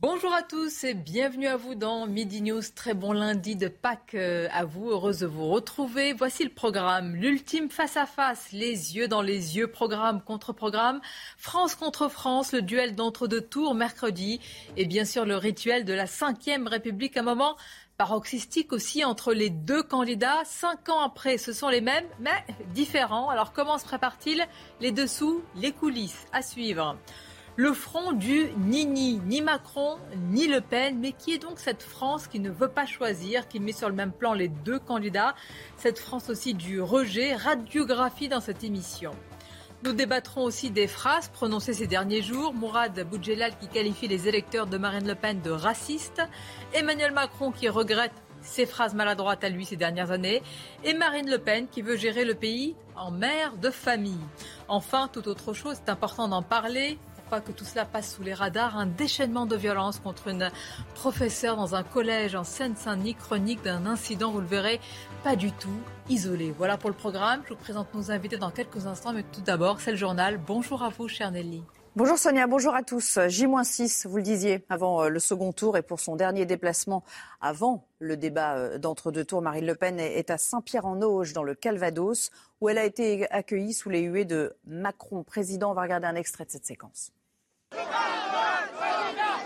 Bonjour à tous et bienvenue à vous dans Midi News. Très bon lundi de Pâques euh, à vous. Heureuse de vous retrouver. Voici le programme. L'ultime face à face. Les yeux dans les yeux. Programme contre programme. France contre France. Le duel d'entre-deux tours mercredi. Et bien sûr le rituel de la 5e République. Un moment paroxystique aussi entre les deux candidats. Cinq ans après, ce sont les mêmes, mais différents. Alors comment se prépare-t-il? Les dessous, les coulisses à suivre. Le front du ni ni, ni Macron, ni Le Pen, mais qui est donc cette France qui ne veut pas choisir, qui met sur le même plan les deux candidats, cette France aussi du rejet, radiographie dans cette émission. Nous débattrons aussi des phrases prononcées ces derniers jours. Mourad Boudjelal qui qualifie les électeurs de Marine Le Pen de racistes. Emmanuel Macron qui regrette ses phrases maladroites à lui ces dernières années. Et Marine Le Pen qui veut gérer le pays en mère de famille. Enfin, tout autre chose, c'est important d'en parler pas que tout cela passe sous les radars. Un déchaînement de violence contre une professeure dans un collège en Seine-Saint-Denis, chronique d'un incident, vous le verrez, pas du tout isolé. Voilà pour le programme. Je vous présente nos invités dans quelques instants, mais tout d'abord, c'est le journal. Bonjour à vous, chère Nelly. Bonjour Sonia, bonjour à tous. J-6, vous le disiez, avant euh, le second tour et pour son dernier déplacement avant le débat euh, d'entre-deux tours, Marine Le Pen est à Saint-Pierre-en-Auge, dans le Calvados, où elle a été accueillie sous les huées de Macron, président. On va regarder un extrait de cette séquence. Zindabad! Zindabad!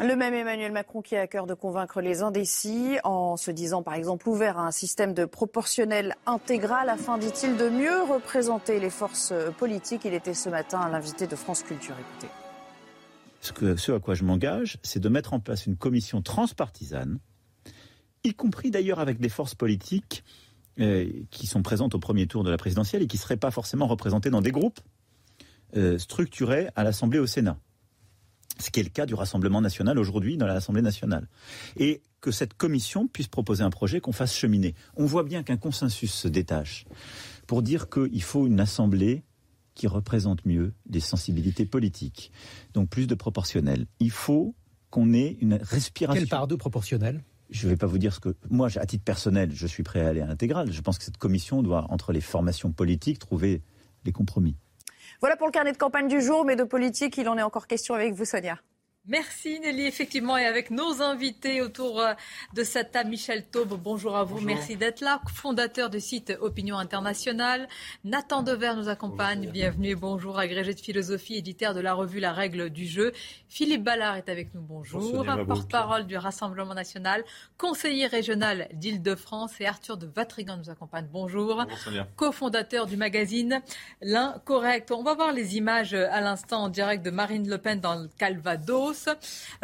Le même Emmanuel Macron qui a à cœur de convaincre les indécis en se disant par exemple ouvert à un système de proportionnel intégral afin, dit-il, de mieux représenter les forces politiques. Il était ce matin l'invité de France Culture. Écoutez. Ce, à quoi je m'engage, c'est de mettre en place une commission transpartisane, y compris d'ailleurs avec des forces politiques euh, qui sont présentes au premier tour de la présidentielle et qui ne seraient pas forcément représentées dans des groupes euh, structurés à l'Assemblée au Sénat ce qui est le cas du Rassemblement national aujourd'hui dans l'Assemblée nationale. Et que cette commission puisse proposer un projet qu'on fasse cheminer. On voit bien qu'un consensus se détache pour dire qu'il faut une assemblée qui représente mieux les sensibilités politiques, donc plus de proportionnel. Il faut qu'on ait une respiration. Quelle part de proportionnel? Je ne vais pas vous dire ce que moi, à titre personnel, je suis prêt à aller à l'intégrale. Je pense que cette commission doit, entre les formations politiques, trouver les compromis. Voilà pour le carnet de campagne du jour, mais de politique, il en est encore question avec vous, Sonia. Merci Nelly, effectivement, et avec nos invités autour euh, de cette table, Michel Taube, bonjour à vous, merci d'être là, fondateur du site Opinion Internationale. Nathan Dever nous accompagne, bienvenue, bonjour, agrégé de philosophie, éditeur de la revue La Règle du Jeu. Philippe Ballard est avec nous, bonjour, porte-parole du Rassemblement National, conseiller régional d'Île-de-France, et Arthur de Vatrigan nous accompagne, bonjour, cofondateur du magazine L'Incorrect. On va voir les images à l'instant en direct de Marine Le Pen dans le Calvados.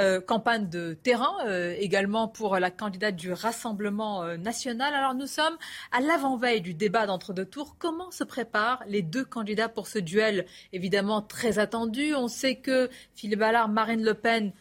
Euh, campagne de terrain euh, également pour la candidate du Rassemblement euh, national. Alors nous sommes à l'avant-veille du débat d'entre-deux tours. Comment se préparent les deux candidats pour ce duel évidemment très attendu? On sait que Philippe Ballard, Marine Le Pen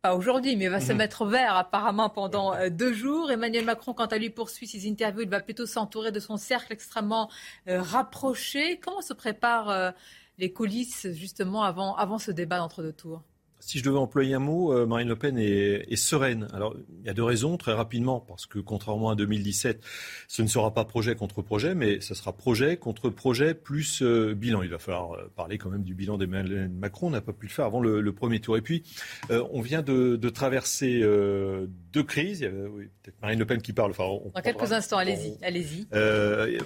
pas aujourd'hui, mais va se mhm. mettre vert apparemment pendant deux jours. Emmanuel Macron, quant à lui, poursuit ses interviews. Il va plutôt s'entourer de son cercle extrêmement rapproché. Comment se préparent les coulisses justement avant, avant ce débat d'entre deux tours si je devais employer un mot, euh, Marine Le Pen est, sereine. Alors, il y a deux raisons, très rapidement, parce que contrairement à 2017, ce ne sera pas projet contre projet, mais ce sera projet contre projet plus euh, bilan. Il va falloir euh, parler quand même du bilan d'Emmanuel Macron. On n'a pas pu le faire avant le, premier tour. Et puis, on vient de, traverser deux crises. Il y avait, peut-être Marine Le Pen qui parle. Enfin, Dans quelques instants, allez-y. Allez-y.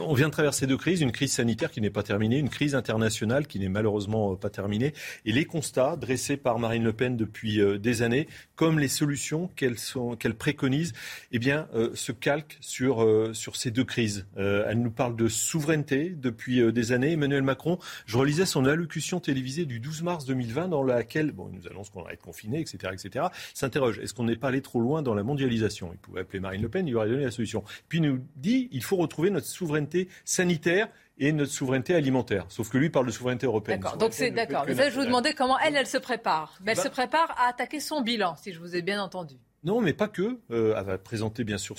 on vient de traverser deux crises. Une crise sanitaire qui n'est pas terminée, une crise internationale qui n'est malheureusement pas terminée. Et les constats dressés par Marine Le Pen depuis euh, des années, comme les solutions qu'elle préconise, eh bien, euh, se calquent sur, euh, sur ces deux crises. elle nous parle de souveraineté depuis des années. Emmanuel Macron, je relisais son allocution télévisée du 12 mars 2020 dans laquelle, bon, il nous annonce qu'on va être confiné, etc., etc., s'interroge, est-ce qu'on n'est pas allé trop loin dans la mondialisation? Il pouvait appeler Marine Le Pen, il lui aurait donné la solution. Puis il nous dit, il faut retrouver notre souveraineté sanitaire et notre souveraineté alimentaire. Sauf que lui parle de souveraineté européenne. D'accord. Donc c'est d'accord. Mais ça, je vous demandais comment elle, elle se prépare. Mais elle bah se prépare à attaquer son bilan, si je vous ai bien entendu. Non, mais pas que. Euh, elle va présenter bien sûr,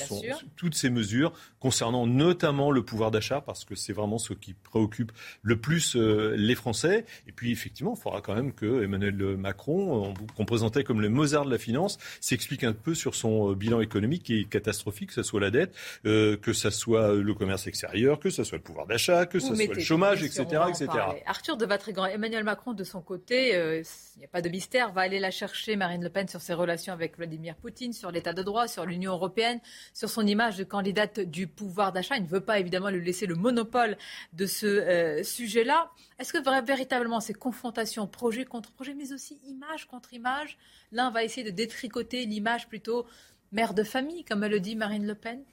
toutes ces mesures concernant notamment le pouvoir d'achat, parce que c'est vraiment ce qui préoccupe le plus euh, les Français. Et puis effectivement, il faudra quand même que Emmanuel Macron, qu'on présentait comme le Mozart de la finance, s'explique un peu sur son euh, bilan économique qui est catastrophique, que ce soit la dette, que ce soit le commerce extérieur, que ce soit le pouvoir d'achat, que ce soit le chômage, etc. etc. Arthur de Vatrigan, Emmanuel Macron, de son côté, il n'y a pas de mystère, va aller la chercher, Marine Le Pen, sur ses relations avec Vladimir Poutine sur l'état de droit, sur l'Union européenne, sur son image de candidate du pouvoir d'achat. Il ne veut pas évidemment lui laisser le monopole de ce euh, sujet-là. Est-ce que véritablement ces confrontations, projet contre projet, mais aussi image contre image, l'un va essayer de détricoter l'image plutôt mère de famille, comme le dit Marine Le Pen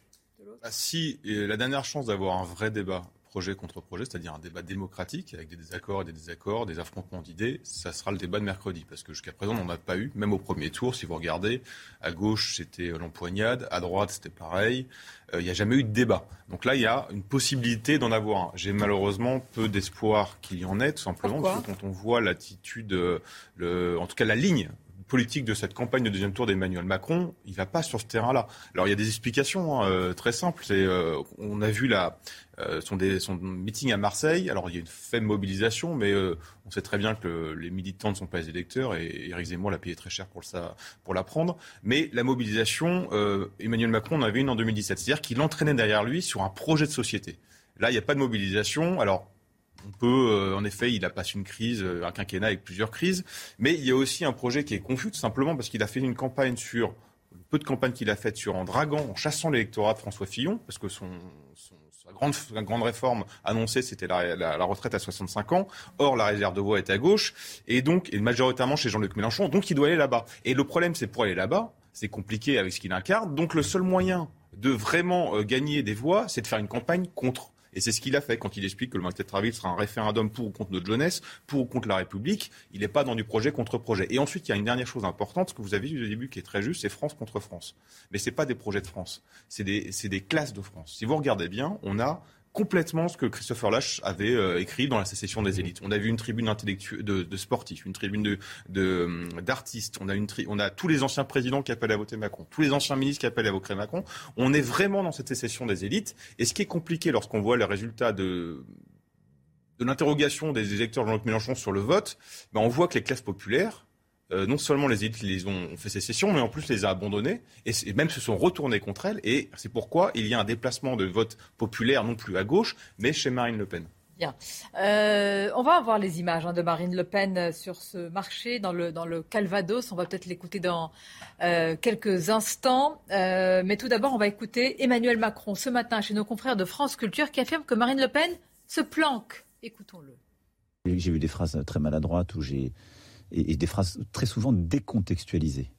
ah, si la dernière chance d'avoir un vrai débat projet contre projet, c'est-à-dire un débat démocratique avec des désaccords et des désaccords, des affrontements d'idées, ça sera le débat de mercredi. Parce que jusqu'à présent, on n'en a pas eu, même au premier tour, si vous regardez. À gauche, c'était l'empoignade, à droite, c'était pareil. Euh, il n'y a jamais eu de débat. Donc là, il y a une possibilité d'en avoir un. J'ai malheureusement peu d'espoir qu'il y en ait, tout simplement, parce que quand on voit l'attitude, le, en tout cas la ligne politique de cette campagne de deuxième tour d'Emmanuel Macron, il va pas sur ce terrain-là. Alors il y a des explications hein, euh, très simples. C'est, euh, on a vu la, euh, son, des, son, meeting à Marseille. Alors il y a une faible mobilisation, mais on sait très bien que les militants ne sont pas les électeurs et Éric Zemmour l'a payé très cher pour, ça, pour la prendre. Mais la mobilisation, Emmanuel Macron en avait une en 2017. C'est-à-dire qu'il entraînait derrière lui sur un projet de société. Là, il n'y a pas de mobilisation. Alors, on peut, euh, en effet, il a passé une crise, euh, un quinquennat avec plusieurs crises, mais il y a aussi un projet qui est confus, tout simplement parce qu'il a fait une campagne sur, peu de campagne qu'il a faite sur en draguant, en chassant l'électorat de François Fillon, parce que sa grande, grande réforme annoncée, c'était la, retraite à 65 ans. Or, la réserve de voix est à gauche, et donc, et majoritairement chez Jean-Luc Mélenchon, donc il doit aller là-bas. Et le problème, c'est pour aller là-bas, c'est compliqué avec ce qu'il incarne, donc le seul moyen de vraiment euh, gagner des voix, c'est de faire une campagne contre. Et c'est ce qu'il a fait quand il explique que le Market Travel sera un référendum pour ou contre notre jeunesse, pour ou contre la République. Il n'est pas dans du projet contre projet. Et ensuite, il y a une dernière chose importante, ce que vous avez vu au début qui est très juste, c'est France contre France. Mais ce n'est pas des projets de France, c'est des, des classes de France. Si vous regardez bien, on a complètement ce que Christopher Lash avait euh, écrit dans la sécession des élites. On a vu une tribune intellectuelle de, de, sportifs, une tribune de, de d'artistes. On a une on a tous les anciens présidents qui appellent à voter Macron, tous les anciens ministres qui appellent à voter Macron. On est vraiment dans cette sécession des élites. Et ce qui est compliqué lorsqu'on voit les résultats de de l'interrogation des électeurs de Jean-Luc Mélenchon sur le vote, ben on voit que les classes populaires euh, non seulement les élites les ont fait sécession, mais en plus les a abandonnées et, même se sont retournés contre elles. Et c'est pourquoi il y a un déplacement de vote populaire non plus à gauche, mais chez Marine Le Pen. Bien. Euh, on va voir les images hein, de Marine Le Pen sur ce marché dans le, dans le Calvados. On va peut-être l'écouter dans euh, quelques instants. mais tout d'abord, on va écouter Emmanuel Macron ce matin chez nos confrères de France Culture qui affirme que Marine Le Pen se planque. Écoutons-le. J'ai vu des phrases très maladroites où j'ai et, des phrases très souvent décontextualisées.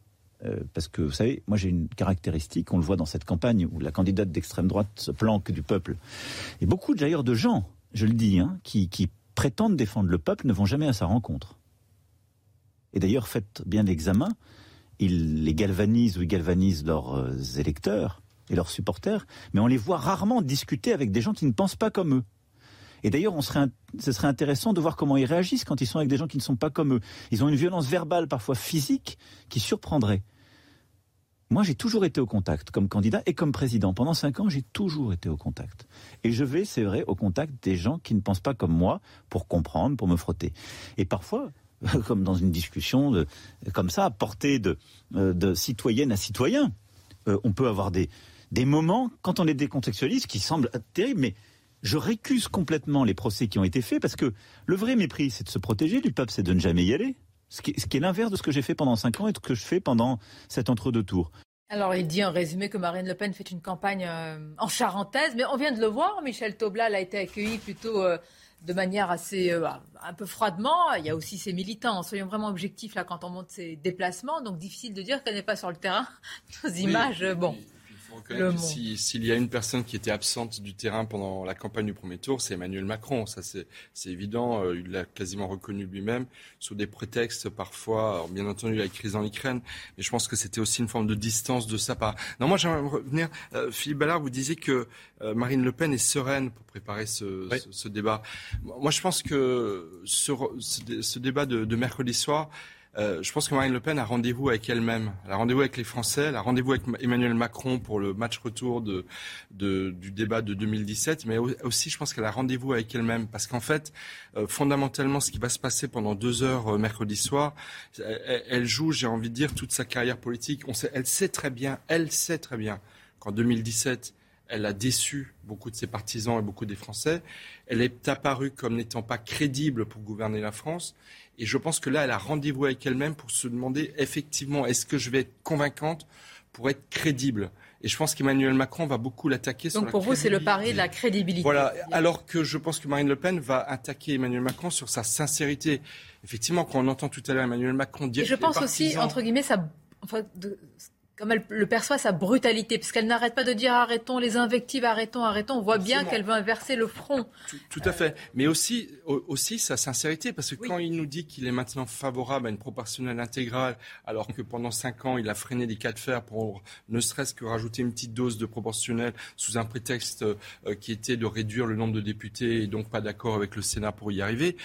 Euh, parce que, vous savez, moi j'ai une caractéristique, on le voit dans cette campagne où la candidate d'extrême droite se planque du peuple. Et beaucoup d'ailleurs de gens, je le dis, hein, qui, prétendent défendre le peuple ne vont jamais à sa rencontre. Et d'ailleurs, faites bien l'examen, ils les galvanisent ou ils galvanisent leurs euh, électeurs et leurs supporters, mais on les voit rarement discuter avec des gens qui ne pensent pas comme eux. Et d'ailleurs, ce serait intéressant de voir comment ils réagissent quand ils sont avec des gens qui ne sont pas comme eux. Ils ont une violence verbale, parfois physique, qui surprendrait. Moi, j'ai toujours été au contact comme candidat et comme président. Pendant cinq ans, j'ai toujours été au contact. Et je vais, c'est vrai, au contact des gens qui ne pensent pas comme moi pour comprendre, pour me frotter. Et parfois, comme dans une discussion comme ça, à portée de, euh, de citoyenne à citoyen, euh, on peut avoir des, moments, quand on est décontextualiste, qui semblent terribles, mais je récuse complètement les procès qui ont été faits parce que le vrai mépris, c'est de se protéger du peuple, c'est de ne jamais y aller. Ce qui, est l'inverse de ce que j'ai fait pendant cinq ans et de ce que je fais pendant cet entre-deux tours. Alors, il dit en résumé que Marine Le Pen fait une campagne euh, en charentaise, mais on vient de le voir, Michel Tobla a été accueilli plutôt euh, de manière assez euh, un peu froidement. Il y a aussi ses militants. Soyons vraiment objectifs là quand on monte ses déplacements. Donc difficile de dire qu'elle n'est pas sur le terrain. Nos images, bon. S'il y a une personne qui était absente du terrain pendant la campagne du premier tour, c'est Emmanuel Macron. Ça, c'est évident. Euh, il l'a quasiment reconnu lui-même, sous des prétextes parfois, bien entendu, la crise en Ukraine. Mais je pense que c'était aussi une forme de distance de sa part. Non, moi, j'aimerais revenir. Euh, Philippe Ballard, vous disiez que euh, Marine Le Pen est sereine pour préparer ce, ce, débat. Moi, je pense que ce, ce débat de, de mercredi soir, euh, je pense que Marine Le Pen a rendez-vous avec elle-même, elle a rendez-vous avec les Français, elle a rendez-vous avec Emmanuel Macron pour le match retour de, du débat de 2017, mais aussi je pense qu'elle a rendez-vous avec elle-même, parce qu'en fait, euh, fondamentalement, ce qui va se passer pendant deux heures euh, mercredi soir, elle, elle joue, j'ai envie de dire, toute sa carrière politique. On sait, elle sait très bien, elle sait très bien qu'en 2017, elle a déçu beaucoup de ses partisans et beaucoup des Français. Elle est apparue comme n'étant pas crédible pour gouverner la France. Et je pense que là, elle a rendez-vous avec elle-même pour se demander effectivement, est-ce que je vais être convaincante pour être crédible? Et je pense qu'Emmanuel Macron va beaucoup l'attaquer sur Donc pour vous, c'est le pari de la crédibilité. Voilà. Alors que je pense que Marine Le Pen va attaquer Emmanuel Macron sur sa sincérité. Effectivement, quand on entend tout à l'heure Emmanuel Macron dire. Et je pense aussi, entre guillemets, ça, enfin, de, comme elle le perçoit, sa brutalité, puisqu'elle n'arrête pas de dire arrêtons les invectives, arrêtons, arrêtons. On voit bien qu'elle veut inverser le front. Tout, à fait. Mais aussi, aussi sa sincérité, parce que quand il nous dit qu'il est maintenant favorable à une proportionnelle intégrale, alors que pendant cinq ans, il a freiné les cas de fer pour ne serait-ce que rajouter une petite dose de proportionnelle sous un prétexte euh, qui était de réduire le nombre de députés et donc pas d'accord avec le Sénat pour y arriver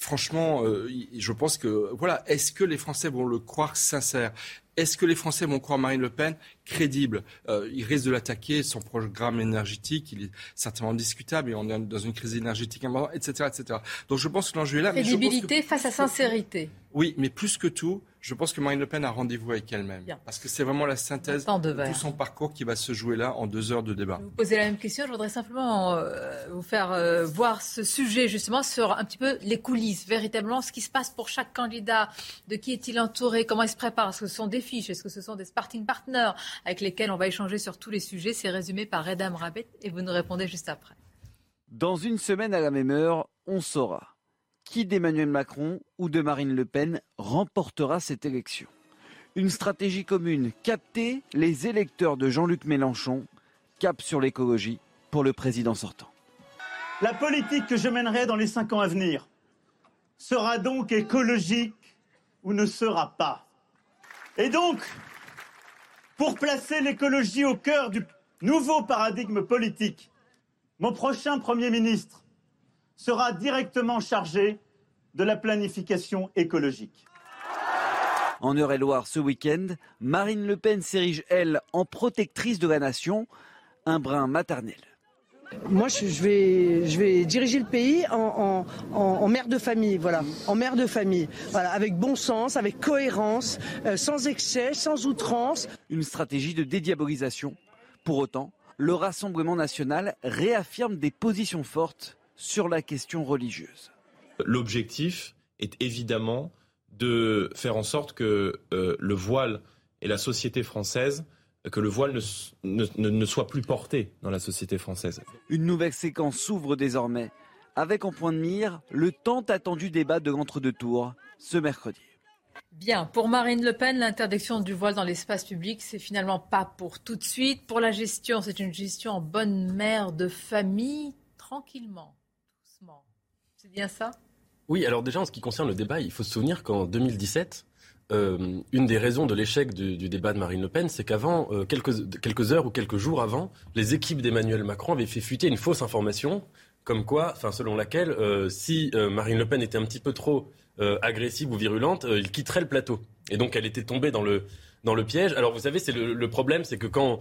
franchement, euh, je pense que voilà, est-ce que les Français vont le croire sincère? Est-ce que les Français vont croire Marine Le Pen crédible? Euh, Il risque de l'attaquer, son programme énergétique, il est certainement discutable et on est dans une crise énergétique importante, etc., etc. Donc je pense que l'enjeu est là. Crédibilité face à sincérité. Oui, mais plus que tout, je pense que Marine Le Pen a rendez-vous avec elle-même. Parce que c'est vraiment la synthèse de, tout son parcours qui va se jouer là en deux heures de débat. vous posez la même question. Je voudrais simplement euh, vous faire euh, voir ce sujet justement sur un petit peu les coulisses, véritablement ce qui se passe pour chaque candidat, de qui est-il entouré, comment il se prépare, est-ce que ce sont des fiches, est-ce que ce sont des sparting partners avec lesquels on va échanger sur tous les sujets. C'est résumé par Redam Rabet et vous nous répondez juste après. Dans une semaine à la même heure, on saura qui d'Emmanuel Macron ou de Marine Le Pen remportera cette élection. Une stratégie commune, capter les électeurs de Jean-Luc Mélenchon, cap sur l'écologie pour le président sortant. La politique que je mènerai dans les cinq ans à venir sera donc écologique ou ne sera pas. Et donc, pour placer l'écologie au cœur du nouveau paradigme politique, mon prochain Premier ministre sera directement chargé de la planification écologique. En Eure-et-Loire ce week-end, Marine Le Pen s'érige, elle, en protectrice de la nation, un brin maternel. Moi, je vais, je vais diriger le pays en, en, mère de famille, voilà, en mère de famille, voilà, avec bon sens, avec cohérence, euh, sans excès, sans outrance. Une stratégie de dédiabolisation. Pour autant, le Rassemblement national réaffirme des positions fortes sur la question religieuse. L'objectif est évidemment de faire en sorte que euh, le voile et la société française, que le voile ne, ne, soit plus porté dans la société française. Une nouvelle séquence s'ouvre désormais, avec en point de mire le tant attendu débat de l'entre-deux tours ce mercredi. Bien, pour Marine Le Pen, l'interdiction du voile dans l'espace public, c'est finalement pas pour tout de suite. Pour la gestion, c'est une gestion en bonne mère de famille, tranquillement. C'est bien ça? Oui, alors déjà en ce qui concerne le débat, il faut se souvenir qu'en 2017, euh, une des raisons de l'échec du, débat de Marine Le Pen, c'est qu'avant, euh, quelques, heures ou quelques jours avant, les équipes d'Emmanuel Macron avaient fait fuiter une fausse information, comme quoi, enfin selon laquelle, euh, si Marine Le Pen était un petit peu trop agressive ou virulente, il quitterait le plateau. Et donc elle était tombée dans le, dans le piège. Alors vous savez, c'est le, problème, c'est que quand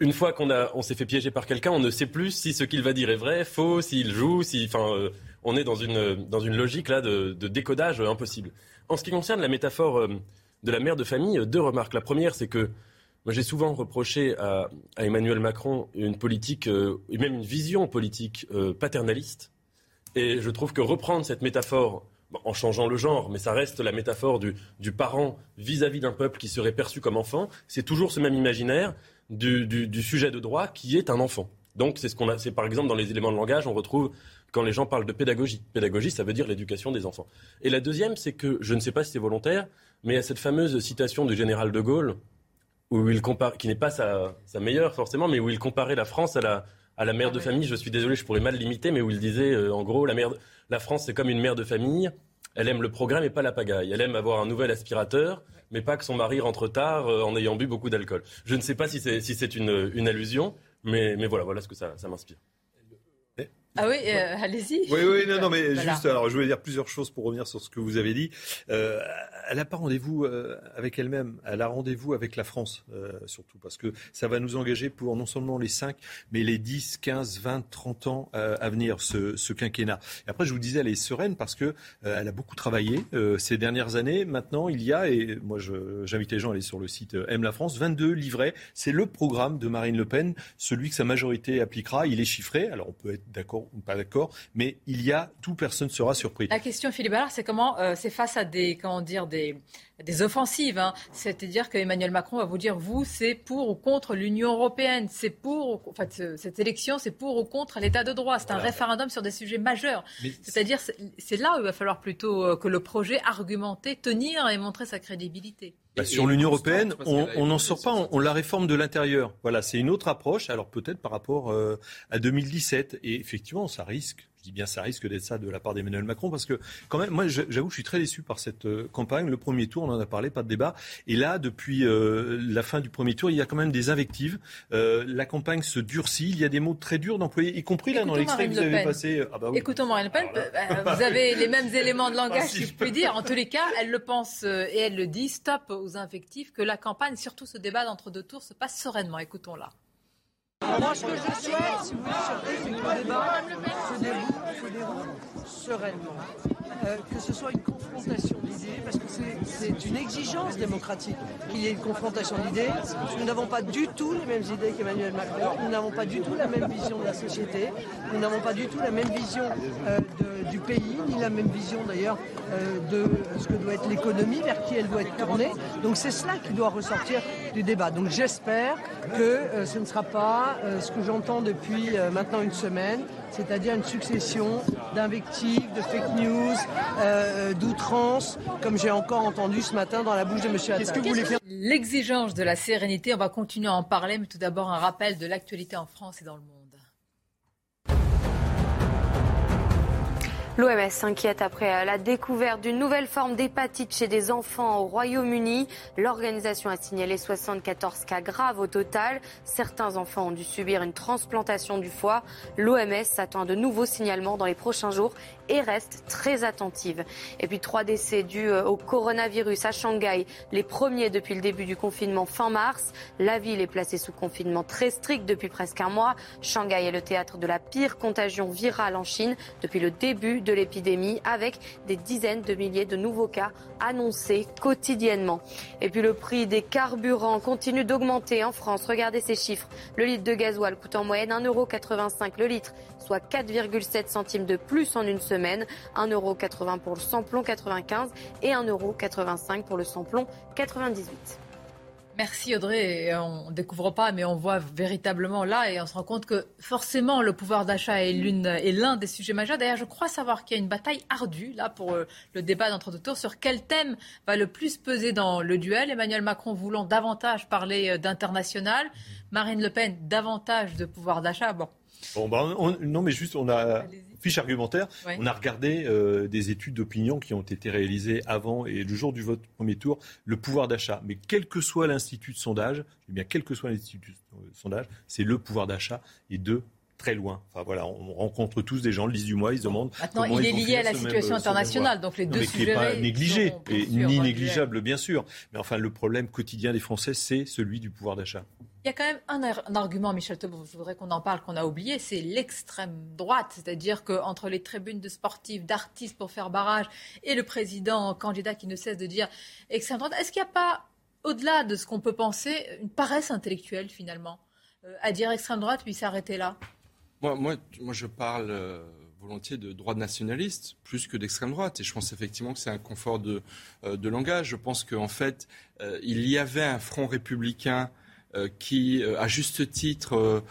une fois qu'on a, on s'est fait piéger par quelqu'un, on ne sait plus si ce qu'il va dire est vrai, faux, s'il joue, si, enfin, on est dans une, dans une logique là de, décodage impossible. En ce qui concerne la métaphore euh, de la mère de famille, deux remarques. La première, c'est que moi, j'ai souvent reproché à, Emmanuel Macron une politique, euh, et même une vision politique euh, paternaliste. Et je trouve que reprendre cette métaphore, en changeant le genre, mais ça reste la métaphore du, parent vis-à-vis d'un peuple qui serait perçu comme enfant, c'est toujours ce même imaginaire du, sujet de droit qui est un enfant. Donc c'est ce qu'on a, c'est par exemple dans les éléments de langage, on retrouve quand les gens parlent de pédagogie. Pédagogie, ça veut dire l'éducation des enfants. Et la deuxième, c'est que je ne sais pas si c'est volontaire, mais a cette fameuse citation du général de Gaulle où il compare, qui n'est pas sa meilleure forcément, mais où il comparait la France à la, à la mère de famille. Je suis désolé, je pourrais mal l'imiter, mais où il disait euh, en gros la, mère, la France c'est comme une mère de famille. Elle aime le progrès mais pas la pagaille. Elle aime avoir un nouvel aspirateur, mais pas que son mari rentre tard euh, en ayant bu beaucoup d'alcool. Je ne sais pas si c'est si une, une allusion, mais, mais voilà, voilà ce que ça, ça m'inspire. Ah oui, euh, allez-y. Oui, oui, non, non, mais Voilà. juste, alors je voulais dire plusieurs choses pour revenir sur ce que vous avez dit. Euh, elle n'a pas rendez-vous euh, avec elle-même, elle a rendez-vous avec la France, surtout, parce que ça va nous engager pour non seulement les 5, mais les 10, 15, 20, 30 ans à venir, ce, ce quinquennat. Et après, je vous disais, elle est sereine parce que elle a beaucoup travaillé ces dernières années. Maintenant, il y a, et moi j'invite les gens à aller sur le site Aime la France, 22 livrets. C'est le programme de Marine Le Pen, celui que sa majorité appliquera. Il est chiffré, alors on peut être d'accord pas d'accord, mais il y a, tout personne sera surpris. La question, Philippe Allard, c'est comment euh, c'est face à des, comment dire, des, des offensives. hein. C'est-à-dire qu'Emmanuel Macron va vous dire, vous, c'est pour ou contre l'Union européenne, c'est pour, ou- en fait, ce- cette élection, c'est pour ou contre l'État de droit. C'est un référendum sur des sujets majeurs. C'est-à-dire, c'est c'est là où il va falloir plutôt euh, que le projet argumenter, tenir et montrer sa crédibilité. Bah, sur l'Union européenne, on on n'en sort pas, on, on la réforme de l'intérieur. Voilà, c'est une autre approche, alors peut-être par rapport euh, à 2017. Et effectivement, ça risque, je dis bien ça risque d'être ça de la part d'Emmanuel Macron, parce que quand même, moi j'avoue, je suis très déçu par cette euh, campagne. Le premier tour, on en a parlé, pas de débat. Et là, depuis euh, la fin du premier tour, il y a quand même des invectives. Euh, la campagne se durcit, il y a des mots très durs d'employer, y compris là dans l'extrait que vous avez passé. Ah bah oui. Écoutons Marine Le Pen, euh, vous avez les mêmes éléments de langage, si je puis dire. En tous les cas, elle le pense euh, et elle le dit. Stop aux invectives, que la campagne, surtout ce débat d'entre deux tours, se passe sereinement. Écoutons-la. Moi, ce que je souhaite, si vous voulez, c'est que le débat se se déroule sereinement. Euh, que ce soit une confrontation d'idées, parce que c'est- une exigence démocratique qu'il y ait une confrontation d'idées. Nous n'avons pas du tout les mêmes idées qu'Emmanuel Macron, nous n'avons pas du tout la même vision de la société, nous n'avons pas du tout la même vision euh, du pays, ni la même vision d'ailleurs euh, de ce que doit être l'économie, vers qui elle doit être tournée. Donc c'est cela qui doit ressortir du débat. Donc j'espère que ce ne sera pas ce que j'entends depuis maintenant une semaine, c'est-à-dire une succession d'invectives, de fake news, euh, d'outrances, comme j'ai encore entendu ce matin dans la bouche de M. Attal. L'exigence de la sérénité, on va continuer à en parler, mais tout d'abord un rappel de l'actualité en France et dans le monde. L'OMS s'inquiète après la découverte d'une nouvelle forme d'hépatite chez des enfants au Royaume-Uni. L'organisation a signalé 74 cas graves au total. Certains enfants ont dû subir une transplantation du foie. L'OMS s'attend à de nouveaux signalements dans les prochains jours et reste très attentive. Et puis trois décès dus euh, au coronavirus à Shanghai, les premiers depuis le début du confinement fin mars. La ville est placée sous confinement très strict depuis presque un mois. Shanghai est le théâtre de la pire contagion virale en Chine depuis le début de l'épidémie, avec des dizaines de milliers de nouveaux cas annoncés quotidiennement. Et puis le prix des carburants continue d'augmenter en France. Regardez ces chiffres. Le litre de gasoil coûte en moyenne 1,85€ le litre, soit 4,7 centimes de plus en une semaine. 1,80€ pour le samplon 95 et 1,85€ pour le samplon 98. Merci Audrey. Et On ne découvre pas, mais on voit véritablement là et on se rend compte que forcément le pouvoir d'achat est l'une est l'un des sujets majeurs. D'ailleurs, je crois savoir qu'il y a une bataille ardue là pour euh, le débat d'entre-deux tours sur quel thème va le plus peser dans le duel? Emmanuel Macron voulant davantage parler euh, d'international, Marine Le Pen davantage de pouvoir d'achat. Bon, Bon, bah, on- non, mais juste, on a fiche argumentaire. Ouais. On a regardé euh, des études d'opinion qui ont été réalisées avant et le jour du vote premier tour, le pouvoir d'achat. Mais quel que soit l'institut de sondage, eh bien, quel que soit l'institut de sondage, c'est le pouvoir d'achat et de très loin. Enfin voilà, on rencontre tous des gens le 10 du mois, ils se demandent. Maintenant, il est lié à la situation même internationale, donc les Non, deux mais qui n'est pas sujets négligé et sûr, ni négligeable bien sûr. Mais enfin, le problème quotidien des Français, c'est celui du pouvoir d'achat. Il y a quand même un, ar- un argument, Michel Taubou, je voudrais qu'on en parle, qu'on a oublié, c'est l'extrême droite. C'est-à-dire qu'entre les tribunes de sportifs, d'artistes pour faire barrage et le président candidat qui ne cesse de dire extrême droite, est-ce qu'il n'y a pas, au-delà de ce qu'on peut penser, une paresse intellectuelle finalement euh, à dire extrême droite puis s'arrêter là? Moi, moi, moi, je parle euh, volontiers de droite nationaliste plus que d'extrême droite. Et je pense effectivement que c'est un confort de, euh, langage. Je pense qu'en fait, euh, il y avait un front républicain qui, à juste titre,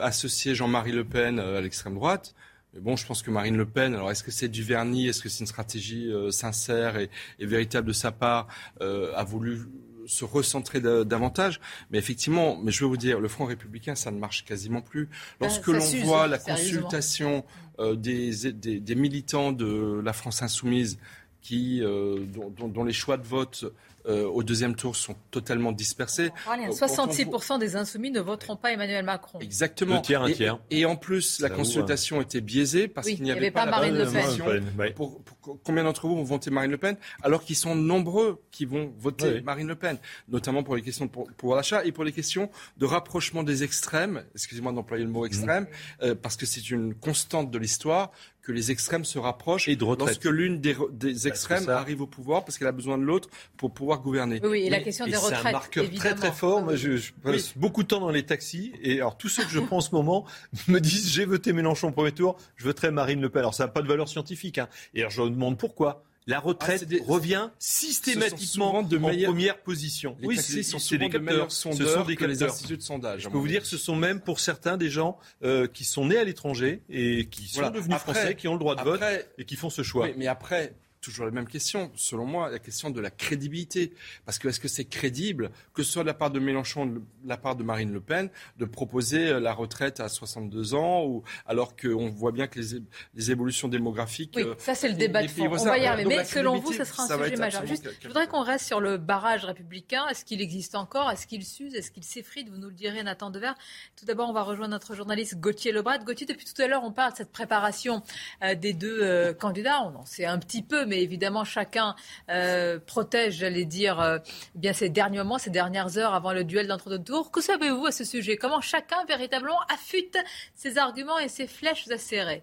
associait Jean-Marie Le Pen à l'extrême droite. Mais bon, je pense que Marine Le Pen, alors est-ce que c'est du vernis, est-ce que c'est une stratégie sincère et, et, véritable de sa part, a voulu se recentrer davantage. Mais effectivement, mais je veux vous dire, le Front républicain, ça ne marche quasiment plus. Lorsque l'on voit la consultation euh, des, des, des, militants de la France insoumise qui, euh, dont, dont, les choix de vote euh, au deuxième tour sont totalement dispersés. 66% des insoumis ne voteront pas Emmanuel Macron. Exactement. Un tiers, un tiers. Et, en plus, la consultation hein. était biaisée parce qu'il n'y avait, pas, Marine Le Pen. Pour, combien d'entre vous vont voter Marine Le Pen alors qu'ils sont nombreux qui vont voter Marine Le Pen, notamment pour les questions de pouvoir d'achat et pour les questions de rapprochement des extrêmes. Excusez-moi d'employer le mot extrême, mmh. euh, parce que c'est une constante de l'histoire que les extrêmes se rapprochent et de lorsque l'une des, des extrêmes arrive au pouvoir parce qu'elle a besoin de l'autre pour pouvoir gouverner. Oui, et la question des retraites. C'est un marqueur très très fort. Moi, je, passe beaucoup de temps dans les taxis et alors tous ceux que je prends en ce moment me disent j'ai voté Mélenchon au premier tour, je voterai Marine Le Pen. Alors ça n'a pas de valeur scientifique. Hein. Et alors je me demande pourquoi la retraite ah, revient systématiquement de en première position. oui, c'est des capteurs. Ce sont des les instituts de sondage. Je peux vous dire que ce sont même pour certains des gens euh, qui sont nés à l'étranger et qui sont devenus français, qui ont le droit de vote et qui font ce choix. mais après, toujours la même question, selon moi, la question de la crédibilité. Parce que est-ce que c'est crédible, que ce soit de la part de Mélenchon, de la part de Marine Le Pen, de proposer euh, la retraite à 62 ans, ou alors qu'on voit bien que les, évolutions démographiques... Oui, euh, ça c'est le débat de fond. On va y arriver. Mais selon vous, ce sera un sujet majeur. Juste, je voudrais qu'on reste sur le barrage républicain. Est-ce qu'il existe encore? Est-ce qu'il s'use? Est-ce qu'il s'effrite? Vous nous le direz, Nathan Dever. Tout d'abord, on va rejoindre notre journaliste Gauthier Lebrat. Gauthier, depuis tout à l'heure, on parle de cette préparation euh, des deux candidats. On en sait un petit peu, mais évidemment chacun euh, protège, j'allais dire, euh, bien ces derniers moments, ces dernières heures avant le duel d'entre-deux tours. Que savez-vous à ce sujet? Comment chacun véritablement affûte ses arguments et ses flèches acérées?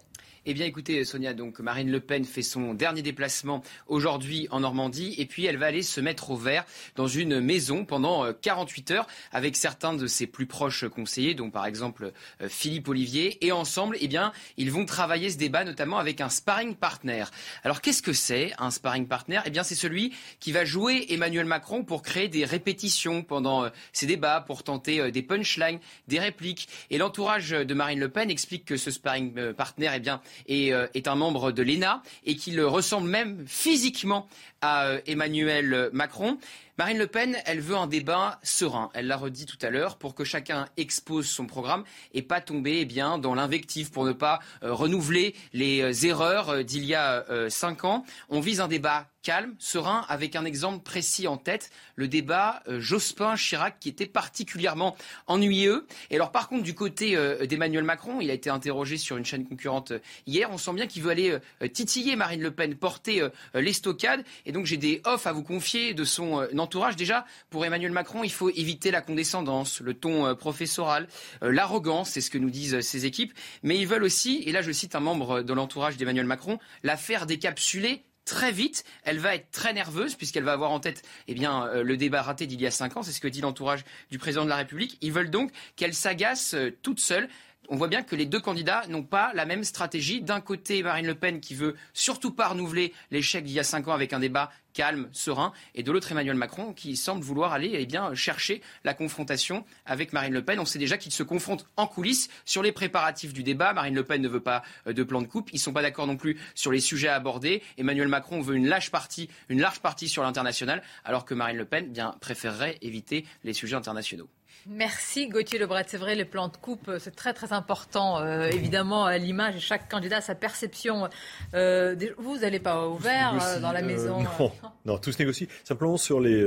Eh bien, écoutez, Sonia, donc Marine Le Pen fait son dernier déplacement aujourd'hui en Normandie, et puis elle va aller se mettre au vert dans une maison pendant 48 euh, heures avec certains de ses plus proches conseillers, dont par exemple euh, Philippe Olivier, et ensemble, eh bien, ils vont travailler ce débat notamment avec un sparring partner. Alors, qu'est-ce que c'est un sparring partner? Eh bien, c'est celui qui va jouer Emmanuel Macron pour créer des répétitions pendant euh, ces débats, pour tenter des punchlines, des répliques. Et l'entourage de Marine Le Pen explique que ce sparring partner, eh bien, euh, est, un membre de l'ENA et qu'il ressemble même physiquement à euh, Emmanuel Macron. Marine Le Pen, elle veut un débat serein. Elle l'a redit tout à l'heure pour que chacun expose son programme et pas tomber eh bien dans l'invective pour ne pas euh, renouveler les erreurs d'il y a cinq ans. On vise un débat calme, serein, avec un exemple précis en tête, le débat euh, Jospin-Chirac qui était particulièrement ennuyeux. Et alors par contre, du côté euh, d'Emmanuel Macron, il a été interrogé sur une chaîne concurrente euh, hier, on sent bien qu'il veut aller titiller Marine Le Pen, porter l'estocade. Et donc j'ai des offs à vous confier de son entourage. Déjà, pour Emmanuel Macron, il faut éviter la condescendance, le ton professoral, l'arrogance, c'est ce que nous disent ses équipes. Mais ils veulent aussi, et là je cite un membre de l'entourage d'Emmanuel Macron, la faire décapsuler très vite. Elle va être très nerveuse puisqu'elle va avoir en tête eh bien, euh, le débat raté d'il y a cinq ans. C'est ce que dit l'entourage du président de la République. Ils veulent donc qu'elle s'agace euh, toute seule on voit bien que les deux candidats n'ont pas la même stratégie. D'un côté, Marine Le Pen qui veut surtout pas renouveler l'échec d'il y a cinq ans avec un débat calme, serein, et de l'autre Emmanuel Macron qui semble vouloir aller eh bien, chercher la confrontation avec Marine Le Pen. On sait déjà qu'ils se confrontent en coulisses sur les préparatifs du débat. Marine Le Pen ne veut pas euh, de plan de coupe. Ils ne sont pas d'accord non plus sur les sujets à aborder. Emmanuel Macron veut une large partie, une large partie sur l'international, alors que Marine Le Pen eh bien, préférerait éviter les sujets internationaux. Merci Gauthier Lebret. C'est vrai, les plans de coupe, c'est très très important. Euh, évidemment, à l'image, chaque candidat a sa perception. Euh, vous, n'allez pas ouvert euh, dans la maison non, non, tout se négocie. Simplement sur les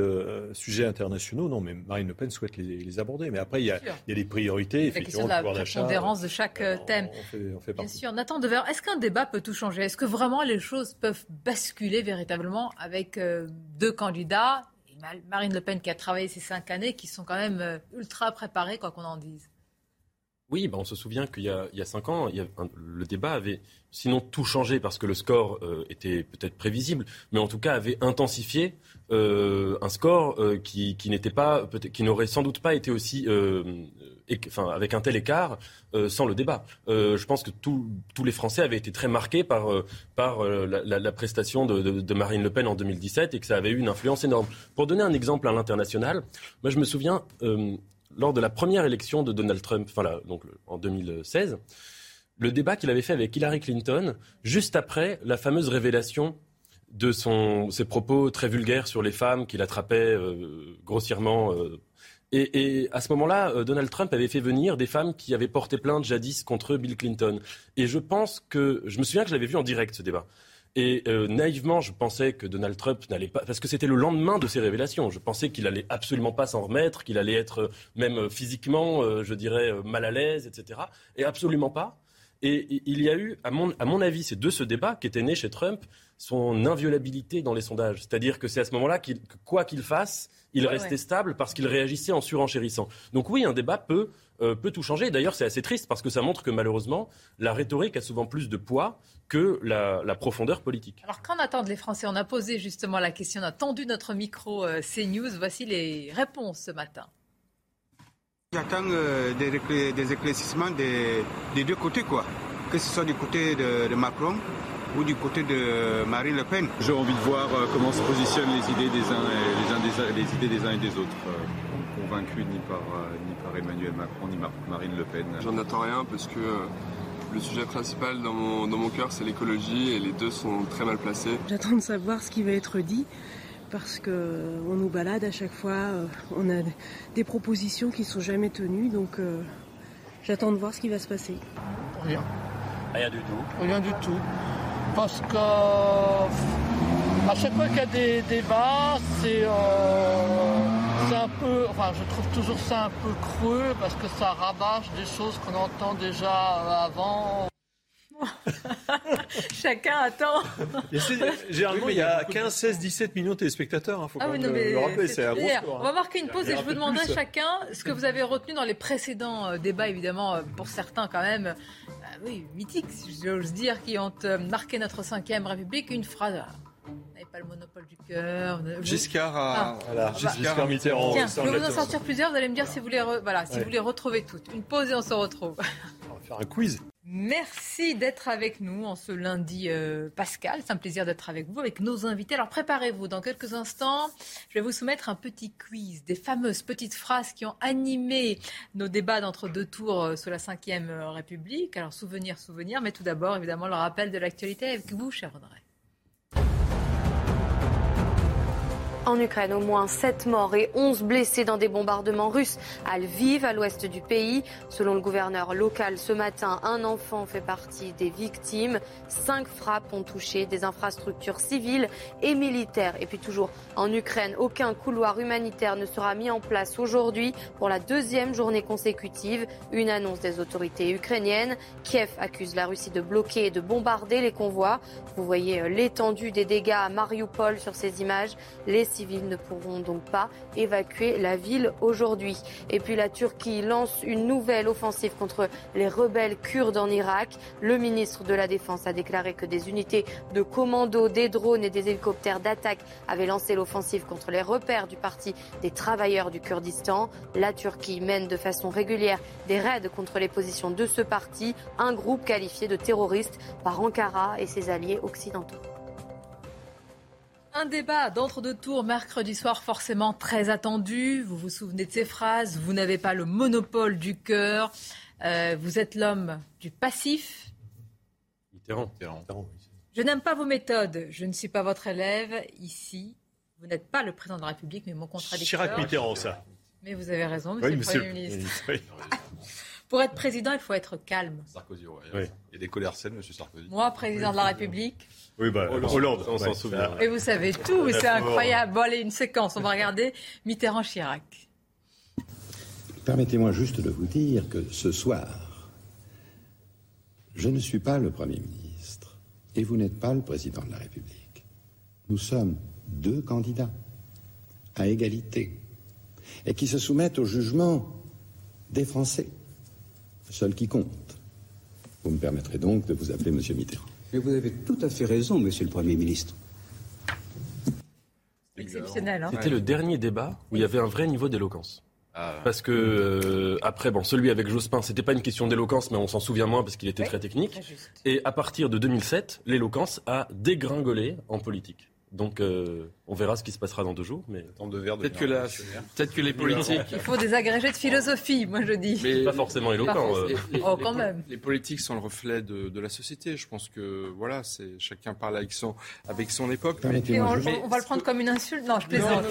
sujets internationaux, non, mais Marine Le Pen souhaite les, aborder. Mais après, il y, a, des priorités, effectivement, la prépondérance de chaque thème. On fait, Bien sûr. Nathan Dever, est-ce qu'un débat peut tout changer? Est-ce que vraiment les choses peuvent basculer véritablement avec deux candidats Marine Le Pen qui a travaillé ces cinq années, qui sont quand même euh, ultra préparées, quoi qu'on en dise. Oui, bah on se souvient qu'il y, a cinq ans, il y a le débat avait sinon tout changé parce que le score euh, était peut-être prévisible, mais en tout cas avait intensifié euh, un score qui, n'était pas, qui n'aurait sans doute pas été aussi enfin, avec un tel écart euh, sans le débat. Euh, je pense que tous les Français avaient été très marqués par, euh, par la, prestation de, Marine Le Pen en 2017 et que ça avait eu une influence énorme. Pour donner un exemple à l'international, moi je me souviens lors de la première élection de Donald Trump, enfin en 2016, le débat qu'il avait fait avec Hillary Clinton, juste après la fameuse révélation de ses propos très vulgaires sur les femmes qu'il attrapait euh, grossièrement. Euh. et, à ce moment-là, euh, Donald Trump avait fait venir des femmes qui avaient porté plainte jadis contre Bill Clinton. Et je pense que, je me souviens que je l'avais vu en direct ce débat. Et naïvement, je pensais que Donald Trump n'allait pas, parce que c'était le lendemain de ces révélations. Je pensais qu'il allait absolument pas s'en remettre, qu'il allait être même physiquement, je dirais, mal à l'aise, etc. Et absolument pas. Et il y a eu, à mon, à mon avis, c'est de ce débat qu'était né chez Trump son inviolabilité dans les sondages. C'est-à-dire que c'est à ce moment-là que quoi qu'il fasse, il restait stable parce qu'il réagissait en surenchérissant. Donc oui, un débat peut, euh, peut tout changer. D'ailleurs, c'est assez triste parce que ça montre que malheureusement, la rhétorique a souvent plus de poids que la, profondeur politique. Alors qu'en attendent les Français? On a posé justement la question, on a tendu notre micro euh, CNews. Voici les réponses ce matin. J'attends euh, des, éclaircissements des, deux côtés, quoi. Que ce soit du côté de, Macron ou du côté de Marine Le Pen. J'ai envie de voir euh, comment se positionnent les idées des uns et les, idées des uns et des autres. Euh, convaincus ni par, ni par Emmanuel Macron ni Marine Le Pen. J'en attends rien parce que le sujet principal dans mon, dans mon cœur c'est l'écologie et les deux sont très mal placés. J'attends de savoir ce qui va être dit parce qu'on nous balade à chaque fois, euh, on a des propositions qui ne sont jamais tenues, donc euh, j'attends de voir ce qui va se passer. Rien. Rien du tout. Rien du tout. Parce que à chaque fois qu'il y a des débats, c'est euh, un peu, enfin je trouve toujours ça un peu creux parce que ça rabâche des choses qu'on entend déjà avant. Chacun attend. généralement, il y a 15, 16, 17 millions de téléspectateurs. Il hein, faut ah le, rappeler. C'est un gros On va marquer une pause et je vous demanderai chacun ce que vous avez retenu dans les précédents euh, débats, évidemment, euh, pour certains quand même, euh, oui, mythiques, si j'ose dire, qui ont marqué notre 5ème République. Une phrase. Vous n'avez pas le monopole du cœur. Giscard a... Ah. Giscard, Mitterrand. Tiens, je vais vous en sortir plusieurs. Vous allez me dire si vous les, voilà, si vous les retrouvez toutes. Une pause et on se retrouve. On va faire un quiz. Merci d'être avec nous en ce lundi euh, Pascal. C'est un plaisir d'être avec vous, avec nos invités. Alors préparez-vous, dans quelques instants, je vais vous soumettre un petit quiz, des fameuses petites phrases qui ont animé nos débats d'entre deux tours euh, sous la Ve République. Alors souvenir, souvenir, mais tout d'abord, évidemment, le rappel de l'actualité avec vous, cher Audrey. En Ukraine, au moins 7 morts et 11 blessés dans des bombardements russes à Lviv, à l'ouest du pays. Selon le gouverneur local, ce matin, un enfant fait partie des victimes. Cinq frappes ont touché des infrastructures civiles et militaires. Et puis toujours en Ukraine, aucun couloir humanitaire ne sera mis en place aujourd'hui pour la deuxième journée consécutive. Une annonce des autorités ukrainiennes. Kiev accuse la Russie de bloquer et de bombarder les convois. Vous voyez euh, l'étendue des dégâts à Mariupol sur ces images. Les civils ne pourront donc pas évacuer la ville aujourd'hui. Et puis la Turquie lance une nouvelle offensive contre les rebelles kurdes en Irak. Le ministre de la Défense a déclaré que des unités de commando, des drones et des hélicoptères d'attaque avaient lancé l'offensive contre les repères du Parti des travailleurs du Kurdistan. La Turquie mène de façon régulière des raids contre les positions de ce parti, un groupe qualifié de terroriste par Ankara et ses alliés occidentaux. Un débat d'entre-deux tours mercredi soir forcément très attendu. Vous vous souvenez de ces phrases Vous n'avez pas le monopole du cœur. Euh, vous êtes l'homme du passif. Mitterrand. Je n'aime pas vos méthodes. Je ne suis pas votre élève. Ici, vous n'êtes pas le président de la République, mais mon contradicteur. Chirac Mitterrand, ça. Mais vous avez raison, monsieur, le Premier ministre. Pour être président, il faut être calme. Sarkozy, oui. Il y a des colères saines, monsieur Sarkozy. Moi, président de la République. Oui, bah, Hollande, on s'en souvient. Et vous savez tout, c'est incroyable. Bon, allez, une séquence, on va regarder Mitterrand-Chirac. Permettez-moi juste de vous dire que ce soir, je ne suis pas le Premier ministre et vous n'êtes pas le Président de la République. Nous sommes deux candidats à égalité et qui se soumettent au jugement des Français, seul qui compte. Vous me permettrez donc de vous appeler Monsieur Mitterrand. Mais vous avez tout à fait raison, monsieur le Premier ministre. Exceptionnel. Hein C'était le dernier débat où il y avait un vrai niveau d'éloquence. Ah. Parce que euh, après, bon, celui avec Jospin, c'était pas une question d'éloquence, mais on s'en souvient moins parce qu'il était très technique. Et à partir de 2007, l'éloquence a dégringolé en politique. Donc euh, on verra ce qui se passera dans deux jours. Mais peut-être que, la... peut que les politiques. Il faut des agrégés de philosophie, moi je dis. Mais pas forcément éloquent. Euh. oh, quand même. Les politiques sont le reflet de, la société. Je pense que voilà, c'est chacun parle avec son avec son époque. on, va le prendre comme une insulte. Non, je plaisante.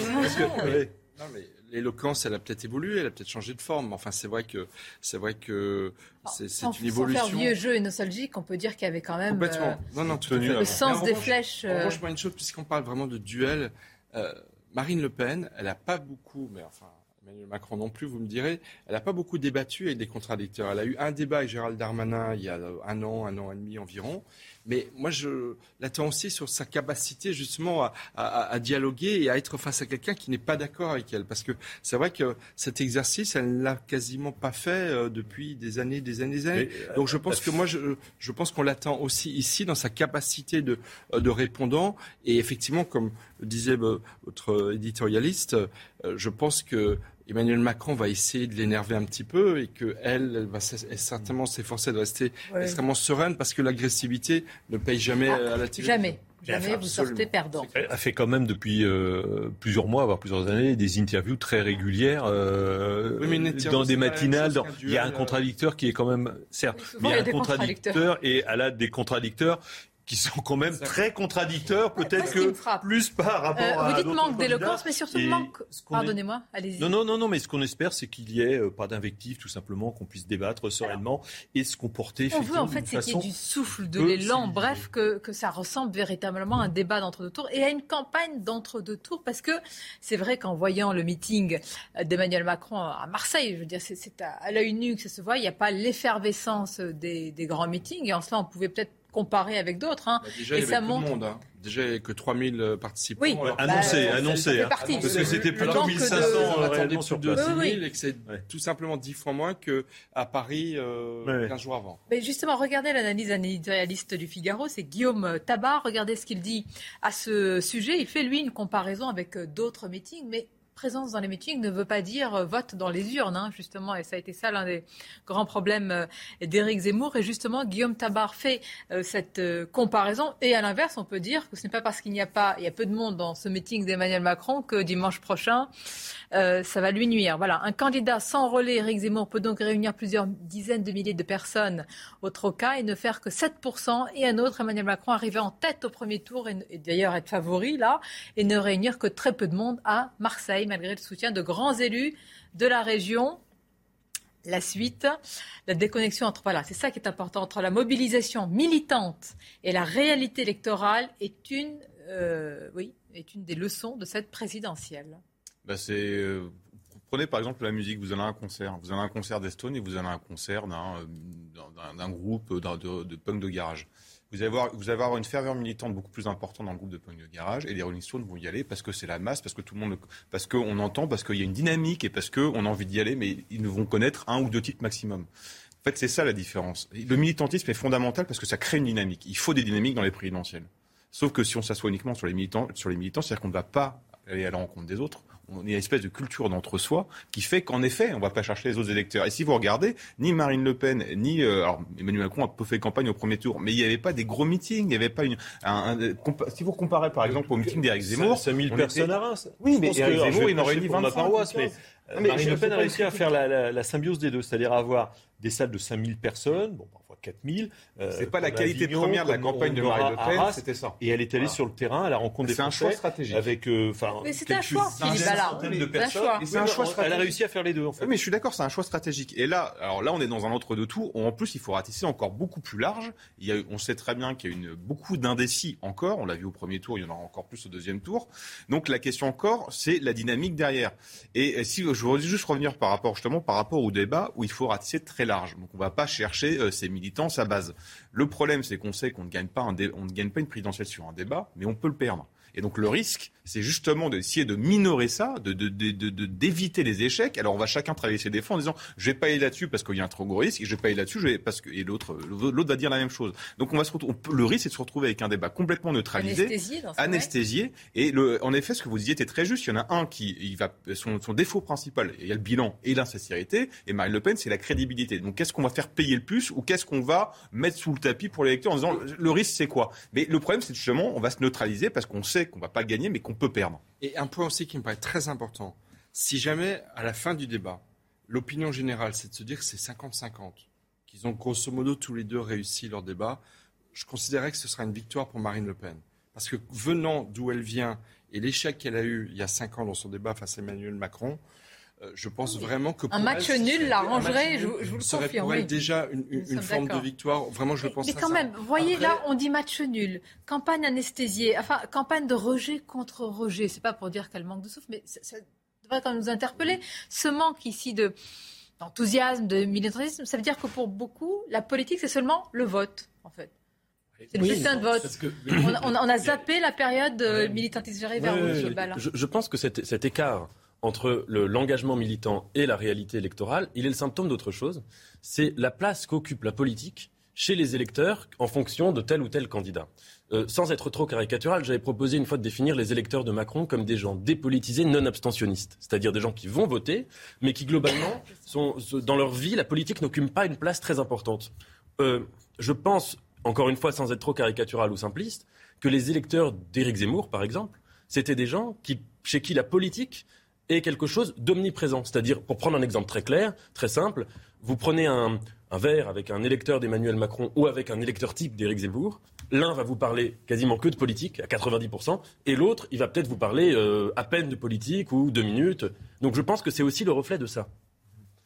Non, mais l'éloquence, elle a peut-être évolué, elle a peut-être changé de forme. Enfin, c'est vrai que c'est vrai que c'est une évolution. Sans faire vieux jeu et nostalgique, on peut dire qu'il y avait quand même Complètement. Euh, non, non, tout le sens des flèches. En revanche, une chose, puisqu'on parle vraiment de duel, euh, Marine Le Pen, elle n'a pas beaucoup, mais enfin, Emmanuel Macron non plus, vous me direz, elle n'a pas beaucoup débattu avec des contradicteurs. Elle a eu un débat avec Gérald Darmanin il y a un an, un an et demi environ. Mais moi, je l'attends aussi sur sa capacité justement à, dialoguer et à être face à quelqu'un qui n'est pas d'accord avec elle. Parce que c'est vrai que cet exercice, elle ne l'a quasiment pas fait euh, depuis des années, des années, des années. Euh, Donc je pense que moi, je, je pense qu'on l'attend aussi ici dans sa capacité de, euh, de répondant. Et effectivement, comme disait votre éditorialiste, je pense que Emmanuel Macron va essayer de l'énerver un petit peu et qu'elle elle va certainement s'efforcer de rester extrêmement sereine parce que l'agressivité ne paye jamais ah, à la télé. Jamais. Jamais vous sortez perdant. Elle a fait quand même depuis euh, plusieurs mois, voire plusieurs années, des interviews très régulières euh, dans des matinales. il y a un contradicteur qui est quand même, certes, mais il y a un contradicteur et elle a des contradicteurs qui sont quand même très contradicteurs, peut-être que plus par rapport euh, à. Vous dites manque d'éloquence, mais surtout manque. Pardonnez-moi, allez-y. Non, non, non, non, mais ce qu'on espère, c'est qu'il y ait euh, pas d'invective, tout simplement, qu'on puisse débattre sereinement et se comporter. On veut en fait c'est qu'il y ait du souffle, de l'élan, bref, que, que ça ressemble véritablement à un débat d'entre-deux tours et à une campagne d'entre-deux tours, parce que c'est vrai qu'en voyant le meeting d'Emmanuel Macron à Marseille, je veux dire, c'est à l'œil nu que ça se voit, il n'y a pas l'effervescence des, des grands meetings, et en cela, on pouvait peut-être comparé avec d'autres. Hein. Bah, déjà, il y avait monde. Hein. Déjà, il n'y avait que 3000 euh, participants. Oui, annoncé, bah, annoncé. Hein. parce que c'était plutôt 1500 de... réellement sur place. et que c'est tout simplement 10 fois moins qu'à Paris euh, 15 jours avant. Mais justement, regardez l'analyse d'un éditorialiste du Figaro, c'est Guillaume Tabar. Regardez ce qu'il dit à ce sujet. Il fait, lui, une comparaison avec euh, d'autres meetings, mais présence dans les meetings ne veut pas dire euh, vote dans les urnes, hein, justement. Et ça a été ça l'un des grands problèmes euh, d'Éric Zemmour. Et justement, Guillaume Tabar fait euh, cette comparaison. Et à l'inverse, on peut dire que ce n'est pas parce qu'il n'y a pas, il y a peu de monde dans ce meeting d'Emmanuel Macron que dimanche prochain, ça va lui nuire. Voilà, un candidat sans relais, Éric Zemmour, peut donc réunir plusieurs dizaines de milliers de personnes au Troca et ne faire que 7%. Et un autre, Emmanuel Macron, arriver en tête au premier tour et, et d'ailleurs être favori là, et ne réunir que très peu de monde à Marseille malgré le soutien de grands élus de la région. La suite, la déconnexion entre, voilà, c'est ça qui est important, entre la mobilisation militante et la réalité électorale est une, euh, oui, est une des leçons de cette présidentielle. Bah euh, prenez par exemple la musique, vous avez un concert, vous avez un concert d'Estone et vous avez un concert d'un, euh, groupe de, de punk de garage vous allez, avoir, une ferveur militante beaucoup plus importante dans le groupe de Punk de Garage et les Rolling Stones vont y aller parce que c'est la masse, parce que tout le monde, parce qu'on entend, parce qu'il y a une dynamique et parce qu'on a envie d'y aller, mais ils ne vont connaître un ou deux titres maximum. En fait, c'est ça la différence. Le militantisme est fondamental parce que ça crée une dynamique. Il faut des dynamiques dans les présidentielles. Sauf que si on s'assoit uniquement sur les militants, sur les militants, c'est-à-dire qu'on ne va pas aller à la rencontre des autres, on a une espèce de culture d'entre-soi qui fait qu'en effet, on ne va pas chercher les autres électeurs. Et si vous regardez, ni Marine Le Pen, ni euh, alors Emmanuel Macron a peu fait campagne au premier tour, mais il n'y avait pas des gros meetings, il n'y avait pas une. Un, si vous comparez par exemple au meeting d'Éric Zemmour, 5000 personnes à Reims. Oui, mais Éric Zemmour, il aurait dit 25. Paroisse, mais, Marine Le Pen a réussi à faire la, la symbiose des deux, c'est-à-dire avoir des salles de 5000 personnes. Bon, 4000. Euh, c'est pas la qualité première de la campagne de Marine Le Pen, c'était ça. Et elle est allée sur le terrain à la rencontre des C'est un choix stratégique. Avec, euh, mais c'est un choix, Philippe Ballard. C'est un choix. Elle a réussi à faire les deux, en fait. mais je suis d'accord, c'est un choix stratégique. Et là, alors là, on est dans un entre-deux tours. En plus, il faut ratisser encore beaucoup plus large. Il y a, on sait très bien qu'il y a une, beaucoup d'indécis encore. On l'a vu au premier tour, il y en aura encore plus au deuxième tour. Donc la question encore, c'est la dynamique derrière. Et si je voudrais juste revenir par rapport justement par rapport au débat où il faut ratisser très large. Donc on ne va pas chercher euh, ces militants sa base. Le problème, c'est qu'on sait qu'on ne gagne pas ne gagne pas une présidentielle sur un débat, mais on peut le perdre. Et donc le risque, c'est justement d'essayer de minorer ça, de, d'éviter les échecs. Alors on va chacun travailler ses défauts en disant je vais pas aller là-dessus parce qu'il y a un trop gros risque, et je vais pas aller là-dessus, je vais parce que et l'autre l'autre va dire la même chose. Donc on va se retrouver, le risque c'est de se retrouver avec un débat complètement neutralisé, anesthésié. Et le, en effet, ce que vous disiez était très juste. Il y en a un qui il va son, son défaut principal, il y a le bilan et l'insincérité. Et Marine Le Pen, c'est la crédibilité. Donc qu'est-ce qu'on va faire payer le plus ou qu'est-ce qu'on va mettre sous le tapis pour les électeurs en disant le risque c'est quoi? Mais le problème c'est justement on va se neutraliser parce qu'on sait qu'on ne va pas gagner, mais qu'on peut perdre. Et un point aussi qui me paraît très important. Si jamais, à la fin du débat, l'opinion générale, c'est de se dire que c'est 50-50, qu'ils ont grosso modo tous les deux réussi leur débat, je considérerais que ce sera une victoire pour Marine Le Pen. Parce que venant d'où elle vient et l'échec qu'elle a eu il y a cinq ans dans son débat face à Emmanuel Macron, je pense vraiment que un match nul l'arrangerait, je, je, vous le serait confirme. pour elle déjà une, une forme de victoire. Vraiment, je le pense. Mais quand même, vous voyez, là, on dit match nul, campagne anesthésiée, enfin campagne de rejet contre rejet. C'est pas pour dire qu'elle manque de souffle, mais ça, ça devrait quand même nous interpeller. Ce manque ici de d'enthousiasme, de militantisme, ça veut dire que pour beaucoup, la politique, c'est seulement le vote, en fait. C'est le bulletin de vote. Que... On, on, on, a zappé la période ouais. militantiste. J'arrive vers. Ballin. Je, je, pense que cet, cet écart entre l'engagement le, militant et la réalité électorale, il est le symptôme d'autre chose. C'est la place qu'occupe la politique chez les électeurs en fonction de tel ou tel candidat. Euh, sans être trop caricatural, j'avais proposé une fois de définir les électeurs de Macron comme des gens dépolitisés non abstentionnistes, c'est-à-dire des gens qui vont voter, mais qui globalement, sont, dans leur vie, la politique n'occupe pas une place très importante. Euh, je pense, encore une fois, sans être trop caricatural ou simpliste, que les électeurs d'Éric Zemmour, par exemple, c'était des gens chez qui la politique est quelque chose d'omniprésent. C'est-à-dire, pour prendre un exemple très clair, très simple, vous prenez un, un verre avec un électeur d'Emmanuel Macron ou avec un électeur type d'Éric Zemmour, l'un va vous parler quasiment que de politique, à 90%, et l'autre, il va peut-être vous parler euh, à peine de politique ou deux minutes. Donc je pense que c'est aussi le reflet de ça.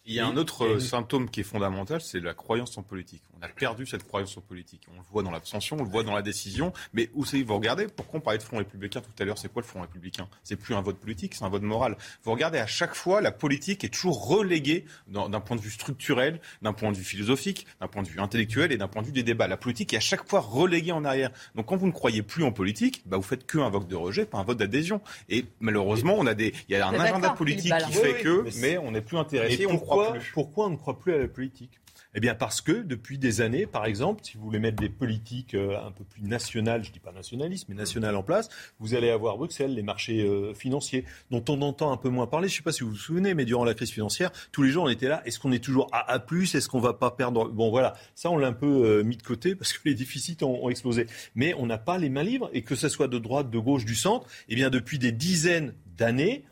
Il y a un autre euh, symptôme qui est fondamental, c'est la croyance en politique. On a perdu cette croyance en politique. On le voit dans l'abstention, on le voit dans la décision. Mais où c'est Vous regardez, pourquoi on parlait de Front républicain tout à l'heure C'est quoi le Front républicain? C'est plus un vote politique, c'est un vote moral. Vous regardez, à chaque fois, la politique est toujours reléguée d'un point de vue structurel, d'un point de vue philosophique, d'un point de vue intellectuel et d'un point de vue des débats. La politique est à chaque fois reléguée en arrière. Donc quand vous ne croyez plus en politique, bah, vous faites qu'un vote de rejet, pas un vote d'adhésion. Et malheureusement, on a des, il y a un agenda politique qui fait que, mais, mais on n'est plus intéressé, on croit Pourquoi on ne croit plus à la politique? Eh bien parce que depuis des années, par exemple, si vous voulez mettre des politiques euh, un peu plus nationales, je dis pas nationalistes, mais nationales en place, vous allez avoir Bruxelles, les marchés euh, financiers, dont on entend un peu moins parler. Je ne sais pas si vous vous souvenez, mais durant la crise financière, tous les jours on était là. Est-ce qu'on est toujours à A+, est-ce qu'on va pas perdre? Bon voilà, ça on l'a un peu euh, mis de côté parce que les déficits ont, ont explosé. Mais on n'a pas les mains libres et que ce soit de droite, de gauche, du centre, eh bien depuis des dizaines d'années,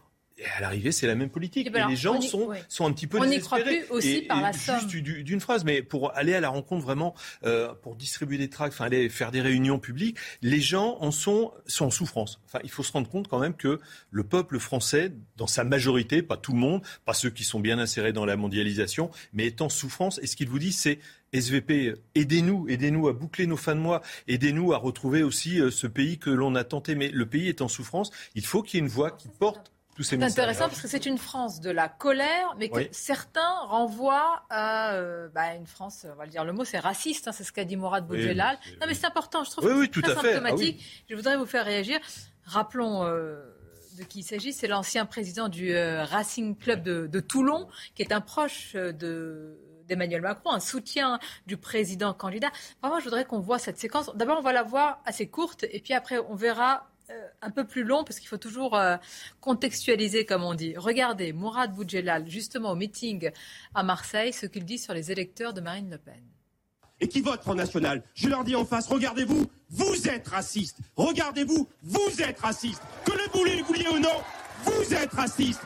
à l'arrivée, c'est la même politique. Et, ben alors, et les gens y, sont, ouais. sont un petit peu On n'y croit plus aussi et, par la juste somme. d'une phrase, mais pour aller à la rencontre vraiment, euh, pour distribuer des tracts, enfin aller faire des réunions publiques, les gens en sont, sont en souffrance. Enfin, il faut se rendre compte quand même que le peuple français, dans sa majorité, pas tout le monde, pas ceux qui sont bien insérés dans la mondialisation, mais est en souffrance. Et ce qu'il vous dit, c'est SVP, aidez-nous, aidez-nous à boucler nos fins de mois, aidez-nous à retrouver aussi euh, ce pays que l'on a tenté. Mais le pays est en souffrance. Il faut qu'il y ait une voix qui porte c'est intéressant parce que c'est une France de la colère, mais que oui. certains renvoient à euh, bah, une France, on va le dire le mot, c'est raciste, hein, c'est ce qu'a dit Mourad Boudjelal. Oui, oui, non mais c'est important, je trouve que c'est très symptomatique. Ah, je voudrais vous faire réagir. Rappelons euh, de qui il s'agit, c'est l'ancien président du euh, Racing Club de, de, Toulon, qui est un proche de d'Emmanuel Macron, un soutien du président candidat. Vraiment, je voudrais qu'on voit cette séquence. D'abord, on va la voir assez courte, et puis après, on verra un peu plus long parce qu'il faut toujours euh, contextualiser, comme on dit. Regardez, Mourad Boudjelal, justement au meeting à Marseille, ce qu'il dit sur les électeurs de Marine Le Pen. Et qui votent Front National? Je leur dis en face, regardez-vous, vous êtes racistes. Regardez-vous, vous êtes racistes. Que le le vouliez ou non, vous êtes racistes.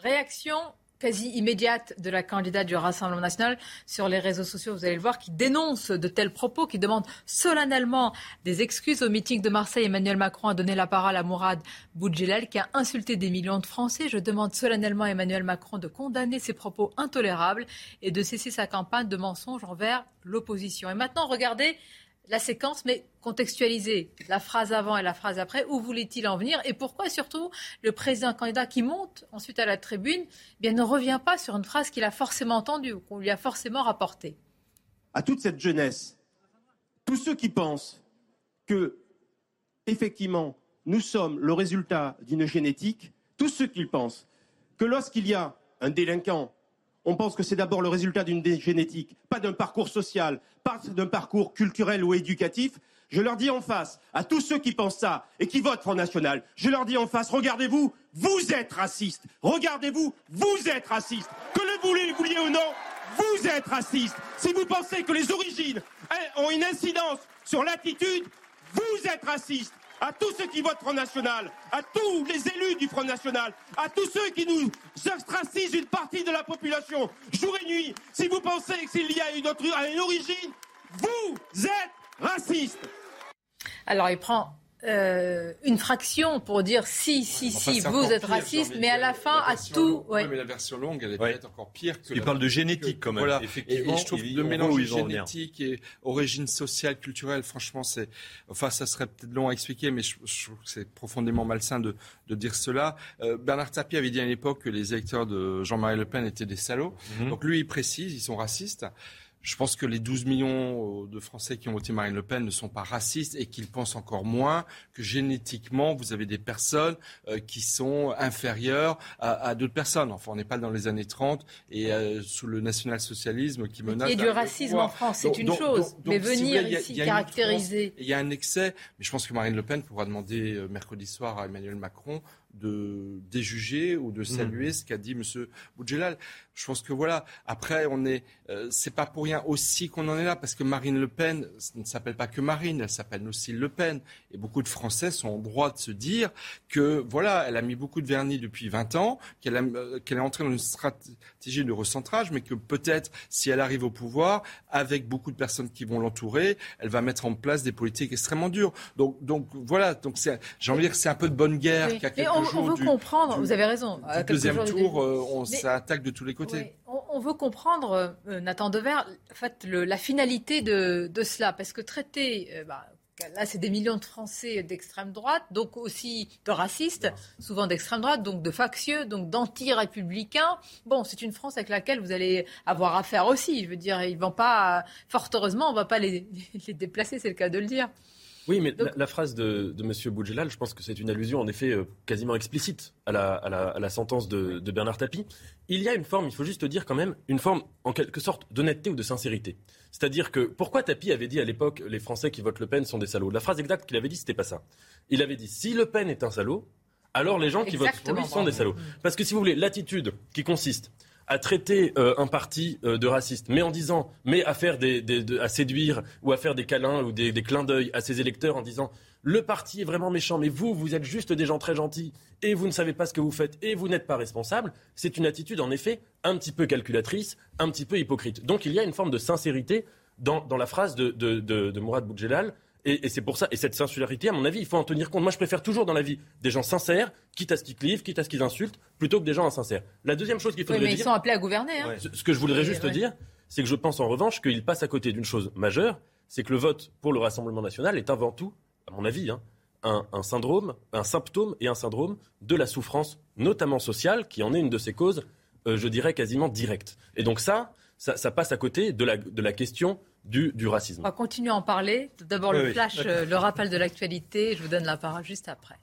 Réaction quasi immédiate de la candidate du Rassemblement national sur les réseaux sociaux, vous allez le voir, qui dénonce de tels propos, qui demande solennellement des excuses au meeting de Marseille. Emmanuel Macron a donné la parole à Mourad Boudjelal, qui a insulté des millions de Français. Je demande solennellement à Emmanuel Macron de condamner ces propos intolérables et de cesser sa campagne de mensonges envers l'opposition. Et maintenant, regardez la séquence, mais contextualisée, la phrase avant et la phrase après, où voulait-il en venir et pourquoi surtout le président candidat qui monte ensuite à la tribune eh ne revient pas sur une phrase qu'il a forcément entendue ou qu'on lui a forcément rapportée. À toute cette jeunesse, tous ceux qui pensent que, effectivement, nous sommes le résultat d'une génétique, tous ceux qui pensent que lorsqu'il y a un délinquant on pense que c'est d'abord le résultat d'une génétique, pas d'un parcours social, pas d'un parcours culturel ou éducatif. Je leur dis en face, à tous ceux qui pensent ça et qui votent Front National, je leur dis en face, regardez-vous, vous êtes racistes. Regardez-vous, vous êtes racistes. Que le vouliez, vouliez ou non, vous êtes racistes. Si vous pensez que les origines ont une incidence sur l'attitude, vous êtes racistes. À tous ceux qui votent Front National, à tous les élus du Front National, à tous ceux qui nous ostracisent une partie de la population, jour et nuit, si vous pensez qu'il y a une, autre, une origine, vous êtes raciste. Alors il prend euh, une fraction pour dire si, si, si, vous êtes raciste, mais à la fin, à tout. Ouais. mais la version longue, elle est peut-être encore pire que. Il parle de génétique quand même. Voilà. Effectivement, et, je trouve le mélange génétique et origine sociale, culturelle, franchement, c'est. Enfin, ça serait peut-être long à expliquer, mais je, trouve que c'est profondément malsain de, de dire cela. Euh, Bernard Tapie avait dit à l'époque que les électeurs de Jean-Marie Le Pen étaient des salauds. Mhm. Donc lui, il précise, ils sont racistes. Je pense que les 12 millions euh, de Français qui ont voté Marine Le Pen ne sont pas racistes et qu'ils pensent encore moins que génétiquement, vous avez des personnes euh, qui sont inférieures à, d'autres personnes. Enfin, on n'est pas dans les années 30 et euh, sous le national-socialisme qui menace. Il y a du racisme en France, c'est une chose. mais venir ici caractériser. Il y a un excès. Mais je pense que Marine Le Pen pourra demander mercredi soir à Emmanuel Macron de déjuger ou de mmh. saluer ce qu'a dit M. Boudjelal. Je pense que voilà. Après, on est, euh, c'est pas pour rien aussi qu'on en est là, parce que Marine Le Pen ne s'appelle pas que Marine, elle s'appelle aussi Le Pen. Et beaucoup de Français sont en droit de se dire que voilà, elle a mis beaucoup de vernis depuis 20 ans, qu'elle, euh, qu'elle est entrée dans une stratégie de recentrage, mais que peut-être si elle arrive au pouvoir, avec beaucoup de personnes qui vont l'entourer, elle va mettre en place des politiques extrêmement dures. Donc, donc voilà. Donc c'est, j'ai envie de dire, c'est un peu de bonne guerre oui. quelques on, jours. On veut comprendre. vous avez raison. Du deuxième tour, euh, on, ça attaque de tous les côtés. On, veut comprendre, euh, Nathan Dever, en fait, la finalité de, cela. Parce que traiter, euh, bah, là, c'est des millions de Français d'extrême droite, donc aussi de racistes, souvent d'extrême droite, donc de factieux, donc d'anti-républicains. Bon, c'est une France avec laquelle vous allez avoir affaire aussi. Je veux dire, ils vont pas, fort heureusement, on ne va pas les, les déplacer, c'est le cas de le dire. Oui, mais la, phrase de, de M. Boudjelal, je pense que c'est une allusion en effet euh, quasiment explicite à la, à la, à la sentence de, de, Bernard Tapie. Il y a une forme, il faut juste dire quand même, une forme en quelque sorte d'honnêteté ou de sincérité. C'est-à-dire que pourquoi Tapie avait dit à l'époque les Français qui votent Le Pen sont des salauds? La phrase exacte qu'il avait dit, c'était pas ça. Il avait dit si Le Pen est un salaud, alors les gens qui votent pour lui sont des salauds. Parce que si vous voulez, l'attitude qui consiste à traiter euh, un parti euh, de raciste, mais en disant, mais à faire des, à séduire ou à faire des câlins ou des, des clins d'œil à ses électeurs en disant le parti est vraiment méchant, mais vous, vous êtes juste des gens très gentils et vous ne savez pas ce que vous faites et vous n'êtes pas responsable, c'est une attitude en effet un petit peu calculatrice, un petit peu hypocrite. Donc il y a une forme de sincérité dans, dans la phrase de, de, de, Mourad Boudjelal et, c'est pour ça, et cette singularité, à mon avis, il faut en tenir compte. Moi, je préfère toujours dans la vie des gens sincères, quitte à ce qu'ils clivent, quitte à ce qu'ils insultent, plutôt que des gens insincères. La deuxième chose qu'il faudrait oui, mais ils sont appelés à gouverner. Hein. Ce, que je voudrais juste dire, c'est que je pense en revanche qu'ils passent à côté d'une chose majeure, c'est que le vote pour le Rassemblement national est avant tout, à mon avis, hein, un, syndrome, un symptôme et un syndrome de la souffrance, notamment sociale, qui en est une de ses causes, euh, je dirais quasiment directe. Et donc ça, ça, passe à côté de la, de la question du, racisme. On va continuer à en parler. D'abord le flash, euh, le rappel de l'actualité. Je vous donne la parole juste après.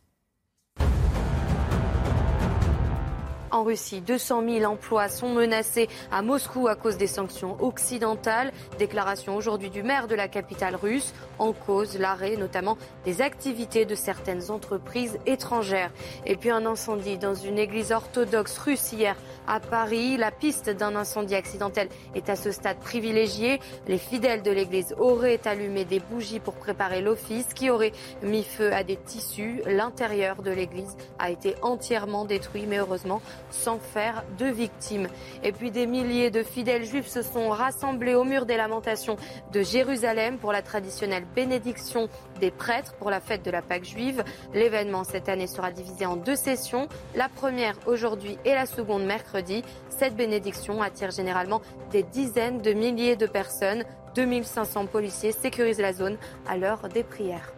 En Russie. 200 000 emplois sont menacés à Moscou à cause des sanctions occidentales. Déclaration aujourd'hui du maire de la capitale russe en cause l'arrêt notamment des activités de certaines entreprises étrangères. Et puis un incendie dans une église orthodoxe russe hier à Paris. La piste d'un incendie accidentel est à ce stade privilégiée. Les fidèles de l'église auraient allumé des bougies pour préparer l'office qui aurait mis feu à des tissus. L'intérieur de l'église a été entièrement détruit mais heureusement sans faire de victimes. Et puis des milliers de fidèles juifs se sont rassemblés au mur des lamentations de Jérusalem pour la traditionnelle bénédiction des prêtres pour la fête de la Pâque juive. L'événement cette année sera divisé en deux sessions, la première aujourd'hui et la seconde mercredi. Cette bénédiction attire généralement des dizaines de milliers de personnes. 2500 policiers sécurisent la zone à l'heure des prières.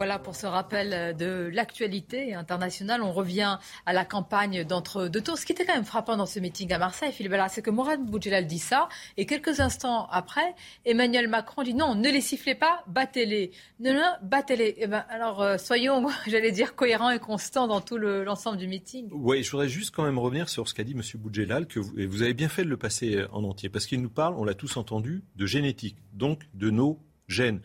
Voilà pour ce rappel euh, de l'actualité internationale. On revient à la campagne d'entre-deux tours. Ce qui était quand même frappant dans ce meeting à Marseille, Philippe c'est que Mourad Boudjelal dit ça, et quelques instants après, Emmanuel Macron dit non, ne les sifflez pas, battez-les. Non, non, battez-les. Eh ben, alors, euh, soyons, j'allais dire, cohérents et constants dans tout l'ensemble du meeting. Oui, je voudrais juste quand même revenir sur ce qu'a dit M. Boudjelal, que et vous avez bien fait de le passer euh, en entier, parce qu'il nous parle, on l'a tous entendu, de génétique, donc de nos gènes.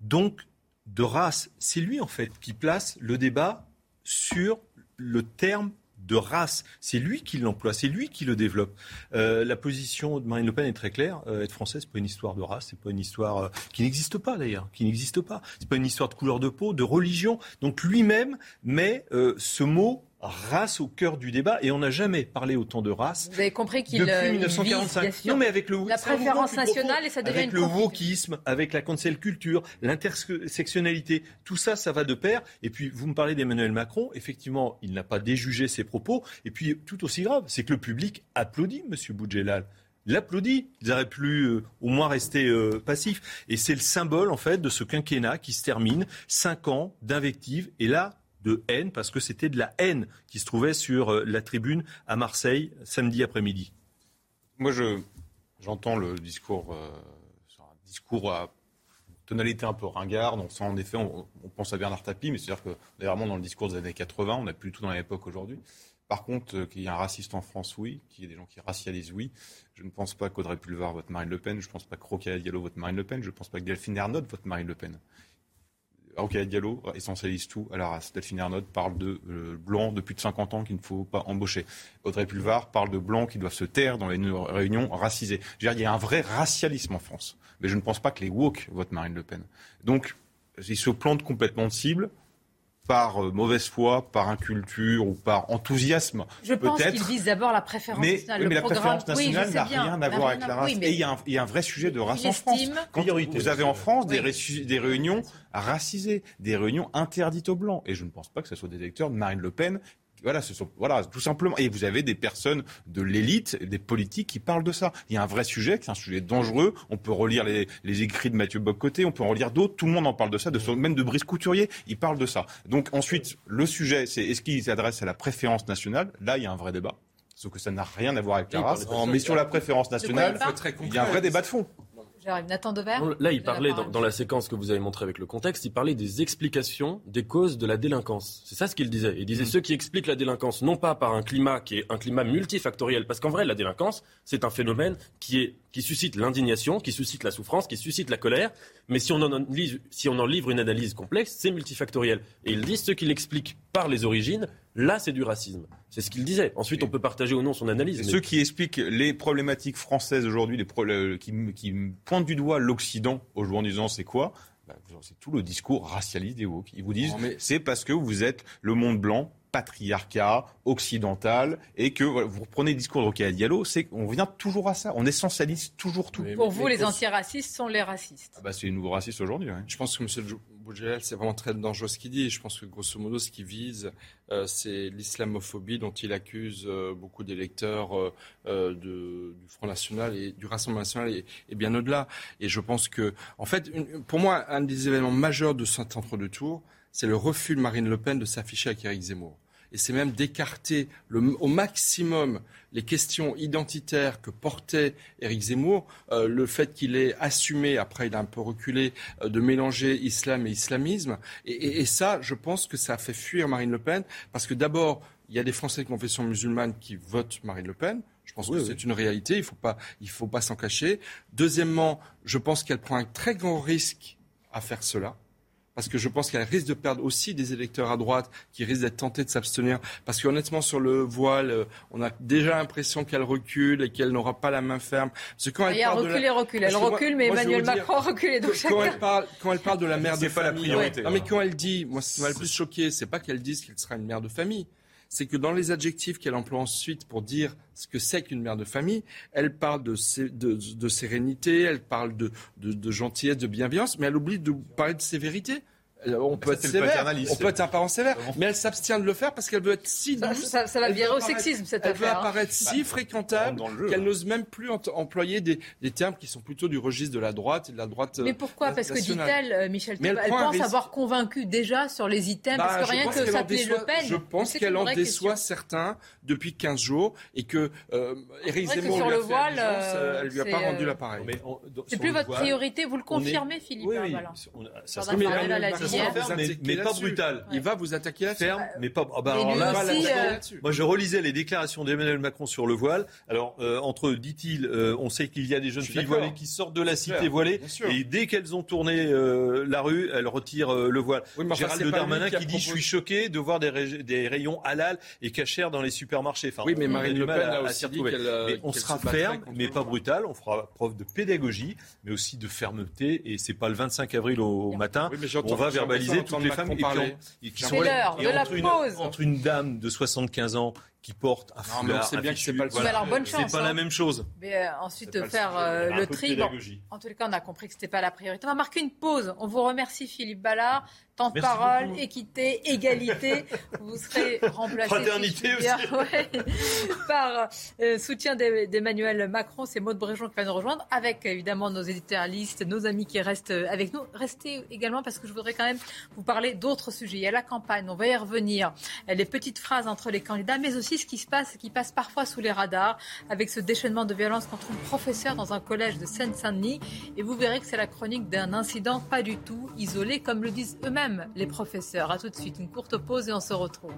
Donc, de race. C'est lui, en fait, qui place le débat sur le terme de race. C'est lui qui l'emploie, c'est lui qui le développe. Euh, la position de Marine Le Pen est très claire. Euh, être français, c'est pas une histoire de race, c'est pas une histoire euh, qui n'existe pas d'ailleurs, qui n'existe pas. C'est pas une histoire de couleur de peau, de religion. Donc lui-même met ce mot race au cœur du débat et on n'a jamais parlé autant de race. Vous avez compris qu'il depuis 1945. non mais avec le la préférence nationale et ça devient avec le wokisme, avec la cancel culture, l'intersectionnalité, tout ça, ça va de pair. Et puis vous me parlez d'Emmanuel Macron, effectivement, il n'a pas déjugé ses propos. Et puis tout aussi grave, c'est que le public applaudit Monsieur Boudjelal l'applaudit. Ils auraient pu euh, au moins rester euh, passifs. Et c'est le symbole, en fait, de ce quinquennat qui se termine. Cinq ans d'invective. Et là, de haine, parce que c'était de la haine qui se trouvait sur euh, la tribune à Marseille samedi après-midi. Moi, je, j'entends le discours, euh, discours à tonalité un peu ringarde. Ça, en effet, on, pense à Bernard Tapie, mais c'est-à-dire que on est vraiment dans le discours des années 80. On n'a plus du tout dans l'époque aujourd'hui. Par contre, euh, qu'il y ait un raciste en France, oui. Qu'il y ait des gens qui racialisent, oui. Je ne pense pas qu'Audrey Pulvar vote Marine Le Pen. Je ne pense pas que Rocaille Diallo vote Marine Le Pen. Je ne pense pas que Delphine Ernotte vote Marine Le Pen. Ok, Diallo essentialise tout à la race. Delphine Ernotte parle de euh, blancs de plus de 50 ans qu'il ne faut pas embaucher. Audrey Pulvar parle de blancs qui doivent se taire dans les réunions racisées. Il y a un vrai racialisme en France. Mais je ne pense pas que les woke votent Marine Le Pen. Donc, ils se plantent complètement de cible par euh, mauvaise foi, par inculture ou par enthousiasme. Je pense qu'ils visent d'abord la préférence nationale. Oui, mais la préférence nationale n'a rien à voir avec la race. Et il y, a un vrai sujet de race en France. Quand vous avez en France des, des réunions racisées, des réunions interdites aux Blancs. Et je ne pense pas que ce soit des électeurs de Marine Le Pen voilà, ce sont, voilà, tout simplement. Et vous avez des personnes de l'élite, des politiques qui parlent de ça. Il y a un vrai sujet, c'est un sujet dangereux. On peut relire les, les écrits de Mathieu Boccoté, on peut en relire d'autres. Tout le monde en parle de ça, de, même de Brice Couturier, il parle de ça. Donc ensuite, le sujet, c'est est-ce qu'il s'adresse à la préférence nationale? Là, il y a un vrai débat. Sauf que ça n'a rien à voir avec la race. Mais sur la préférence nationale, il y a un vrai débat de fond. Nathan Là, il parlait, dans, la séquence que vous avez montrée avec le contexte, il parlait des explications des causes de la délinquance. C'est ça ce qu'il disait. Il disait mm. ceux qui expliquent la délinquance, non pas par un climat qui est un climat multifactoriel, parce qu'en vrai, la délinquance, c'est un phénomène qui, est, qui suscite l'indignation, qui suscite la souffrance, qui suscite la colère. Mais si on en, si on en livre une analyse complexe, c'est multifactoriel. Et il dit ceux qui l'expliquent par les origines, Là, c'est du racisme. C'est ce qu'il disait. Ensuite, on peut partager ou non son analyse. Ceux qui expliquent les problématiques françaises aujourd'hui, qui, qui, pointent du doigt l'Occident aujourd'hui en disant c'est quoi? Bah, c'est tout le discours racialiste des woke. Ils vous disent c'est parce que vous êtes le monde blanc, patriarcat, occidental, et que vous reprenez le discours de Rocaille Diallo, c'est qu'on vient toujours à ça. On essentialise toujours tout. Pour vous, les antiracistes sont les racistes. Ah bah, c'est les nouveaux racistes aujourd'hui. Je pense que M. C'est vraiment très dangereux ce qu'il dit. Je pense que grosso modo, ce qu'il vise, euh, c'est l'islamophobie dont il accuse euh, beaucoup d'électeurs euh, du Front National et du Rassemblement National et, bien au-delà. Et je pense que, en fait, pour moi, un des événements majeurs de cet entre-deux tours, c'est le refus de Marine Le Pen de s'afficher avec Éric Zemmour et c'est même d'écarter au maximum les questions identitaires que portait Éric Zemmour, euh, le fait qu'il ait assumé, après il a un peu reculé, euh, de mélanger islam et islamisme. Et, ça, je pense que ça a fait fuir Marine Le Pen, parce que d'abord, il y a des Français de confession musulmane qui votent Marine Le Pen. Je pense que c'est une réalité, il ne faut pas, faut pas s'en cacher. Deuxièmement, je pense qu'elle prend un très grand risque à faire cela parce que je pense qu'elle risque de perdre aussi des électeurs à droite qui risquent d'être tentés de s'abstenir. Parce qu'honnêtement, sur le voile, euh, on a déjà l'impression qu'elle recule et qu'elle n'aura pas la main ferme. Parce quand elle parle recule recule. Elle recule, mais Emmanuel Macron recule. Donc quand, elle parle, quand elle parle de la mère de pas famille, la priorité, non, mais quand elle dit, moi, ce qui m'a le plus choqué, c'est pas qu'elle dise qu'elle sera une mère de famille c'est que dans les adjectifs qu'elle emploie ensuite pour dire ce que c'est qu'une mère de famille, elle parle de, sérénité, elle parle de, gentillesse, de bienveillance, mais elle oublie de parler de sévérité. Euh, on peut, être sévère, on peut être un parent sévère, mais elle s'abstient de le faire parce qu'elle veut être si douce. Ça, ça, va virer au sexisme cette elle affaire. Elle veut apparaître si fréquentable qu'elle n'ose même plus employer des, des, termes qui sont plutôt du registre de la droite et de la droite. Mais pourquoi Parce que dit-elle, euh, Michel, elle, elle pense avoir convaincu déjà sur les items, parce que bah, rien que s'appeler Le Pen. Je pense qu'elle en déçoit certains depuis 15 jours et que euh, Éric Zemmour lui a fait voile, euh, elle lui a pas rendu l'appareil. C'est plus votre priorité, vous le confirmez, Philippe Oui, ferme, mais, pas brutal. Il va vous attaquer là-dessus. Ferme, mais pas. Ah bah, alors là, euh, moi, je relisais les déclarations d'Emmanuel Macron sur le voile. Alors, euh, entre, dit-il, euh, on sait qu'il y a des jeunes filles voilées qui sortent de la cité voilée, et dès qu'elles ont tourné la rue, elles retirent le voile. Gérald Darmanin qui, dit Je suis choqué de voir des, des rayons halal et cachers dans les supermarchés. Enfin, oui, mais Marine Le Pen a aussi dit qu'elle. On sera ferme, mais pas brutal. On fera preuve de pédagogie, mais aussi de fermeté. Et c'est pas le 25 avril au matin. on va verbaliser toutes les femmes qui sont la pause. Entre une dame de 75 ans qui porte un foulard. c'est bien que c'est pas le C'est pas la hein. même chose. Mais euh, ensuite faire euh, le tri. en tous les cas, on a compris que c'était pas la priorité. On va marquer une pause. On vous remercie Philippe Ballard. Temps de parole, équité, égalité. Vous serez remplacé. Fraternité aussi. par euh, soutien d'Emmanuel Macron. C'est Maud Bréjon qui va nous rejoindre, avec évidemment nos éditorialistes, nos amis qui restent avec nous. Restez également parce que je voudrais quand même vous parler d'autres sujets. Il y a la campagne, on va y revenir. Les petites phrases entre les candidats, mais aussi ce qui se passe, qui passe parfois sous les radars, avec ce déchaînement de violence contre une professeure dans un collège de Seine-Saint-Denis. Et vous verrez que c'est la chronique d'un incident pas du tout isolé, comme le disent eux-mêmes les professeurs. À tout de suite, une courte pause et on se retrouve.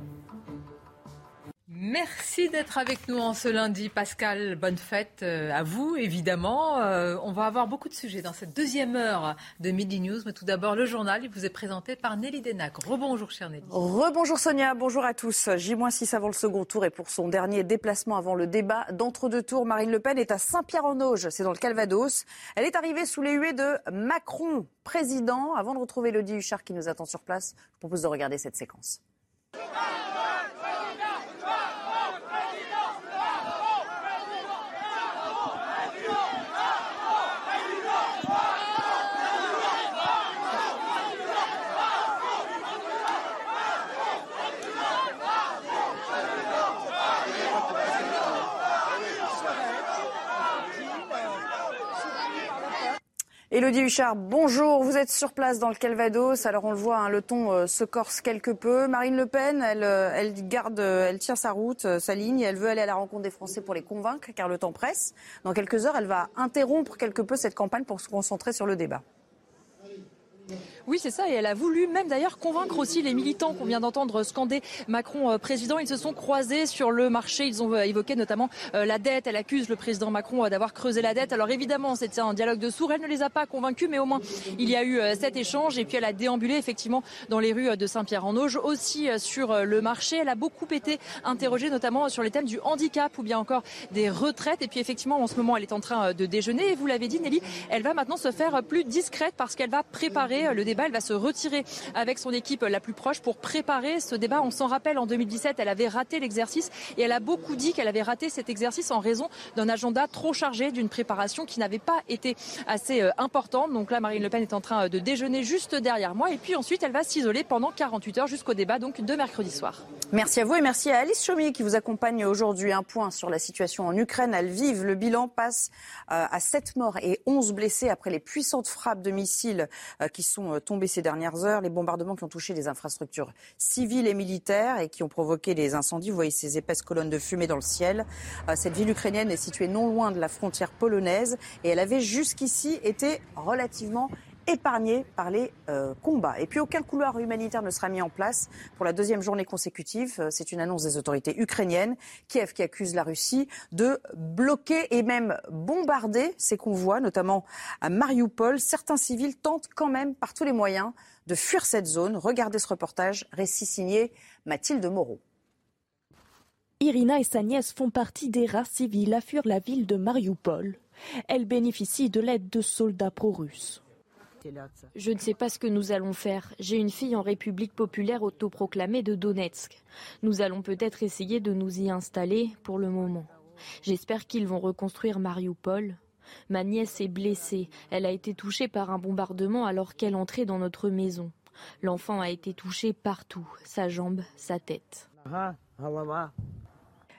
Merci d'être avec nous en ce lundi, Pascal. Bonne fête euh, à vous, évidemment. Euh, on va avoir beaucoup de sujets dans cette deuxième heure de Midi News. Mais tout d'abord, le journal, il vous est présenté par Nelly Denac. Rebonjour, chère Nelly. Rebonjour, Sonia. Bonjour à tous. J-6 avant le second tour et pour son dernier déplacement avant le débat d'entre-deux tours, Marine Le Pen est à Saint-Pierre-en-Auge. C'est dans le Calvados. Elle est arrivée sous les huées de Macron, président. Avant de retrouver Elodie Huchard qui nous attend sur place, je propose de regarder cette séquence. Élodie Huchard, bonjour. Vous êtes sur place dans le Calvados. Alors on le voit, hein, le ton euh, se corse quelque peu. Marine Le Pen, elle, euh, elle garde, euh, elle tient sa route, sa ligne. Elle veut aller à la rencontre des Français pour les convaincre, car le temps presse. Dans quelques heures, elle va interrompre quelque peu cette campagne pour se concentrer sur le débat. Oui, c'est ça. Et elle a voulu même d'ailleurs convaincre aussi les militants qu'on vient d'entendre scander Macron euh, président. Ils se sont croisés sur le marché. Ils ont euh, évoqué notamment euh, la dette. Elle accuse le président Macron d'avoir creusé la dette. Alors évidemment, c'était un dialogue de sourds. Elle ne les a pas convaincus, mais au moins il y a eu cet échange. Et puis elle a déambulé effectivement dans les rues de Saint-Pierre-en-Auge, aussi sur le marché. Elle a beaucoup été interrogée, notamment sur les thèmes du handicap ou bien encore des retraites. Et puis effectivement, en ce moment, elle est en train de déjeuner. Et vous l'avez dit, Nelly, elle va maintenant se faire plus discrète parce qu'elle va préparer le débat elle va se retirer avec son équipe la plus proche pour préparer ce débat. On s'en rappelle, en 2017, elle avait raté l'exercice et elle a beaucoup dit qu'elle avait raté cet exercice en raison d'un agenda trop chargé, d'une préparation qui n'avait pas été assez euh, importante. Donc là, Marine Le Pen est en train de déjeuner juste derrière moi et puis ensuite, elle va s'isoler pendant 48 heures jusqu'au débat donc de mercredi soir. Merci à vous et merci à Alice Chaumier qui vous accompagne aujourd'hui. Un point sur la situation en Ukraine. Elle vive. Le bilan passe euh, à 7 morts et 11 blessés après les puissantes frappes de missiles euh, qui sont tombés ces dernières heures, les bombardements qui ont touché les infrastructures civiles et militaires et qui ont provoqué les incendies. Vous voyez ces épaisses colonnes de fumée dans le ciel. Euh, cette ville ukrainienne est située non loin de la frontière polonaise et elle avait jusqu'ici été relativement épargnés par les euh, combats. Et puis aucun couloir humanitaire ne sera mis en place pour la deuxième journée consécutive. Euh, c'est une annonce des autorités ukrainiennes. Kiev qui accuse la Russie de bloquer et même bombarder ces convois, notamment à Mariupol. Certains civils tentent quand même par tous les moyens de fuir cette zone. Regardez ce reportage, récit signé Mathilde Moreau. Irina et sa nièce font partie des rares civils à fuir la ville de Mariupol. Elles bénéficient de l'aide de soldats pro-russes. Je ne sais pas ce que nous allons faire. J'ai une fille en République populaire autoproclamée de Donetsk. Nous allons peut-être essayer de nous y installer pour le moment. J'espère qu'ils vont reconstruire Mariupol. Ma nièce est blessée. Elle a été touchée par un bombardement alors qu'elle entrait dans notre maison. L'enfant a été touché partout, sa jambe, sa tête.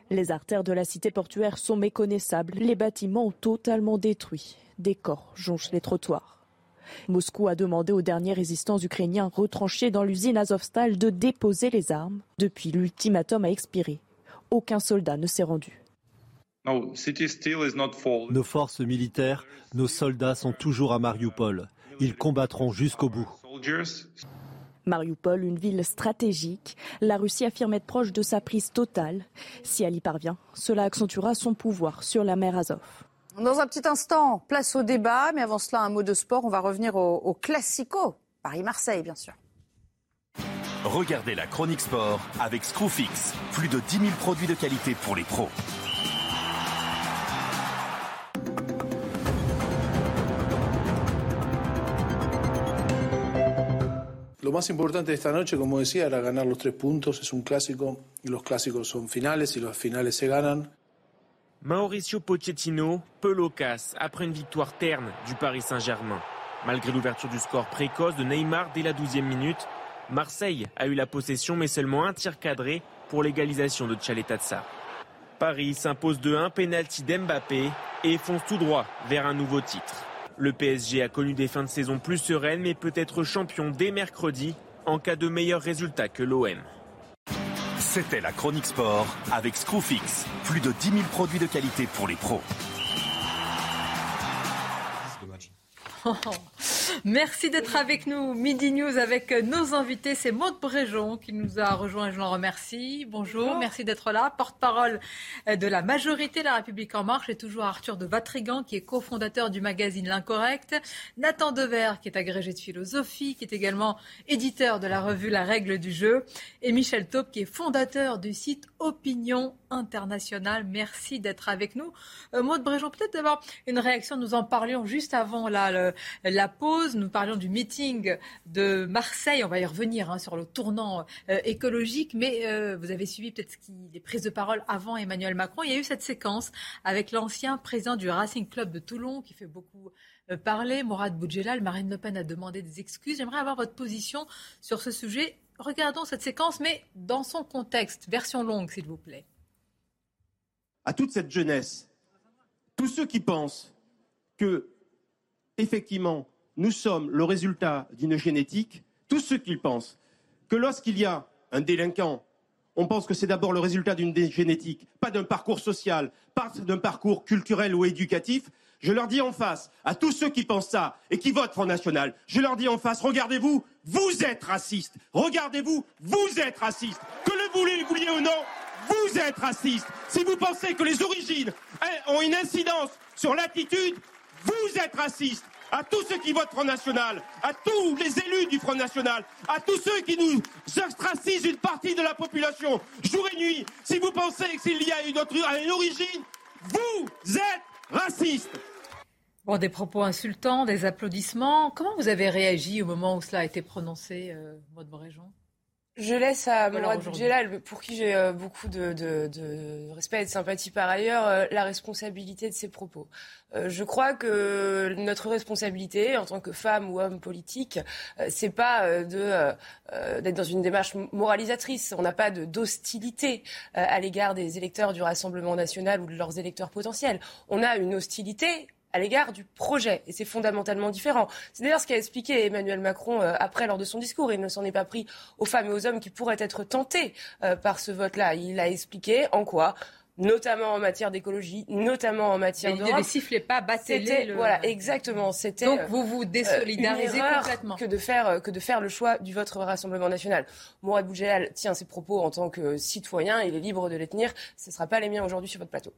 Les artères de la cité portuaire sont méconnaissables, les bâtiments totalement détruits, des corps jonchent les trottoirs. Moscou a demandé aux derniers résistants ukrainiens retranchés dans l'usine Azovstal de déposer les armes. Depuis, l'ultimatum a expiré. Aucun soldat ne s'est rendu. Nos forces militaires, nos soldats sont toujours à Mariupol. Ils combattront jusqu'au bout. Mariupol, une ville stratégique, la Russie affirme être proche de sa prise totale. Si elle y parvient, cela accentuera son pouvoir sur la mer Azov. Dans un petit instant, place au débat, mais avant cela, un mot de sport. On va revenir au, au Classico, Paris-Marseille, bien sûr. Regardez la chronique sport avec Screwfix. Plus de 10 000 produits de qualité pour les pros. Lo más importante de esta noche, como decía, era ganar los tres puntos. Es un clásico y los clásicos son finales y los finales se ganan. Mauricio Pochettino, peu loquace après une victoire terne du Paris Saint-Germain. Malgré l'ouverture du score précoce de Neymar dès la 12e minute, Marseille a eu la possession mais seulement un tir cadré pour l'égalisation de Tchaletazza. Paris s'impose de 1 penalty d'Mbappé et fonce tout droit vers un nouveau titre. Le PSG a connu des fins de saison plus sereines mais peut être champion dès mercredi en cas de meilleurs résultats que l'OM. C'était la chronique sport avec Screwfix. Plus de 10 000 produits de qualité pour les pros. Merci d'être avec nous. Midi News avec nos invités. C'est Maude Bréjon qui nous a rejoint. Je l'en remercie. Bonjour. Merci d'être là. Porte-parole de la majorité La République En Marche et toujours Arthur de Vatrigan qui est cofondateur du magazine L'Incorrect. Nathan Dever qui est agrégé de philosophie, qui est également éditeur de la revue La Règle du jeu. Et Michel Taupe qui est fondateur du site Opinion Internationale. Merci d'être avec nous. Euh, Maude Bréjon, peut-être d'abord une réaction. Nous en parlions juste avant la pause. Nous parlions du meeting de Marseille. On va y revenir hein, sur le tournant euh, écologique. Mais euh, vous avez suivi peut-être les prises de parole avant Emmanuel Macron. Il y a eu cette séquence avec l'ancien président du Racing Club de Toulon qui fait beaucoup euh, parler, Mourad Boudjelal. Marine Le Pen a demandé des excuses. J'aimerais avoir votre position sur ce sujet. Regardons cette séquence, mais dans son contexte. Version longue, s'il vous plaît. À toute cette jeunesse, tous ceux qui pensent que, effectivement, nous sommes le résultat d'une génétique, tous ceux qui pensent que lorsqu'il y a un délinquant, on pense que c'est d'abord le résultat d'une génétique, pas d'un parcours social, pas d'un parcours culturel ou éducatif. Je leur dis en face, à tous ceux qui pensent ça et qui votent Front National, je leur dis en face, regardez-vous, vous êtes racistes. Regardez-vous, vous êtes racistes. Que le vouliez ou non, vous êtes racistes. Si vous pensez que les origines hein, ont une incidence sur l'attitude, vous êtes racistes à tous ceux qui votent Front National, à tous les élus du Front National, à tous ceux qui nous ostracisent une partie de la population, jour et nuit, si vous pensez qu'il y a une, autre, origine, vous êtes racistes. Bon, des propos insultants, des applaudissements. Comment vous avez réagi au moment où cela a été prononcé, euh, Maud je laisse à Mourad Boudjelal, pour qui j'ai euh, beaucoup de, de, de, respect et de sympathie par ailleurs, euh, la responsabilité de ses propos. Euh, je crois que notre responsabilité en tant que femme ou homme politique, c'est pas de d'être dans une démarche moralisatrice. On n'a pas d'hostilité à l'égard des électeurs du Rassemblement national ou de leurs électeurs potentiels. On a une hostilité à l'égard du projet. Et c'est fondamentalement différent. C'est d'ailleurs ce qu'a expliqué Emmanuel Macron euh, après lors de son discours. Il ne s'en est pas pris aux femmes et aux hommes qui pourraient être tentés euh, par ce vote-là. Il a expliqué en quoi notamment en matière d'écologie, notamment en matière de. Il ne sifflait pas, battez le... Voilà, exactement. C'était donc vous vous euh, désolidarisez complètement que de faire que de faire le choix du vote Rassemblement national. Mourad Boudjelal tient ses propos en tant que citoyen, il est libre de les tenir. Ce ne sera pas les miens aujourd'hui sur votre plateau.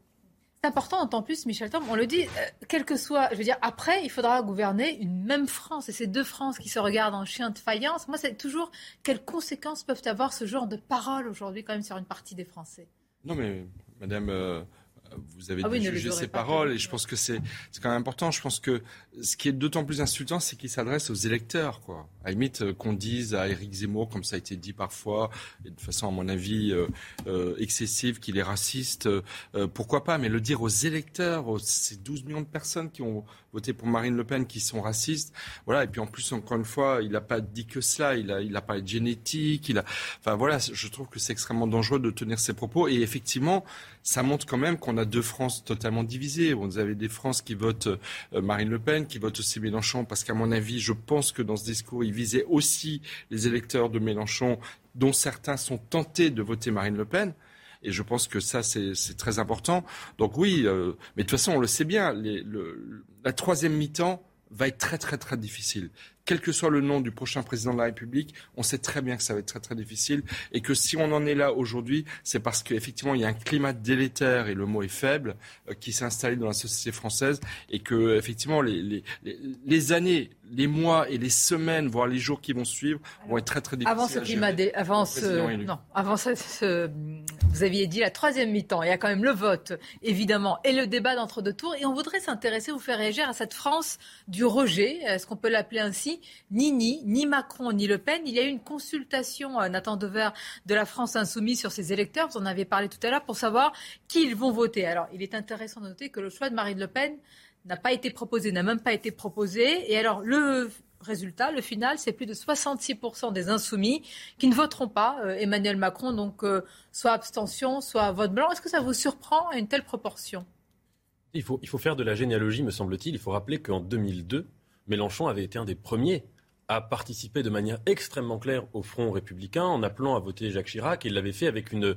C'est important, d'autant plus, Michel Tom, on le dit, euh, quel que soit, je veux dire, après, il faudra gouverner une même France. Et c'est deux France qui se regardent en chien de faïence. Moi, c'est toujours quelles conséquences peuvent avoir ce genre de paroles aujourd'hui, quand même, sur une partie des Français? Non, mais Madame, euh, vous avez ah jugé ses paroles et je pense que c'est quand même important. Je pense que ce qui est d'autant plus insultant, c'est qu'il s'adresse aux électeurs. Quoi. À la limite, euh, qu'on dise à Éric Zemmour, comme ça a été dit parfois, et de façon, à mon avis, euh, euh, excessive, qu'il est raciste, pourquoi pas, mais le dire aux électeurs, aux, ces 12 millions de personnes qui ont voté pour Marine Le Pen, qui sont racistes, voilà, et puis en plus, encore une fois, il n'a pas dit que cela, il a, il a parlé de génétique, il a, enfin voilà, je trouve que c'est extrêmement dangereux de tenir ces propos, et effectivement, ça montre quand même qu'on a deux France totalement divisées. Vous avez des France qui votent Marine Le Pen, qui votent aussi Mélenchon, parce qu'à mon avis, je pense que dans ce discours, il visait aussi les électeurs de Mélenchon, dont certains sont tentés de voter Marine Le Pen. Et je pense que ça, c'est très important. Donc oui, euh, mais de toute façon, on le sait bien, les, le, la troisième mi-temps va être très très très difficile. quel que soit le nom du prochain président de la République, on sait très bien que ça va être très très difficile et que si on en est là aujourd'hui, c'est parce qu'effectivement il y a un climat délétère et le mot est faible euh, qui s'est installé dans la société française et que effectivement les, les, les années les mois et les semaines, voire les jours qui vont suivre, vont être très très difficiles. Avant ce climat, dé... avant ce... non, avant ce... vous aviez dit la troisième mi-temps. Il y a quand même le vote, évidemment, et le débat d'entre deux tours. Et on voudrait s'intéresser, vous faire réagir à cette France du rejet, est-ce qu'on peut l'appeler ainsi? Ni ni, ni Macron, ni Le Pen. Il y a eu une consultation, euh, Nathan Dever, de la France insoumise sur ses électeurs. Vous en avez parlé tout à l'heure pour savoir qui ils vont voter. Alors, il est intéressant de noter que le choix de Marine Le Pen n'a pas été proposé, n'a même pas été proposé. Et alors, le résultat, le final, c'est plus de 66% des insoumis qui ne voteront pas euh, Emmanuel Macron. Donc, euh, soit abstention, soit vote blanc. Est-ce que ça vous surprend à une telle proportion? Il faut, il faut faire de la généalogie, me semble-t-il. Il faut rappeler qu'en 2002, Mélenchon avait été un des premiers à participer de manière extrêmement claire au Front républicain en appelant à voter Jacques Chirac. Il l'avait fait avec une,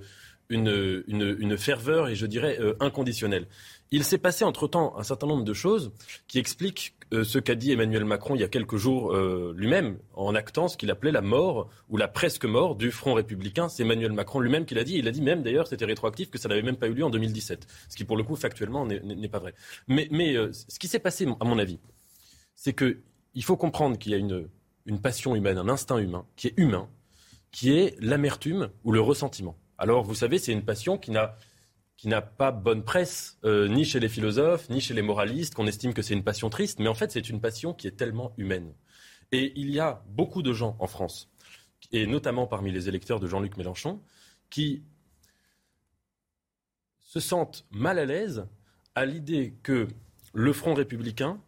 une, ferveur et je dirais euh, inconditionnelle. Il s'est passé entre-temps un certain nombre de choses qui expliquent euh, ce qu'a dit Emmanuel Macron il y a quelques jours euh, lui-même, en actant ce qu'il appelait la mort ou la presque mort du Front républicain. C'est Emmanuel Macron lui-même qui l'a dit. Il a dit même d'ailleurs, c'était rétroactif, que ça n'avait même pas eu lieu en 2017. Ce qui pour le coup, factuellement, n'est pas vrai. Mais, ce qui s'est passé, à mon avis, c'est qu'il faut comprendre qu'il y a une passion humaine, un instinct humain, qui est humain, qui est l'amertume ou le ressentiment. Alors, vous savez, c'est une passion qui n'a pas bonne presse, euh, ni chez les philosophes, ni chez les moralistes, qu'on estime que c'est une passion triste, mais en fait c'est une passion qui est tellement humaine. Et il y a beaucoup de gens en France, et notamment parmi les électeurs de Jean-Luc Mélenchon, qui se sentent mal à l'aise à l'idée que le Front républicain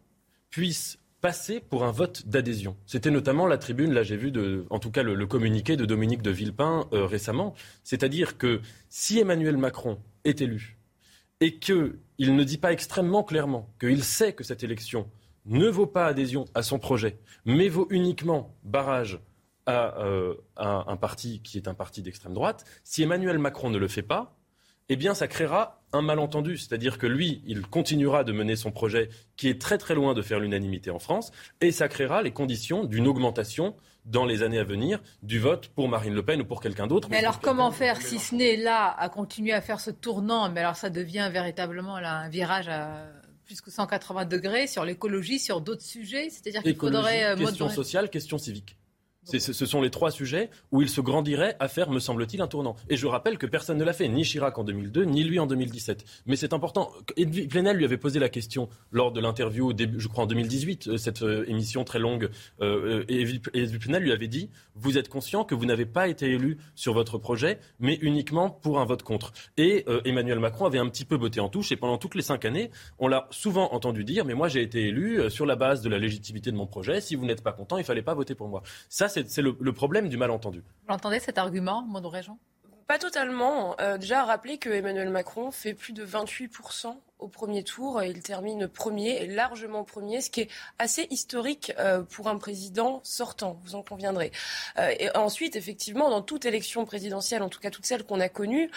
puisse passer pour un vote d'adhésion. C'était notamment la tribune, là j'ai vu, en tout cas le, communiqué de Dominique de Villepin euh, récemment. C'est-à-dire que si Emmanuel Macron est élu et qu'il ne dit pas extrêmement clairement qu'il sait que cette élection ne vaut pas adhésion à son projet, mais vaut uniquement barrage à, euh, à un parti qui est un parti d'extrême droite, si Emmanuel Macron ne le fait pas, eh bien, ça créera un malentendu. C'est-à-dire que lui, il continuera de mener son projet qui est très très loin de faire l'unanimité en France, et ça créera les conditions d'une augmentation dans les années à venir du vote pour Marine Le Pen ou pour quelqu'un d'autre. Mais alors comment faire si ce n'est là à continuer à faire ce tournant? Mais alors ça devient véritablement là, un virage à plus que 180 degrés sur l'écologie, sur d'autres sujets? C'est-à-dire qu'il faudrait... Euh, question sociale, question civique ce sont les trois sujets où il se grandirait à faire, me semble-t-il, un tournant. Et je rappelle que personne ne l'a fait, ni Chirac en 2002, ni lui en 2017. Mais c'est important. Edwige Plenel lui avait posé la question lors de l'interview, je crois en 2018, euh, cette euh, émission très longue. Euh, et Edwige Plenel lui avait dit Vous êtes conscient que vous n'avez pas été élu sur votre projet, mais uniquement pour un vote contre. Et Emmanuel Macron avait un petit peu botté en touche. Et pendant toutes les cinq années, on l'a souvent entendu dire Mais moi, j'ai été élu sur la base de la légitimité de mon projet. Si vous n'êtes pas content, il ne fallait pas voter pour moi. Ça, c'est le, problème du malentendu. Vous entendez cet argument, Maud Réjean pas totalement. Euh, déjà, rappeler que Emmanuel Macron fait plus de 28% au premier tour. Il termine premier, et largement premier, ce qui est assez historique euh, pour un président sortant, vous en conviendrez. Euh, et ensuite, effectivement, dans toute élection présidentielle, en tout cas toutes celles qu'on a connues,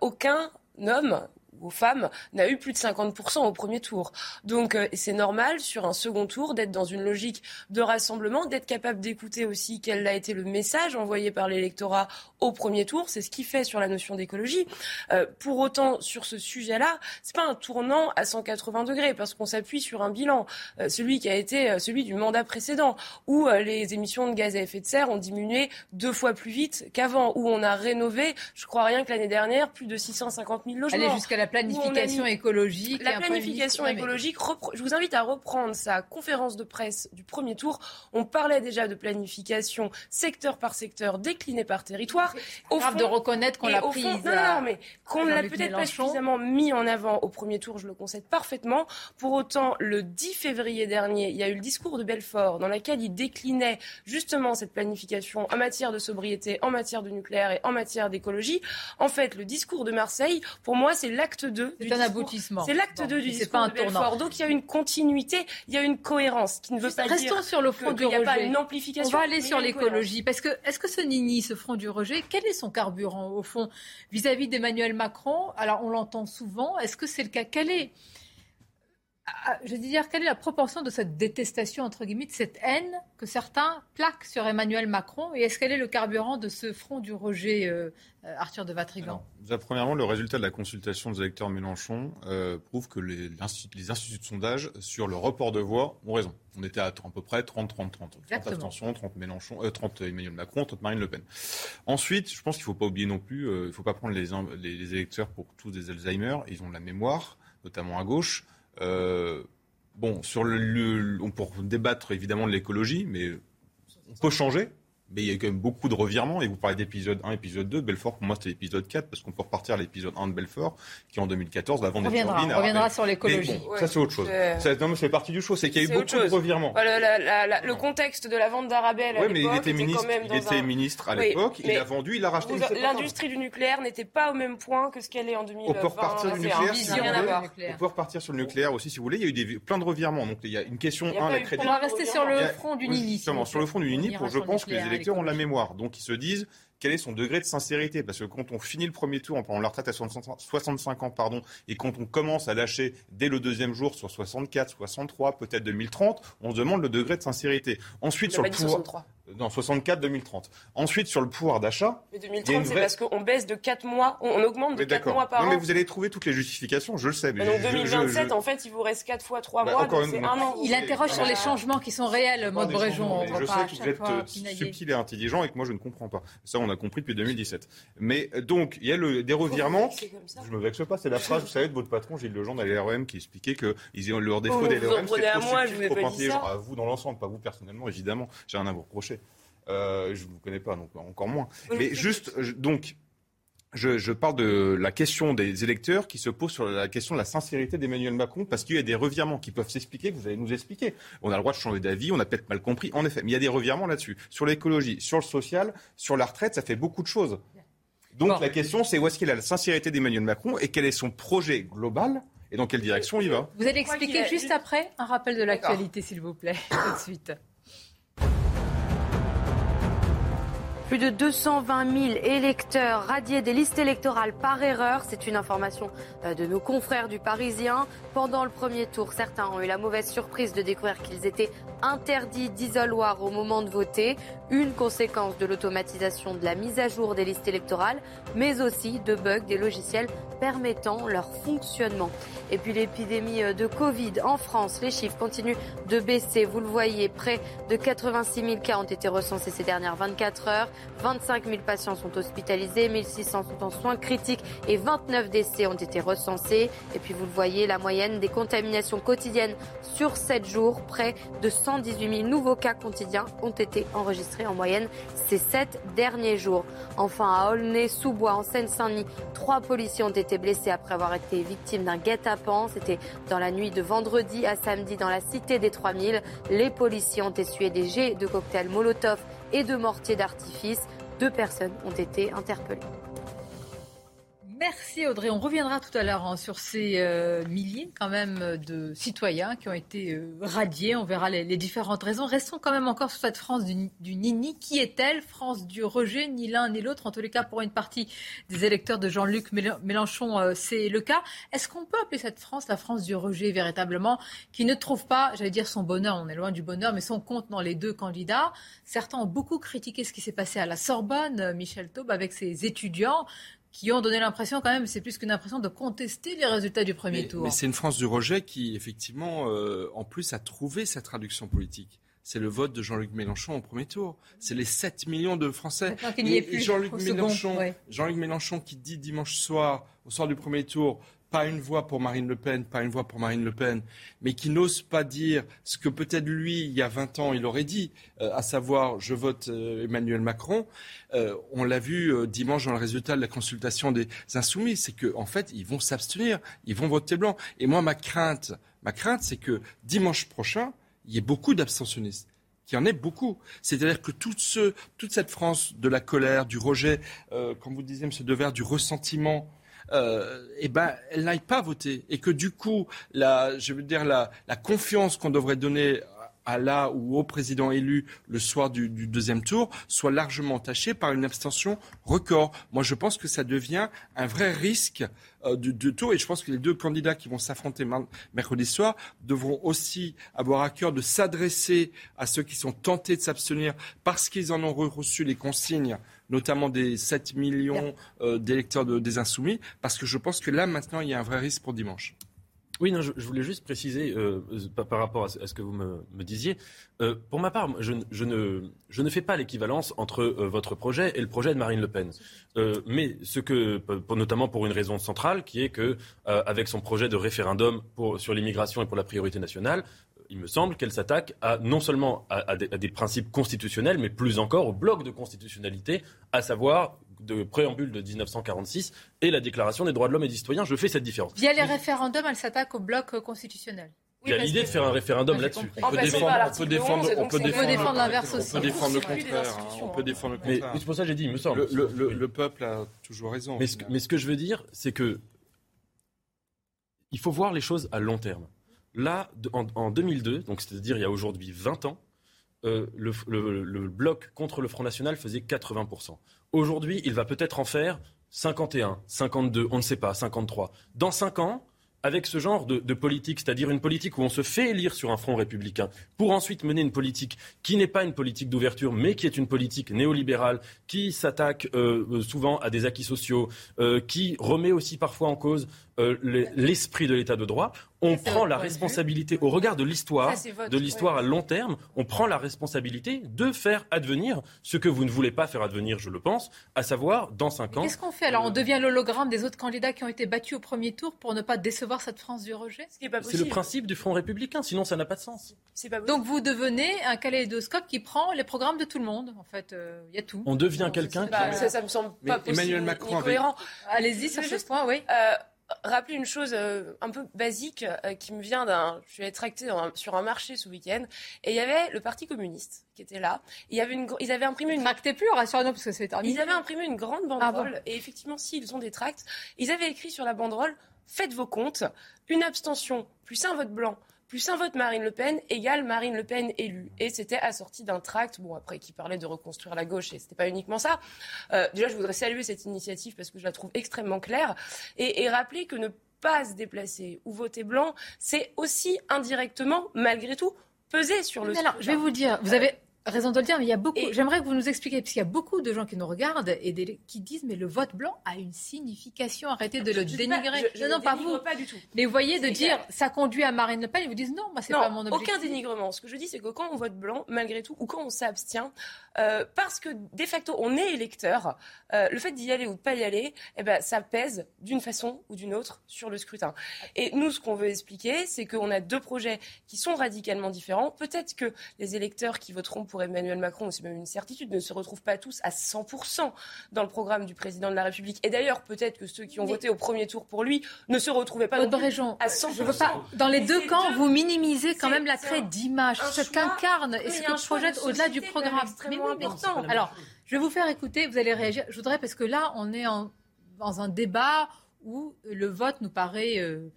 aucun homme aux femmes n'a eu plus de 50% au premier tour. Donc euh, c'est normal sur un second tour d'être dans une logique de rassemblement, d'être capable d'écouter aussi quel a été le message envoyé par l'électorat au premier tour. C'est ce qui fait sur la notion d'écologie. Euh, pour autant, sur ce sujet-là, c'est pas un tournant à 180 degrés parce qu'on s'appuie sur un bilan, euh, celui qui a été celui du mandat précédent, où les émissions de gaz à effet de serre ont diminué deux fois plus vite qu'avant, où on a rénové, je crois rien que l'année dernière, plus de 650 000 logements. La planification écologique. La planification écologique, je vous invite à reprendre sa conférence de presse du premier tour. On parlait déjà de planification secteur par secteur, déclinée par territoire. Au grave de reconnaître qu'on l'a prise. non, non, mais qu'on ne l'a peut-être pas suffisamment mis en avant au premier tour, je le concède parfaitement. Pour autant, le 10 février dernier, il y a eu le discours de Belfort dans lequel il déclinait justement cette planification en matière de sobriété, en matière de nucléaire et en matière d'écologie. En fait, le discours de Marseille, pour moi, c'est l'acte c'est un aboutissement. C'est l'acte 2 du discours pas un de Belfort. Donc il y a une continuité, il y a une cohérence qui ne veut pas Restons sur le front du rejet. Il n'y a pas une amplification. On va aller sur l'écologie. Parce que, est-ce que ce Nini, ce front du rejet, quel est son carburant, au fond, vis-à-vis d'Emmanuel Macron Alors, on l'entend souvent. Est-ce que c'est le cas? Quel est je veux dire, quelle est la proportion de cette détestation, entre guillemets, de cette haine que certains plaquent sur Emmanuel Macron Et est-ce qu'elle est le carburant de ce front du rejet, euh, euh, Arthur de Vatrigan? Premièrement, le résultat de la consultation des électeurs Mélenchon euh, prouve que les, les, instituts de sondage sur le report de voix ont raison. On était à, à peu près 30-30-30. 30 abstention, 30, Mélenchon, 30 Emmanuel Macron, 30 Marine Le Pen. Ensuite, je pense qu'il ne faut pas oublier non plus, il ne faut pas prendre les, les, les électeurs pour tous des Alzheimer. Ils ont la mémoire, notamment à gauche. Euh, bon, sur le, on peut débattre évidemment de l'écologie, mais on peut changer mais il y a quand même beaucoup de revirements. Et vous parlez d'épisode 1, épisode 2. Belfort, pour moi, c'était l'épisode 4, parce qu'on peut repartir à l'épisode 1 de Belfort, qui en 2014, la vente des turbines. On reviendra sur l'écologie. Ça, c'est autre chose. Ça, non, c'est partie du show, c'est qu'il y a eu beaucoup de revirements. le contexte de la vente d'Arabelle était, ministre, il était ministre à l'époque, il a vendu, il a racheté. L'industrie du nucléaire n'était pas au même point que ce qu'elle est en 2020. On peut repartir du nucléaire. On peut repartir sur le nucléaire aussi, si vous voulez. Il y a eu plein de revirements. Donc, il y a une question, un, la crédit. On va rester sur le front du Nini. Sur le front du Nini, pour je pense que les électeurs ont la mémoire. Donc ils se disent quel est son degré de sincérité? Parce que quand on finit le premier tour en prenant la retraite à 65 ans, pardon, et quand on commence à lâcher dès le deuxième jour sur 64, 63, peut-être 2030, on se demande le degré de sincérité. Ensuite, sur le pouvoir... Non, 64, 2030. Ensuite, sur le pouvoir d'achat. Mais 2030, c'est parce qu'on baisse de 4 mois, on, augmente de 4 mois par non, an. Mais vous allez trouver toutes les justifications, je le sais. Mais donc 2027, en fait, il vous reste 4 fois 3 bah, mois, donc c'est un an. Il interroge sur les changements qui sont réels, mode Bréjon. Je sais que vous êtes subtil et intelligent et que moi, je ne comprends pas. Ça, on a compris depuis 2017. Mais euh, donc, il y a le, des revirements. Je me vexe pas, c'est la phrase, vous savez, de votre patron, Gilles Lejean, à l'REM, qui expliquait que leur défaut oh, des LREM, c'était trop. À vous dans l'ensemble, pas vous personnellement, évidemment. J'ai rien à vous reprocher. Euh, je ne vous connais pas, donc encore moins. Mais juste, donc, je, je, parle de la question des électeurs qui se posent sur la question de la sincérité d'Emmanuel Macron, parce qu'il y a des revirements qui peuvent s'expliquer, que vous allez nous expliquer. On a le droit de changer d'avis, on a peut-être mal compris, en effet, mais il y a des revirements là-dessus. Sur l'écologie, sur le social, sur la retraite, ça fait beaucoup de choses. Donc la question, c'est où est-ce qu'il a la sincérité d'Emmanuel Macron et quel est son projet global et dans quelle direction il va? Vous allez expliquer juste après un rappel de l'actualité, s'il vous plaît, tout de suite. Plus de 220 000 électeurs radiés des listes électorales par erreur. C'est une information euh, de nos confrères du Parisien. Pendant le premier tour, certains ont eu la mauvaise surprise de découvrir qu'ils étaient interdits d'isoloir au moment de voter. Une conséquence de l'automatisation de la mise à jour des listes électorales, mais aussi de bugs des logiciels permettant leur fonctionnement. Et puis l'épidémie euh, de Covid en France, les chiffres continuent de baisser. Vous le voyez, près de 86 000 cas ont été recensés ces dernières 24 heures. 25 000 patients sont hospitalisés, 1600 sont en soins critiques et 29 décès ont été recensés. Et puis vous le voyez, la moyenne des contaminations quotidiennes sur 7 jours, près de 118 000 nouveaux cas quotidiens ont été enregistrés en moyenne ces 7 derniers jours. Enfin, à Aulnay-sous-Bois, en Seine-Saint-Denis, trois policiers ont été blessés après avoir été victimes d'un guet-apens. C'était dans la nuit de vendredi à samedi dans la cité des 3000. Les policiers ont essuyé des jets de cocktails Molotov et de mortiers d'artifice. Deux personnes ont été interpellées. Merci Audrey. On reviendra tout à l'heure hein, sur ces euh, milliers quand même de citoyens qui ont été euh, radiés. On verra les, différentes raisons. Restons quand même encore sur cette France du, Nini. Qui est-elle? France du rejet, ni l'un ni l'autre. En tous les cas, pour une partie des électeurs de Jean-Luc Mélenchon, euh, c'est le cas. Est-ce qu'on peut appeler cette France la France du rejet véritablement, qui ne trouve pas, j'allais dire son bonheur, on est loin du bonheur, mais son compte dans les deux candidats Certains ont beaucoup critiqué ce qui s'est passé à la Sorbonne, Michel Taube, avec ses étudiants qui ont donné l'impression quand même, c'est plus qu'une impression de contester les résultats du premier tour. Mais c'est une France du rejet qui, effectivement, euh, en plus, a trouvé sa traduction politique. C'est le vote de Jean-Luc Mélenchon au premier tour. C'est les 7 millions de Français. Jean-Luc Mélenchon, Jean-Luc Mélenchon qui dit dimanche soir, au soir du premier tour, pas une voix pour Marine Le Pen, pas une voix pour Marine Le Pen, mais qui n'ose pas dire ce que peut-être lui, il y a 20 ans, il aurait dit, euh, à savoir je vote euh, Emmanuel Macron, euh, on l'a vu dimanche dans le résultat de la consultation des insoumis, c'est qu'en en fait, ils vont s'abstenir, ils vont voter blanc. Et moi, ma crainte, ma crainte, c'est que dimanche prochain, il y ait beaucoup d'abstentionnistes qu'il y en ait beaucoup. C'est-à-dire que toute, ce, toute cette France de la colère, du rejet, comme vous disiez, M. Devers, du ressentiment, euh, eh ben, elle n'aille pas voter. Et que du coup, la, je veux dire, la, la confiance qu'on devrait donner à la ou au président élu le soir du, deuxième tour soit largement entaché par une abstention record. Moi, je pense que ça devient un vrai risque euh, du, tour et je pense que les deux candidats qui vont s'affronter mercredi soir devront aussi avoir à cœur de s'adresser à ceux qui sont tentés de s'abstenir parce qu'ils en ont reçu les consignes notamment des 7 millions euh, d'électeurs des Insoumis, parce que je pense que là, maintenant, il y a un vrai risque pour dimanche. Oui, non, je, voulais juste préciser euh, par, rapport à ce, que vous me, disiez. Euh, pour ma part, je, ne, je ne fais pas l'équivalence entre euh, votre projet et le projet de Marine Le Pen. mais ce que, notamment pour une raison centrale, qui est que, avec son projet de référendum pour, sur l'immigration et pour la priorité nationale, il me semble qu'elle s'attaque à, non seulement à, des, à, des, principes constitutionnels, mais plus encore au bloc de constitutionnalité, à savoir de préambule de 1946 et la Déclaration des droits de l'homme et des citoyens. Je fais cette différence. Via les référendums, elle s'attaque au bloc constitutionnel. Il y a l'idée de faire un référendum là-dessus. On, peut défendre, on peut défendre, l'inverse aussi. On peut défendre le contraire. On peut défendre le contraire. Mais c'est pour ça que j'ai dit, il me semble. Le, peuple a toujours raison. Mais ce, que je veux dire, c'est que il faut voir les choses à long terme. Là, en, 2002, donc c'est-à-dire il y a aujourd'hui 20 ans, euh, le, le, bloc contre le Front National faisait 80%. Aujourd'hui, il va peut-être en faire 51, 52, on ne sait pas, 53. Dans 5 ans, avec ce genre de, politique, c'est-à-dire une politique où on se fait élire sur un front républicain, pour ensuite mener une politique qui n'est pas une politique d'ouverture, mais qui est une politique néolibérale, qui s'attaque euh, souvent à des acquis sociaux, euh, qui remet aussi parfois en cause euh, l'esprit de l'état de droit, on prend la responsabilité, au regard de l'histoire, de l'histoire à long terme, on prend la responsabilité de faire advenir ce que vous ne voulez pas faire advenir, je le pense, à savoir dans cinq ans. Qu'est-ce qu'on fait alors? On devient l'hologramme des autres candidats qui ont été battus au premier tour pour ne pas décevoir cette France du rejet? C'est le principe du Front républicain, sinon ça n'a pas de sens. Donc vous devenez un kaléidoscope qui prend les programmes de tout le monde. En fait, euh, il y a tout. On devient quelqu'un qui. Ça, ça, me semble pas possible. Emmanuel Macron Allez-y sur ce point, oui. Euh, rappeler une chose euh, un peu basique euh, qui me vient d'un. Je suis tracter sur un marché ce week-end et il y avait le Parti communiste qui était là. il y avait une, ils avaient imprimé une. Tractez plus, rassurez-nous parce que c'est Ils avaient imprimé une grande ah banderole et effectivement, s'ils ont des tracts, ils avaient écrit sur la banderole Faites vos comptes, une abstention plus un vote blanc plus un vote Marine Le Pen égale Marine Le Pen élue. Et c'était assorti d'un tract, bon après qui parlait de reconstruire la gauche, et c'était pas uniquement ça. Euh, déjà, je voudrais saluer cette initiative parce que je la trouve extrêmement claire et, et rappeler que ne pas se déplacer ou voter blanc, c'est aussi indirectement, malgré tout, peser sur le. Alors, je vais vous dire, vous avez raison de le dire, mais il y a beaucoup. J'aimerais que vous nous expliquiez, parce qu'il y a beaucoup de gens qui nous regardent et qui disent mais le vote blanc a une signification. Arrêtez de le dénigrer. je, non, pas vous. Pas du tout. Mais vous voyez de dire ça conduit à Marine Le Pen, ils vous disent non, moi c'est pas mon objectif. Aucun dénigrement. Ce que je dis, c'est que quand on vote blanc, malgré tout, ou quand on s'abstient, euh, parce que de facto on est électeur, euh, le fait d'y aller ou de pas y aller, eh ben ça pèse d'une façon ou d'une autre sur le scrutin. Et nous, ce qu'on veut expliquer, c'est qu'on a deux projets qui sont radicalement différents. Peut-être que les électeurs qui voteront pour Emmanuel Macron, c'est même une certitude, ne se retrouvent pas tous à 100% dans le programme du président de la République. Et d'ailleurs, peut-être que ceux qui ont voté au premier tour pour lui ne se retrouvaient pas non à 100%. Je veux pas, dans les deux camps, vous minimisez quand même l'attrait d'image, ce qu'incarne et ce que projette au-delà du programme. Mais oui, important. Alors, je vais vous faire écouter, vous allez réagir. Je voudrais, parce que là, on est dans un débat où le vote nous paraît... Euh,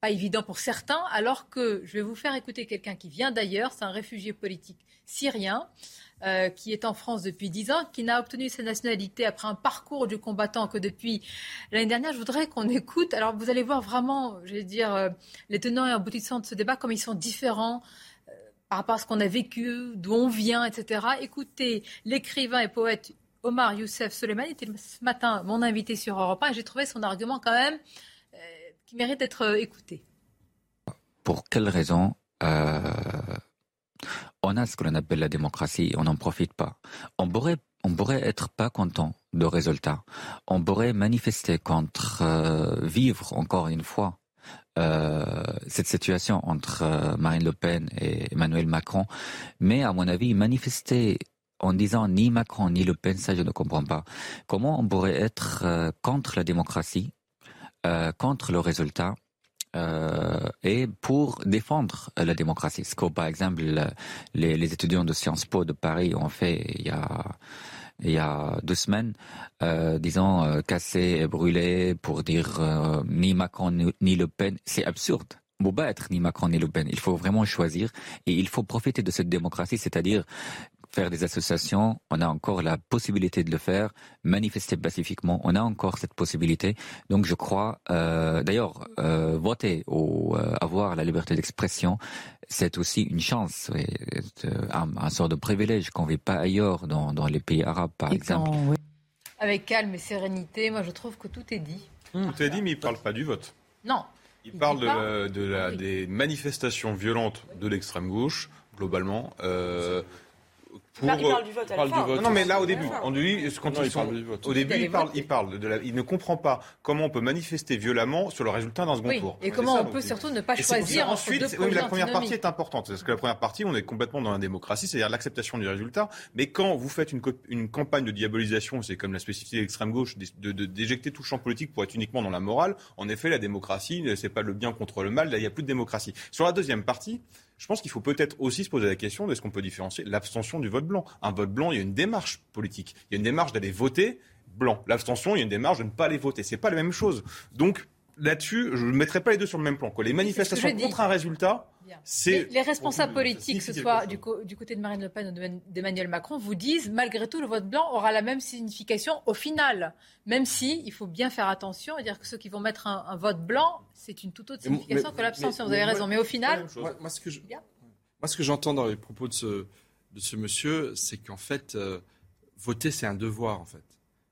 pas évident pour certains, alors que je vais vous faire écouter quelqu'un qui vient d'ailleurs, c'est un réfugié politique syrien, euh, qui est en France depuis dix ans, qui n'a obtenu sa nationalité après un parcours du combattant que depuis l'année dernière. Je voudrais qu'on écoute. Alors vous allez voir vraiment, je vais dire, euh, les tenants et aboutissants de ce débat, comme ils sont différents euh, par rapport à ce qu'on a vécu, d'où on vient, etc. Écoutez l'écrivain et poète Omar Youssef Soleiman était ce matin mon invité sur Europe 1 et j'ai trouvé son argument quand même qui mérite d'être euh, écouté. Pour quelle raison euh, on a ce que l'on appelle la démocratie et on n'en profite pas? On pourrait, on pourrait être pas content de résultats. On pourrait manifester contre, euh, vivre encore une fois cette situation entre Marine Le Pen et Emmanuel Macron. Mais à mon avis, manifester en disant ni Macron ni Le Pen, ça je ne comprends pas. Comment on pourrait être contre la démocratie euh, contre le résultat euh, et pour défendre la démocratie? Ce que, par exemple, les, étudiants de Sciences Po de Paris ont fait il y a, il y a deux semaines, euh, disons, casser et brûler pour dire ni Macron ni, Le Pen. C'est absurde. pas être ni Macron ni Le Pen. Il faut vraiment choisir et il faut profiter de cette démocratie, c'est-à-dire faire des associations, on a encore la possibilité de le faire, manifester pacifiquement, on a encore cette possibilité. Donc je crois, euh, d'ailleurs, euh, voter ou euh, avoir la liberté d'expression, c'est aussi une chance, un, sort de privilège qu'on ne vit pas ailleurs dans, dans les pays arabes, par exemple. Avec calme et sérénité, moi je trouve que tout est dit. Tout est dit, mais il ne parle pas du vote. Non. Il, parle de, la, des manifestations violentes de l'extrême gauche, globalement. Euh, pour, il parle du vote à la fin. Non, mais là, au début, on dit, quand ils sont, au début, il parle, il parle de la, il ne comprend pas comment on peut manifester violemment sur le résultat d'un second oui, tour. Et comment on peut surtout ne pas choisir ensuite. Deux oui, la première partie est importante, parce que la première partie, on est complètement dans la démocratie, c'est-à-dire l'acceptation du résultat. Mais quand vous faites une, une campagne de diabolisation, c'est comme la spécificité de l'extrême gauche, d'éjecter tout champ politique pour être uniquement dans la morale. En effet, la démocratie, c'est pas le bien contre le mal. Là, il n'y a plus de démocratie. Sur la deuxième partie, je pense qu'il faut peut-être aussi se poser la question de ce qu'on peut différencier l'abstention du vote blanc. Un vote blanc, il y a une démarche politique. Il y a une démarche d'aller voter blanc. L'abstention, il y a une démarche de ne pas aller voter. C'est pas la même chose. Donc là-dessus, je ne mettrai pas les deux sur le même plan. Les manifestations contre un résultat, c'est... Les responsables politiques, que ce soit du, côté de Marine Le Pen ou d'Emmanuel Macron, vous disent malgré tout le vote blanc aura la même signification au final. Même si il faut bien faire attention et dire que ceux qui vont mettre un, vote blanc, c'est une toute autre signification que l'abstention. Vous avez raison. Mais au final, moi, ce que moi, ce que j'entends dans les propos de ce, de ce monsieur, c'est qu'en fait, euh, voter, c'est un devoir, en fait.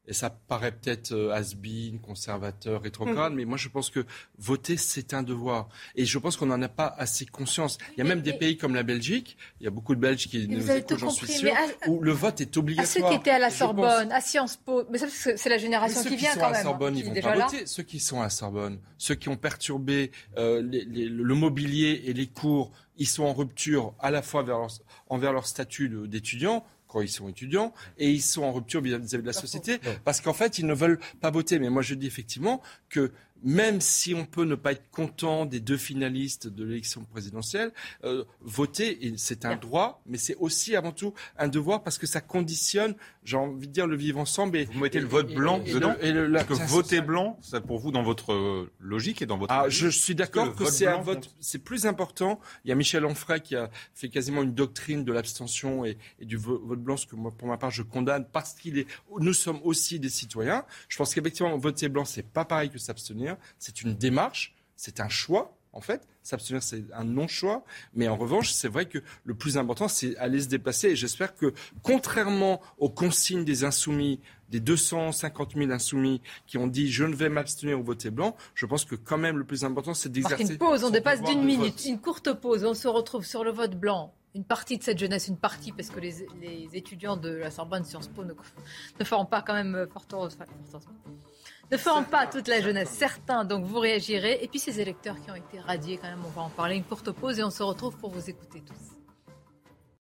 Et ça paraît peut-être euh, has-been, conservateur, rétrograde, mm. mais moi je pense que voter c'est un devoir. Et je pense qu'on n'en a pas assez conscience. Il y a même des pays comme la Belgique, il y a beaucoup de Belges qui nous écoutent, j'en suis sûr, où le vote est obligatoire. À ceux qui étaient à la Sorbonne, à Sciences Po, mais c'est la génération qui vient quand même. Ceux qui sont à la Sorbonne, ils vont pas voter. Ceux qui sont à la Sorbonne, ceux qui ont perturbé euh, le mobilier et les cours, ils sont en rupture à la fois envers leur statut d'étudiants quand ils sont étudiants et ils sont en rupture vis-à-vis de la société parce qu'en fait, ils ne veulent pas voter. Mais moi, je dis effectivement que même si on peut ne pas être content des deux finalistes de l'élection présidentielle, euh, voter, c'est un droit, mais c'est aussi avant tout un devoir parce que ça conditionne, j'ai envie de dire, le vivre ensemble. Et, vous mettez le vote blanc dedans et le, que voter blanc, ça pour vous dans votre logique et dans votre. Ah, je suis d'accord que, c'est un vote, c'est plus important. Il y a Michel Onfray qui a fait quasiment une doctrine de l'abstention et, du vote blanc, ce que moi, pour ma part, je condamne parce qu'il est. Nous sommes aussi des citoyens. Je pense qu'effectivement, voter blanc, c'est pas pareil que s'abstenir c'est une démarche, c'est un choix. En fait, s'abstenir, c'est un non-choix. Mais en revanche, c'est vrai que le plus important, c'est aller se déplacer. Et j'espère que, contrairement aux consignes des insoumis, des 250 000 insoumis qui ont dit je ne vais m'abstenir au voter blanc, je pense que quand même le plus important, c'est d'exercer. une pause, on dépasse d'une minute, une courte pause. On se retrouve sur le vote blanc. Une partie de cette jeunesse, une partie, parce que les, étudiants de la Sorbonne, Sciences Po ne, ne feront pas quand même fort heureusement ne feront pas toute la jeunesse. Certains, donc vous réagirez. Et puis ces électeurs qui ont été radiés, quand même, on va en parler. Une courte pause et on se retrouve pour vous écouter tous.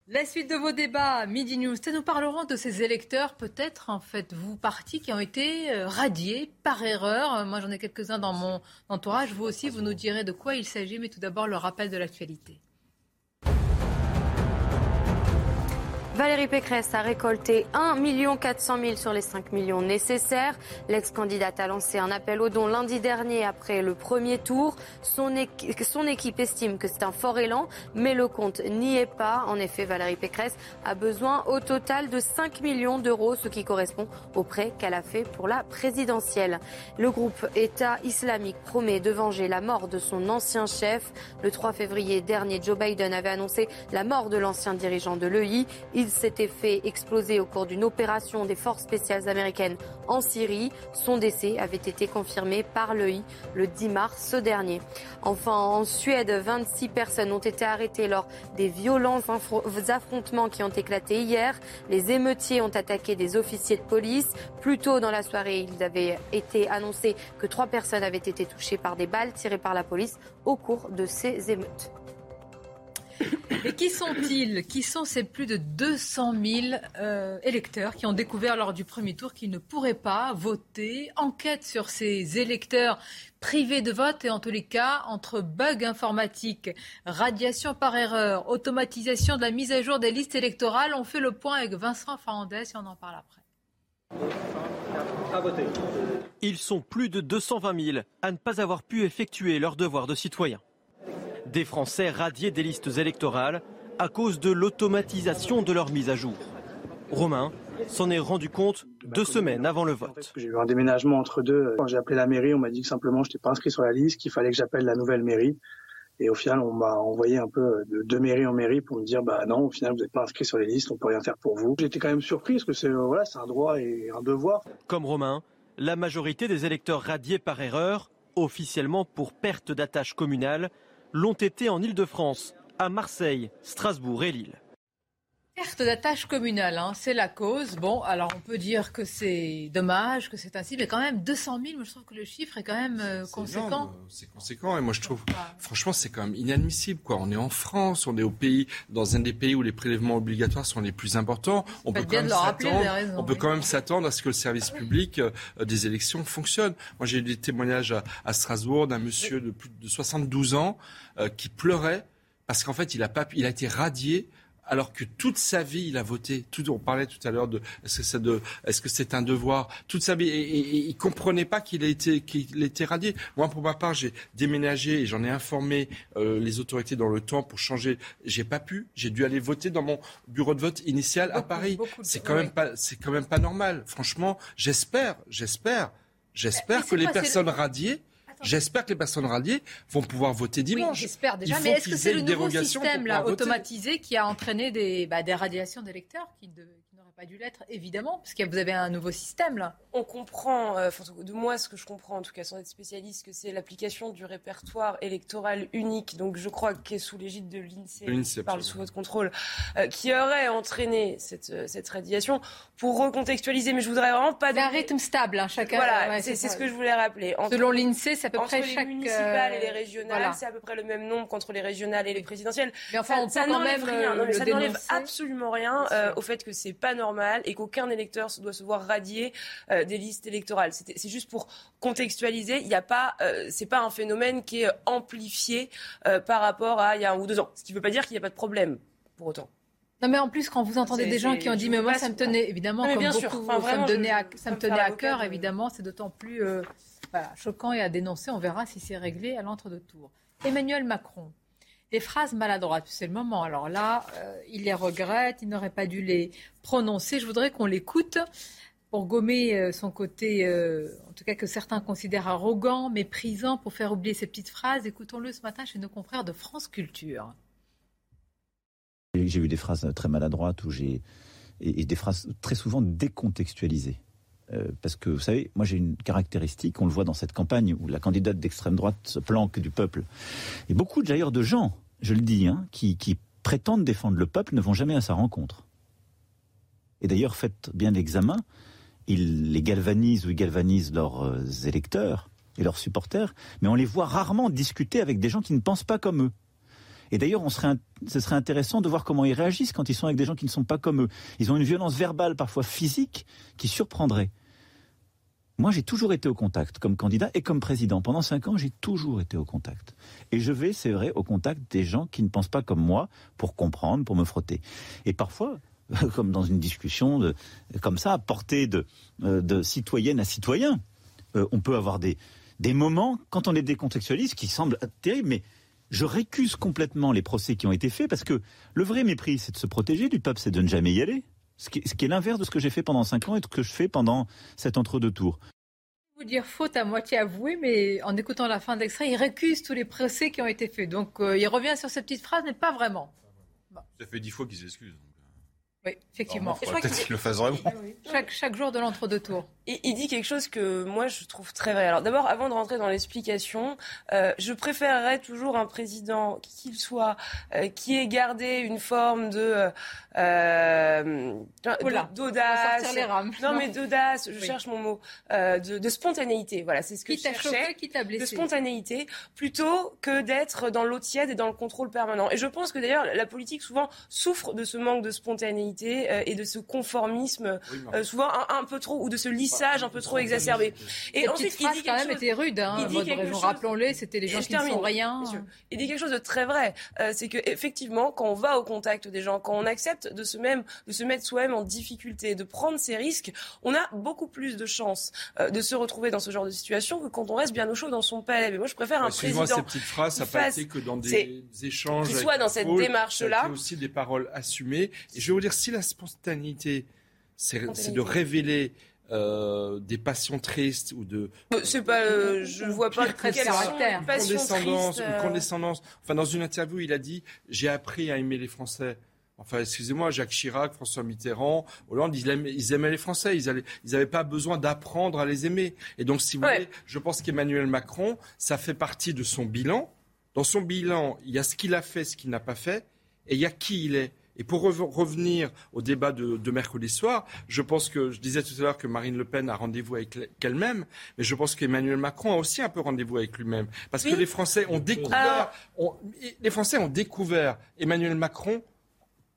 La suite de vos débats, Midi News. Nous parlerons de ces électeurs, peut-être, en fait, vous, partis, qui ont été euh, radiés par erreur. Moi, j'en ai quelques-uns dans mon entourage. Vous aussi, vous nous direz de quoi il s'agit. Mais tout d'abord, le rappel de l'actualité. Valérie Pécresse a récolté 1 400 000 sur les 5 millions nécessaires. L'ex-candidate a lancé un appel aux dons lundi dernier après le premier tour. Son, son équipe estime que c'est un fort élan, mais le compte n'y est pas. En effet, Valérie Pécresse a besoin au total de 5 millions d'euros, ce qui correspond au prêt qu'elle a fait pour la présidentielle. Le groupe État islamique promet de venger la mort de son ancien chef. Le 3 février dernier, Joe Biden avait annoncé la mort de l'ancien dirigeant de l'EI. Il s'était fait exploser au cours d'une opération des forces spéciales américaines en Syrie. Son décès avait été confirmé par l'EI le 10 mars dernier. Enfin, en Suède, 26 personnes ont été arrêtées lors des violents affrontements qui ont éclaté hier. Les émeutiers ont attaqué des officiers de police. Plus tôt dans la soirée, il avait été annoncé que trois personnes avaient été touchées par des balles tirées par la police au cours de ces émeutes. Et qui sont-ils? Qui sont ces plus de 200 000 euh, électeurs qui ont découvert lors du premier tour qu'ils ne pourraient pas voter? Enquête sur ces électeurs privés de vote et en tous les cas, entre bugs informatiques, radiation par erreur, automatisation de la mise à jour des listes électorales, on fait le point avec Vincent Fernandez et on en parle après. Ils sont plus de 220 000 à ne pas avoir pu effectuer leur devoir de citoyen. Des Français radiés des listes électorales à cause de l'automatisation de leur mise à jour. Romain s'en est rendu compte deux semaines avant le vote. J'ai eu un déménagement entre deux. Quand j'ai appelé la mairie, on m'a dit que simplement je n'étais pas inscrit sur la liste, qu'il fallait que j'appelle la nouvelle mairie. Et au final, on m'a envoyé un peu de, de, mairie en mairie pour me dire, bah non, au final, vous n'êtes pas inscrit sur les listes, on peut rien faire pour vous. J'étais quand même surpris parce que c'est voilà, c'est un droit et un devoir. Comme Romain, la majorité des électeurs radiés par erreur, officiellement pour perte d'attache communale, l'ont été en Ile-de-France, à Marseille, Strasbourg et Lille. Perte d'attache communale, hein, c'est la cause. Bon, alors on peut dire que c'est dommage, que c'est ainsi, mais quand même 200 000, moi je trouve que le chiffre est quand même euh, conséquent. C'est conséquent, et moi je trouve, franchement, c'est quand même inadmissible. Quoi. On est en France, on est au pays, dans un des pays où les prélèvements obligatoires sont les plus importants. On peut, quand même raison, on peut quand même s'attendre à ce que le service public euh, des élections fonctionne. Moi j'ai eu des témoignages à, à Strasbourg d'un monsieur de plus de 72 ans euh, qui pleurait parce qu'en fait il a, pas, il a été radié alors que toute sa vie, il a voté. Tout, on parlait tout à l'heure de est-ce que c'est que c'est un devoir? Toute sa vie, et, et, il comprenait pas qu'il a été, qu'il était radié. Moi, pour ma part, j'ai déménagé et j'en ai informé euh, les autorités dans le temps pour changer. J'ai pas pu. J'ai dû aller voter dans mon bureau de vote initial à Paris. C'est quand même pas, c'est quand même pas normal. Franchement, j'espère, j'espère, j'espère que les personnes radiées J'espère que les personnes radiées vont pouvoir voter dimanche. Oui, j'espère déjà. Mais est-ce que c'est le nouveau système là, automatisé qui a entraîné des, bah, des radiations d'électeurs qui, de, pas dû l'être, évidemment, parce que vous avez un nouveau système là. On comprend, euh, de moi ce que je comprends en tout cas sans être spécialiste, que c'est l'application du répertoire électoral unique, donc je crois est sous l'égide de l'INSEE, qui parle sous votre contrôle, euh, qui aurait entraîné cette, euh, cette radiation. Pour recontextualiser, mais je voudrais vraiment pas... un rythme stable, hein, chacun. Voilà, c'est ce que je voulais rappeler. Selon l'INSEE, c'est à peu près entre les municipales et les régionales, c'est à peu près le même nombre qu'entre les régionales et les présidentielles. Mais enfin, ça, n'enlève rien, ça n'enlève absolument rien au fait que c'est pas normal et qu'aucun électeur doit se voir radier euh, des listes électorales. C'est juste pour contextualiser. Il n'y a pas, euh, c'est pas un phénomène qui est amplifié euh, par rapport à il y a un ou deux ans. Ce qui ne veut pas dire qu'il n'y a pas de problème pour autant. Non mais en plus quand vous entendez des gens qui ont dit mais moi ça me tenait évidemment comme beaucoup, ça me, tenait à, ça me tenait à cœur évidemment c'est d'autant plus choquant et à dénoncer on verra si c'est réglé à l'entre-deux-tours. Emmanuel Macron des phrases maladroites. C'est le moment. Alors là, euh, il les regrette, il n'aurait pas dû les prononcer. Je voudrais qu'on l'écoute pour gommer euh, son côté, euh, en tout cas que certains considèrent arrogant, méprisant, pour faire oublier ces petites phrases. Écoutons-le ce matin chez nos confrères de France Culture. J'ai eu des phrases très maladroites où j'ai et, des phrases très souvent décontextualisées. Parce que vous savez, moi j'ai une caractéristique, on le voit dans cette campagne où la candidate d'extrême droite se planque du peuple. Et beaucoup d'ailleurs de gens je le dis, hein, qui, prétendent défendre le peuple ne vont jamais à sa rencontre. Et d'ailleurs, faites bien l'examen, ils les galvanisent ou ils galvanisent leurs euh, électeurs et leurs supporters, mais on les voit rarement discuter avec des gens qui ne pensent pas comme eux. Et d'ailleurs, ce serait intéressant de voir comment ils réagissent quand ils sont avec des gens qui ne sont pas comme eux. Ils ont une violence verbale, parfois physique, qui surprendrait. Moi, j'ai toujours été au contact comme candidat et comme président. Pendant cinq ans, j'ai toujours été au contact. Et je vais, c'est vrai, au contact des gens qui ne pensent pas comme moi pour comprendre, pour me frotter. Et parfois, comme dans une discussion comme ça, à portée de, euh, de citoyenne à citoyen, euh, on peut avoir des, des moments, quand on les décontextualise, qui semblent terribles, mais je récuse complètement les procès qui ont été faits parce que le vrai mépris, c'est de se protéger du peuple, c'est de ne jamais y aller. Ce qui, est l'inverse de ce que j'ai fait pendant cinq ans et de ce que je fais pendant cet entre-deux tours. Vous dire faute à moitié avouée, mais en écoutant la fin de l'extrait, il récuse tous les procès qui ont été faits. Donc euh, il revient sur cette petite phrase, mais pas vraiment. Ça fait dix fois qu'ils s'excusent. Oui, effectivement. Peut-être qu'il le fasse vraiment. Chaque, chaque jour de l'entre-deux tours. Et il dit quelque chose que moi je trouve très vrai. Alors d'abord, avant de rentrer dans l'explication, euh, je préférerais toujours un président, qui qu'il soit, euh, qui ait gardé une forme de euh, d'audace. Non mais d'audace, je cherche mon mot, euh, de, de, spontanéité. Voilà, c'est ce que qui je cherchais. qui t'a blessé. De spontanéité, plutôt que d'être dans l'eau tiède et dans le contrôle permanent. Et je pense que d'ailleurs la politique souvent souffre de ce manque de spontanéité et de ce conformisme, souvent un, un, peu trop, ou de ce lycée lissage un peu trop exacerbé. Et ensuite, il dit quand même était rude. Hein, il dit quelque chose... Rappelons-le, c'était les gens qui ne sont rien. Il dit quelque chose de très vrai. Euh, c'est que effectivement, quand on va au contact des gens, quand on accepte de se même, de se mettre soi-même en difficulté, de prendre ses risques, on a beaucoup plus de chances euh, de se retrouver dans ce genre de situation que quand on reste bien au chaud dans son palais. Mais moi, je préfère un président. Ces petites phrases, ça n'a pas été que dans des échanges. Qui soit dans cette démarche-là. aussi des paroles assumées. Et je vais vous dire, si la spontanéité, c'est de révéler euh, des passions tristes ou de. Euh, c'est pas, euh, je vois pas très condescendance, ou condescendance. Enfin, dans une interview, il a dit j'ai appris à aimer les Français. Enfin, excusez-moi, Jacques Chirac, François Mitterrand, Hollande, ils aimaient, ils aimaient les Français. Ils n'avaient pas besoin d'apprendre à les aimer. Et donc, si vous voulez, je pense qu'Emmanuel Macron, ça fait partie de son bilan. Dans son bilan, il y a ce qu'il a fait, ce qu'il n'a pas fait, et il y a qui il est. Et pour revenir au débat de, mercredi soir, je pense que je disais tout à l'heure que Marine Le Pen a rendez-vous avec elle-même, mais je pense qu'Emmanuel Macron a aussi un peu rendez-vous avec lui-même, parce que les Français ont découvert, les Français ont découvert Emmanuel Macron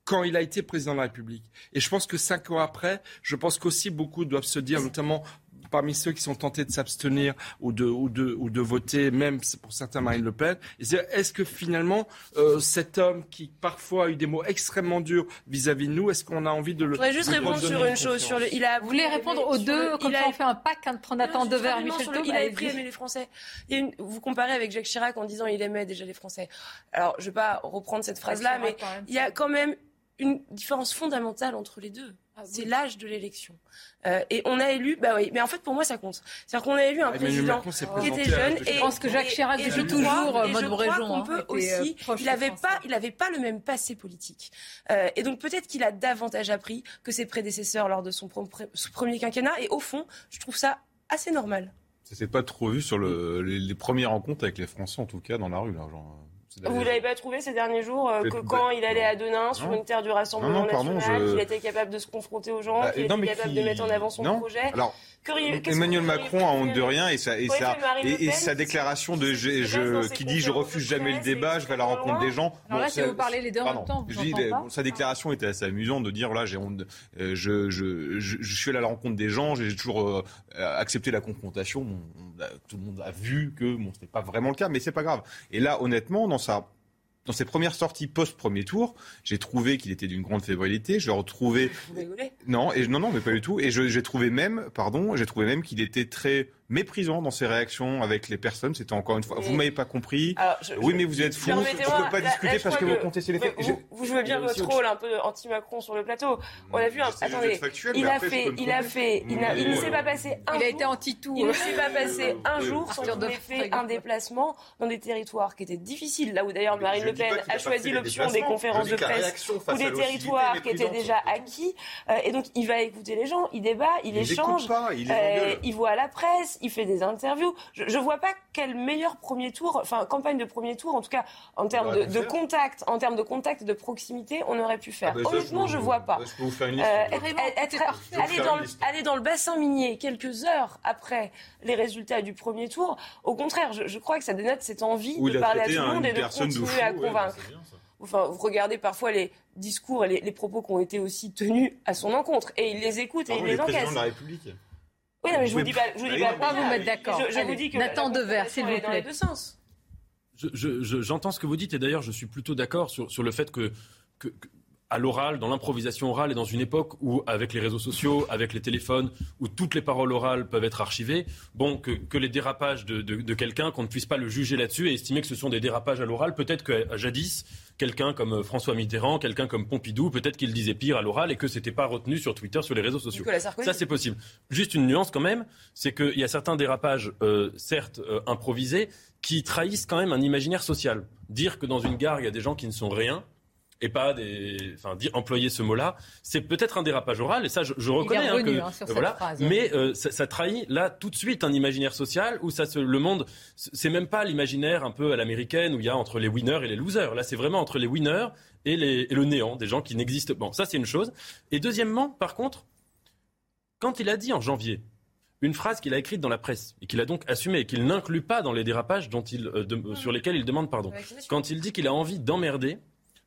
quand il a été président de la République. Et je pense que cinq ans après, je pense qu'aussi beaucoup doivent se dire, notamment parmi ceux qui sont tentés de s'abstenir ou de, ou, de, ou de voter, même pour certains Marine Le Pen, est-ce que finalement euh, cet homme qui parfois a eu des mots extrêmement durs vis-à-vis de nous, est-ce qu'on a envie de le... Je voudrais juste répondre sur une chose. Sur le, il a, Vous voulez répondre aux deux, comme ça on fait un pack en prenant deux verres, Michel Il a aimer les Français. Il une, vous comparez avec Jacques Chirac en disant il aimait déjà les Français. Alors je ne vais pas reprendre cette phrase-là, mais il y a quand même une différence fondamentale entre les deux. Ah c'est l'âge de l'élection. Euh, et on a élu, bah oui, mais en fait pour moi ça compte. C'est-à-dire qu'on a élu un président qui était jeune et je pense que Jacques Chirac depuis toujours euh, mode région. On peut aussi, euh, il n'avait pas, il avait pas le même passé politique. Euh, et donc peut-être qu'il a davantage appris que ses prédécesseurs lors de son, premier quinquennat. Et au fond, je trouve ça assez normal. Ça s'est pas trop vu sur le, les, les, premières rencontres avec les Français, en tout cas dans la rue, là, genre. Vous l'avez pas trouvé ces derniers jours euh, que quand il allait à Denain, sur une terre du Rassemblement national, qu'il était capable de se confronter aux gens, bah, qu'il était capable de mettre en avant son projet. Emmanuel Macron a honte de rien et, ça, et, ça, et, sa déclaration de je, qui dit je refuse jamais le débat, je vais à la rencontre des gens. Alors là, si vous parlez les deux en même temps, vous sa déclaration était assez amusante de dire là j'ai honte, euh, je, je, je, suis allé à la rencontre des gens, j'ai toujours euh, accepté la confrontation. tout le monde a vu que bon, ce n'était pas vraiment le cas, mais c'est pas grave. Et là, honnêtement, dans sa dans ses premières sorties post-premier tour, j'ai trouvé qu'il était d'une grande fébrilité. Je retrouvé. Vous Non, et non, non, mais pas du tout. Et j'ai trouvé même, pardon, j'ai trouvé même qu'il était très méprisant dans ses réactions avec les personnes. C'était encore une fois, vous m'avez pas compris. oui, mais vous êtes fou. On ne peut pas discuter parce que, vous contestez les faits. Vous, jouez bien votre rôle un peu anti-Macron sur le plateau. On a vu. Un... Attendez, il a fait, il a fait, il, ne s'est pas passé un. Il a été anti-tout. Il ne s'est pas passé un jour sans qu'il ait fait un déplacement dans des territoires qui étaient difficiles. Là où d'ailleurs Marine Le Pen a choisi l'option des conférences de presse ou des territoires qui étaient déjà acquis. Euh, et donc il va écouter les gens, il débat, il échange, euh, il voit la presse il fait des interviews. Je ne vois pas quel meilleur premier tour, enfin campagne de premier tour, en tout cas en termes de, contact, en termes de contact, de proximité, on aurait pu faire. Ah bah Honnêtement, je ne vois pas. Je peux vous faire une liste. Euh, aller, dans le, bassin minier quelques heures après les résultats du premier tour, au contraire, je, crois que ça dénote cette envie de parler à tout le monde et de continuer à convaincre. Enfin, vous regardez parfois les discours et les, propos qui ont été aussi tenus à son encontre. Et il les écoute et il les encaisse. Mais je vous dis pas, je vous dis pas, vous mettre d'accord. Je, vous dis que Nathan Devers, s'il vous plaît. Dans les deux sens. J'entends ce que vous dites et d'ailleurs je suis plutôt d'accord sur, sur le fait que, que, à l'oral, dans l'improvisation orale et dans une époque où, avec les réseaux sociaux, avec les téléphones, où toutes les paroles orales peuvent être archivées, bon, que, que les dérapages de, de, de quelqu'un, qu'on ne puisse pas le juger là-dessus et estimer que ce sont des dérapages à l'oral, peut-être que jadis, quelqu'un comme euh, François Mitterrand, quelqu'un comme Pompidou, peut-être qu'il disait pire à l'oral et que c'était pas retenu sur Twitter, sur les réseaux sociaux. Ça, c'est possible. Juste une nuance quand même, c'est qu'il y a certains dérapages, euh, certes euh, improvisés, qui trahissent quand même un imaginaire social. Dire que dans une gare, il y a des gens qui ne sont rien, et pas des, enfin, employer ce mot-là, c'est peut-être un dérapage oral, et ça, je, je reconnais hein, que, hein, voilà, phrase, mais euh, ça, ça, trahit là tout de suite un imaginaire social où ça se, le monde, c'est même pas l'imaginaire un peu à l'américaine où il y a entre les winners et les losers. Là, c'est vraiment entre les winners et, les, et le néant, des gens qui n'existent. Bon, ça c'est une chose. Et deuxièmement, par contre, quand il a dit en janvier une phrase qu'il a écrite dans la presse et qu'il a donc assumée et qu'il n'inclut pas dans les dérapages dont il, euh, sur lesquels il demande pardon. Quand il dit qu'il a envie d'emmerder,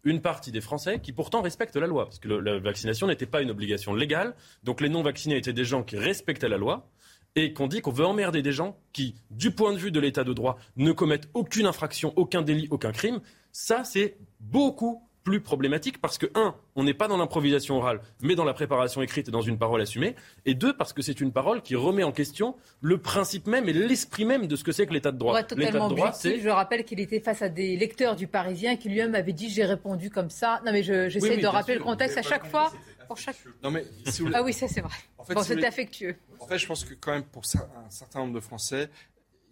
une partie des Français qui pourtant respectent la loi, parce que la vaccination n'était pas une obligation légale. Donc les non-vaccinés étaient des gens qui respectaient la loi et qu'on dit qu'on veut emmerder des gens qui, du point de vue de l'état de droit, ne commettent aucune infraction, aucun délit, aucun crime. Ça, c'est beaucoup plus problématique parce que, un, on n'est pas dans l'improvisation orale, mais dans la préparation écrite et dans une parole assumée, et deux, parce que c'est une parole qui remet en question le principe même et l'esprit même de ce que c'est que l'état de droit. L'état de droit, c'est... Je rappelle qu'il était face à des lecteurs du Parisien qui lui-même avaient dit j'ai répondu comme ça. Non mais j'essaie de rappeler le contexte à chaque fois. Pour chaque... Non mais, Ah oui, ça c'est vrai. En fait, bon, c'était affectueux. En fait, je pense que quand même pour un certain nombre de Français,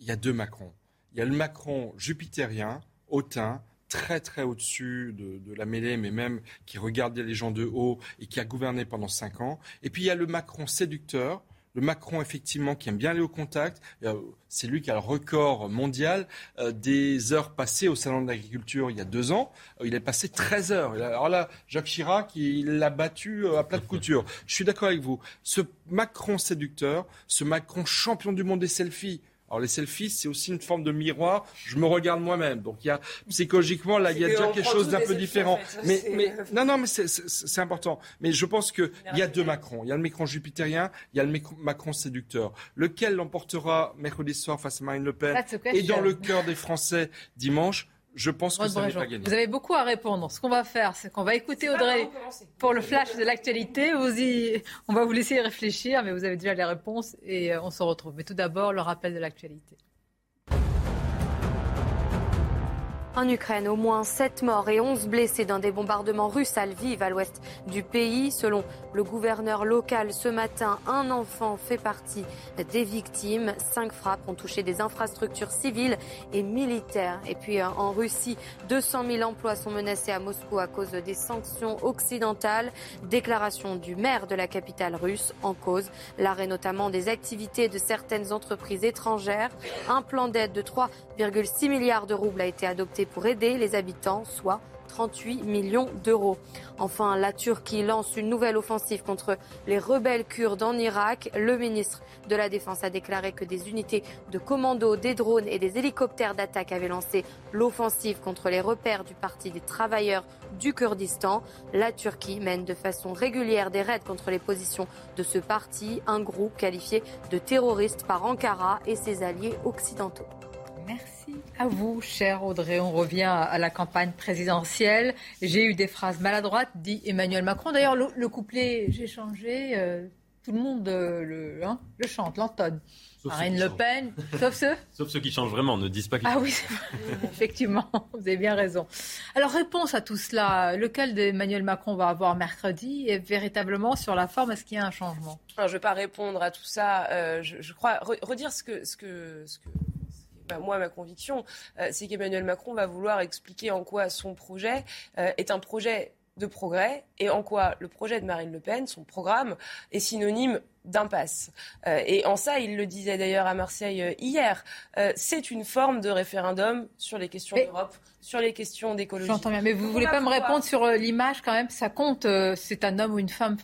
il y a deux Macron. Il y a le Macron jupitérien, hautain, très très au-dessus de, la mêlée, mais même qui regardait les gens de haut et qui a gouverné pendant cinq ans. Et puis il y a le Macron séducteur, le Macron effectivement qui aime bien aller au contact. C'est lui qui a le record mondial euh, des heures passées au salon de l'agriculture il y a deux ans. Euh, il est passé 13 heures. Alors là, Jacques Chirac, il l'a battu euh, à plat de couture. Je suis d'accord avec vous. Ce Macron séducteur, ce Macron champion du monde des selfies, alors les selfies, c'est aussi une forme de miroir. Je me regarde moi-même. Donc il y a psychologiquement là, il y a déjà quelque chose d'un peu différent. Mais, mais non, non, mais c'est important. Mais je pense que il y a deux Macron. Il y a le Macron jupitérien, il y a le Macron séducteur. Lequel l'emportera mercredi soir face à Marine Le Pen et dans le cœur des Français dimanche je pense que ça n'est pas gagné. Vous avez beaucoup à répondre. Ce qu'on va faire, c'est qu'on va écouter Audrey pour le flash de l'actualité. On va vous laisser réfléchir, mais vous avez déjà les réponses et euh, on se retrouve. Mais tout d'abord, le rappel de l'actualité. En Ukraine, au moins 7 morts et 11 blessés dans des bombardements russes à Lviv, à l'ouest du pays. Selon le gouverneur local, ce matin, un enfant fait partie des victimes. Cinq frappes ont touché des infrastructures civiles et militaires. Et puis euh, en Russie, 200 000 emplois sont menacés à Moscou à cause des sanctions occidentales. Déclaration du maire de la capitale russe en cause. L'arrêt notamment des activités de certaines entreprises étrangères. Un plan d'aide de 3,6 milliards de roubles a été adopté pour aider les habitants, soit 38 millions d'euros. Enfin, la Turquie lance une nouvelle offensive contre les rebelles kurdes en Irak. Le ministre de la Défense a déclaré que des unités de commando, des drones et des hélicoptères d'attaque avaient lancé l'offensive contre les repères du Parti des travailleurs du Kurdistan. La Turquie mène de façon régulière des raids contre les positions de ce parti, un groupe qualifié de terroriste par Ankara et ses alliés occidentaux. Merci à vous, cher Audrey. On revient à la campagne présidentielle. J'ai eu des phrases maladroites, dit Emmanuel Macron. D'ailleurs, le, couplet J'ai changé, euh, tout le monde euh, le, hein, le chante, l'entonne. Marine Le Pen, sauf ceux Sauf ceux qui changent vraiment, ne disent pas qu'ils Ah oui. Effectivement, vous avez bien raison. Alors, réponse à tout cela, lequel d'Emmanuel Macron va avoir mercredi et véritablement sur la forme, est-ce qu'il y a un changement? Je ne vais pas répondre à tout ça. Euh, je, crois redire ce que, ce que, ce que bah, moi, ma conviction, euh, c'est qu'Emmanuel Macron va vouloir expliquer en quoi son projet euh, est un projet de progrès et en quoi le projet de Marine Le Pen, son programme, est synonyme d'impasse. Euh, et en ça, il le disait d'ailleurs à Marseille hier, c'est une forme de référendum sur les questions d'Europe, sur les questions d'écologie. J'entends bien, mais vous ne voulez pas me répondre sur l'image quand même Ça compte, c'est un homme ou une femme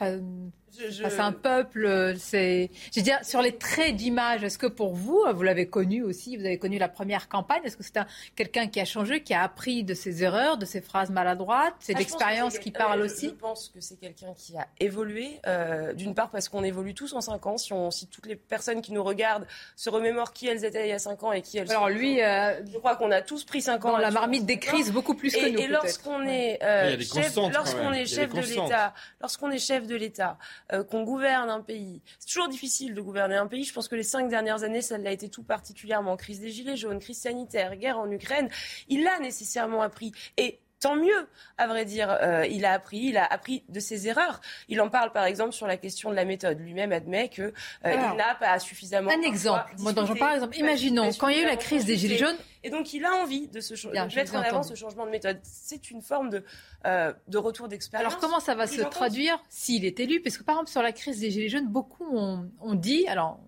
c'est un peuple, c'est. Je veux dire, sur les traits d'image, est-ce que pour vous, vous l'avez connu aussi, vous avez connu la première campagne, est-ce que c'est quelqu'un qui a changé, qui a appris de ses erreurs, de ses phrases maladroites C'est ah, l'expérience qui parle aussi Je pense que c'est quelqu'un qui a évolué, euh, d'une part parce qu'on évolue tous en 5 ans. Si, on, si toutes les personnes qui nous regardent se remémorent qui elles étaient il y a 5 ans et qui elles Alors lui, euh, je crois qu'on a tous pris 5 ans. Dans la marmite des crises, beaucoup plus que nous. Et lorsqu'on est, euh, chef, lorsqu'on est chef de l'État, lorsqu'on est chef de l'État, euh, qu'on gouverne un pays. C'est toujours difficile de gouverner un pays. Je pense que les cinq dernières années, ça l'a été tout particulièrement. Crise des Gilets jaunes, crise sanitaire, guerre en Ukraine. Il a nécessairement appris. Et tant mieux, à vrai dire. Euh, il a appris, il a appris de ses erreurs. Il en parle par exemple sur la question de la méthode. Lui-même admet qu'il euh, n'a pas suffisamment. Un exemple. Moi, par exemple, imaginons quand il y a eu la crise des gilets jaunes. Et donc il a envie de, se mettre en avant ce changement de méthode. C'est une forme de, euh, de retour d'expérience. Alors comment ça va se traduire s'il est élu? Parce que par exemple sur la crise des gilets jaunes, beaucoup ont, ont dit alors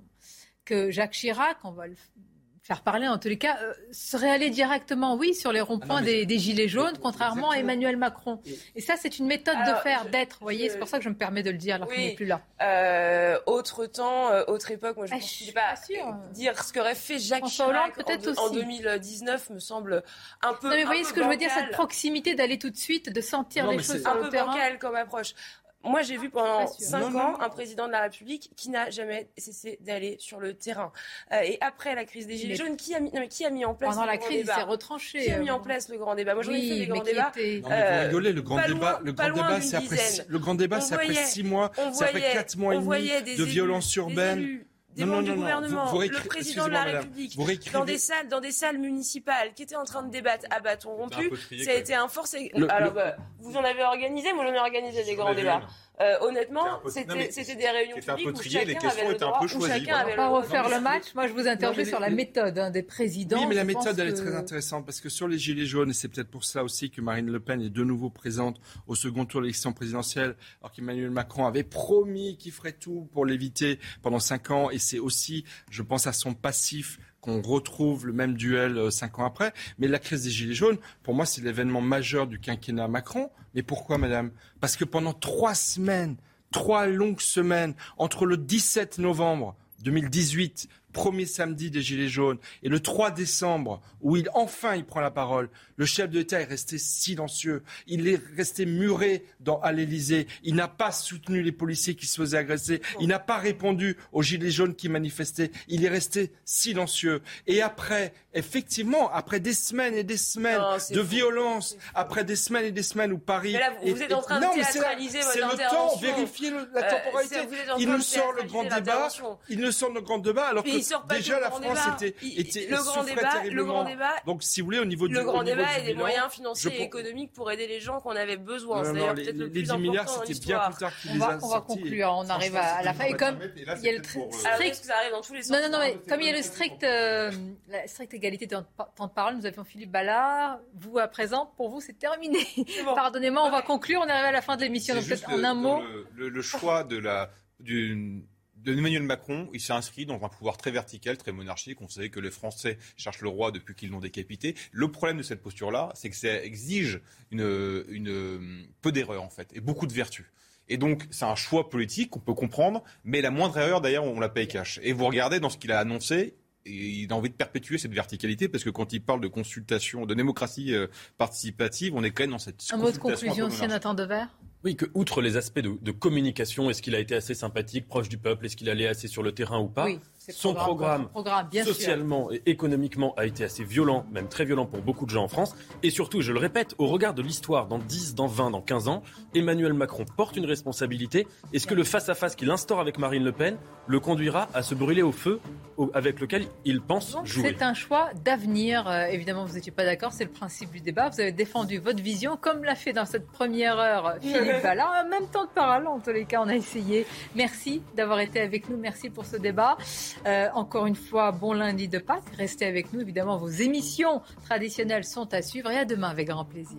que Jacques Chirac, on va le faire parler, en tous les cas, euh, serait allé directement, oui, sur les ronds-points ah des, Gilets jaunes, contrairement à Emmanuel Macron. Et ça, c'est une méthode de faire, d'être. Vous voyez, c'est pour ça que je me permets de le dire alors qu'il n'est plus là. Euh, autre temps, euh, autre époque, moi je ne ah, pas, pas dire ce qu'aurait fait Jacques Chirac en, en, 2019 me semble un peu. Non, mais vous voyez ce que je veux dire, cette proximité d'aller tout de suite, de sentir les choses sur un peu bancal comme approche. Moi, j'ai vu pendant cinq ans un président de la République qui n'a jamais cessé d'aller sur le terrain. Euh, et après la crise des Gilets jaunes, qui a mis, non, mais qui a mis en place pendant la crise, il s'est retranché. Qui a mis en euh, place le grand débat Moi, j'en ai fait des grands débats. Était... Non, mais vous rigolez, le grand débat, le grand débat, c'est après, le grand débat, c'est après six mois, c'est après quatre mois et demi de violence urbaine des non, membres du gouvernement, le président de la République, dans des salles, dans des salles municipales, qui étaient en train de débattre à bâton rompu, ça a été un forcé. Alors, bah, vous en avez organisé, moi j'en ai organisé des grands débats. Euh, honnêtement, c'était des réunions publiques où chacun avait le droit, où chacun avait pas refaire le match. Moi, je vous interroge sur la méthode hein, des présidents. Oui, mais la méthode, elle est très intéressante parce que sur les gilets jaunes, et c'est peut-être pour ça aussi que Marine Le Pen est de nouveau présente au second tour de l'élection présidentielle, alors qu'Emmanuel Macron avait promis qu'il ferait tout pour l'éviter pendant cinq ans. Et c'est aussi, je pense, à son passif qu'on retrouve le même duel euh, cinq ans après. Mais la crise des Gilets jaunes, pour moi, c'est l'événement majeur du quinquennat Macron. Mais pourquoi, madame? Parce que pendant trois semaines, trois longues semaines, entre le 17 novembre 2018, premier samedi des Gilets jaunes, et le 3 décembre, où il enfin il prend la parole, le chef de l'État est resté silencieux. Il est resté muré dans, à l'Élysée. Il n'a pas soutenu les policiers qui se faisaient agresser. Il n'a pas répondu aux Gilets jaunes qui manifestaient. Il est resté silencieux. Et après, effectivement, après des semaines et des semaines de violence, après des semaines et des semaines où Paris. Mais là, vous, êtes en train de théâtraliser votre intervention. C'est le temps, vérifier la euh, temporalité. il nous sort le grand débat. Il nous sort le grand débat, alors que déjà la France était, était le grand débat, le grand débat. Donc, si vous voulez, au niveau du et des moyens financiers et économiques pour aider les gens qu'on avait besoin. C'est d'ailleurs peut-être le plus 10 milliards, c'était bien plus tard qu'ils les a On va conclure, on arrive à la fin. Et comme il y a le strict... ça arrive dans tous les sens. Non, non, non, mais comme il y a le strict, euh, la stricte égalité de temps de parole, nous avions Philippe Ballard. Vous, à présent, pour vous, c'est terminé. Pardonnez-moi, on va conclure, on arrive à la fin de l'émission. Donc peut-être en un mot. Le choix de la d'une Emmanuel Macron, il s'est inscrit dans un pouvoir très vertical, très monarchique. On sait que les Français cherchent le roi depuis qu'ils l'ont décapité. Le problème de cette posture-là, c'est que ça exige une, une peu d'erreurs, en fait, et beaucoup de vertus. Et donc, c'est un choix politique qu'on peut comprendre, mais la moindre erreur, d'ailleurs, on la paye cash. Et vous regardez dans ce qu'il a annoncé, il a envie de perpétuer cette verticalité parce que quand il parle de consultation, de démocratie euh, participative, on est quand même dans cette. Un mot de conclusion, si Nathan Devers oui, que outre les aspects de, communication, est-ce qu'il a été assez sympathique, proche du peuple, est-ce qu'il allait assez sur le terrain ou pas Son programme, socialement et économiquement a été assez violent, même très violent pour beaucoup de gens en France. Et surtout, je le répète, au regard de l'histoire, dans 10, dans 20, dans 15 ans, Emmanuel Macron porte une responsabilité. Est-ce que le face-à-face qu'il instaure avec Marine Le Pen le conduira à se brûler au feu avec lequel il pense jouer C'est un choix d'avenir. Euh, évidemment, vous n'étiez pas d'accord, c'est le principe du débat. Vous avez défendu votre vision, comme l'a fait dans cette première heure Philippe là, en même temps de parole, en tous les cas, on a essayé. Merci d'avoir été avec nous. Merci pour ce débat. Euh, encore une fois, bon lundi de Pâques. Restez avec nous. Évidemment, vos émissions traditionnelles sont à suivre et à demain avec grand plaisir.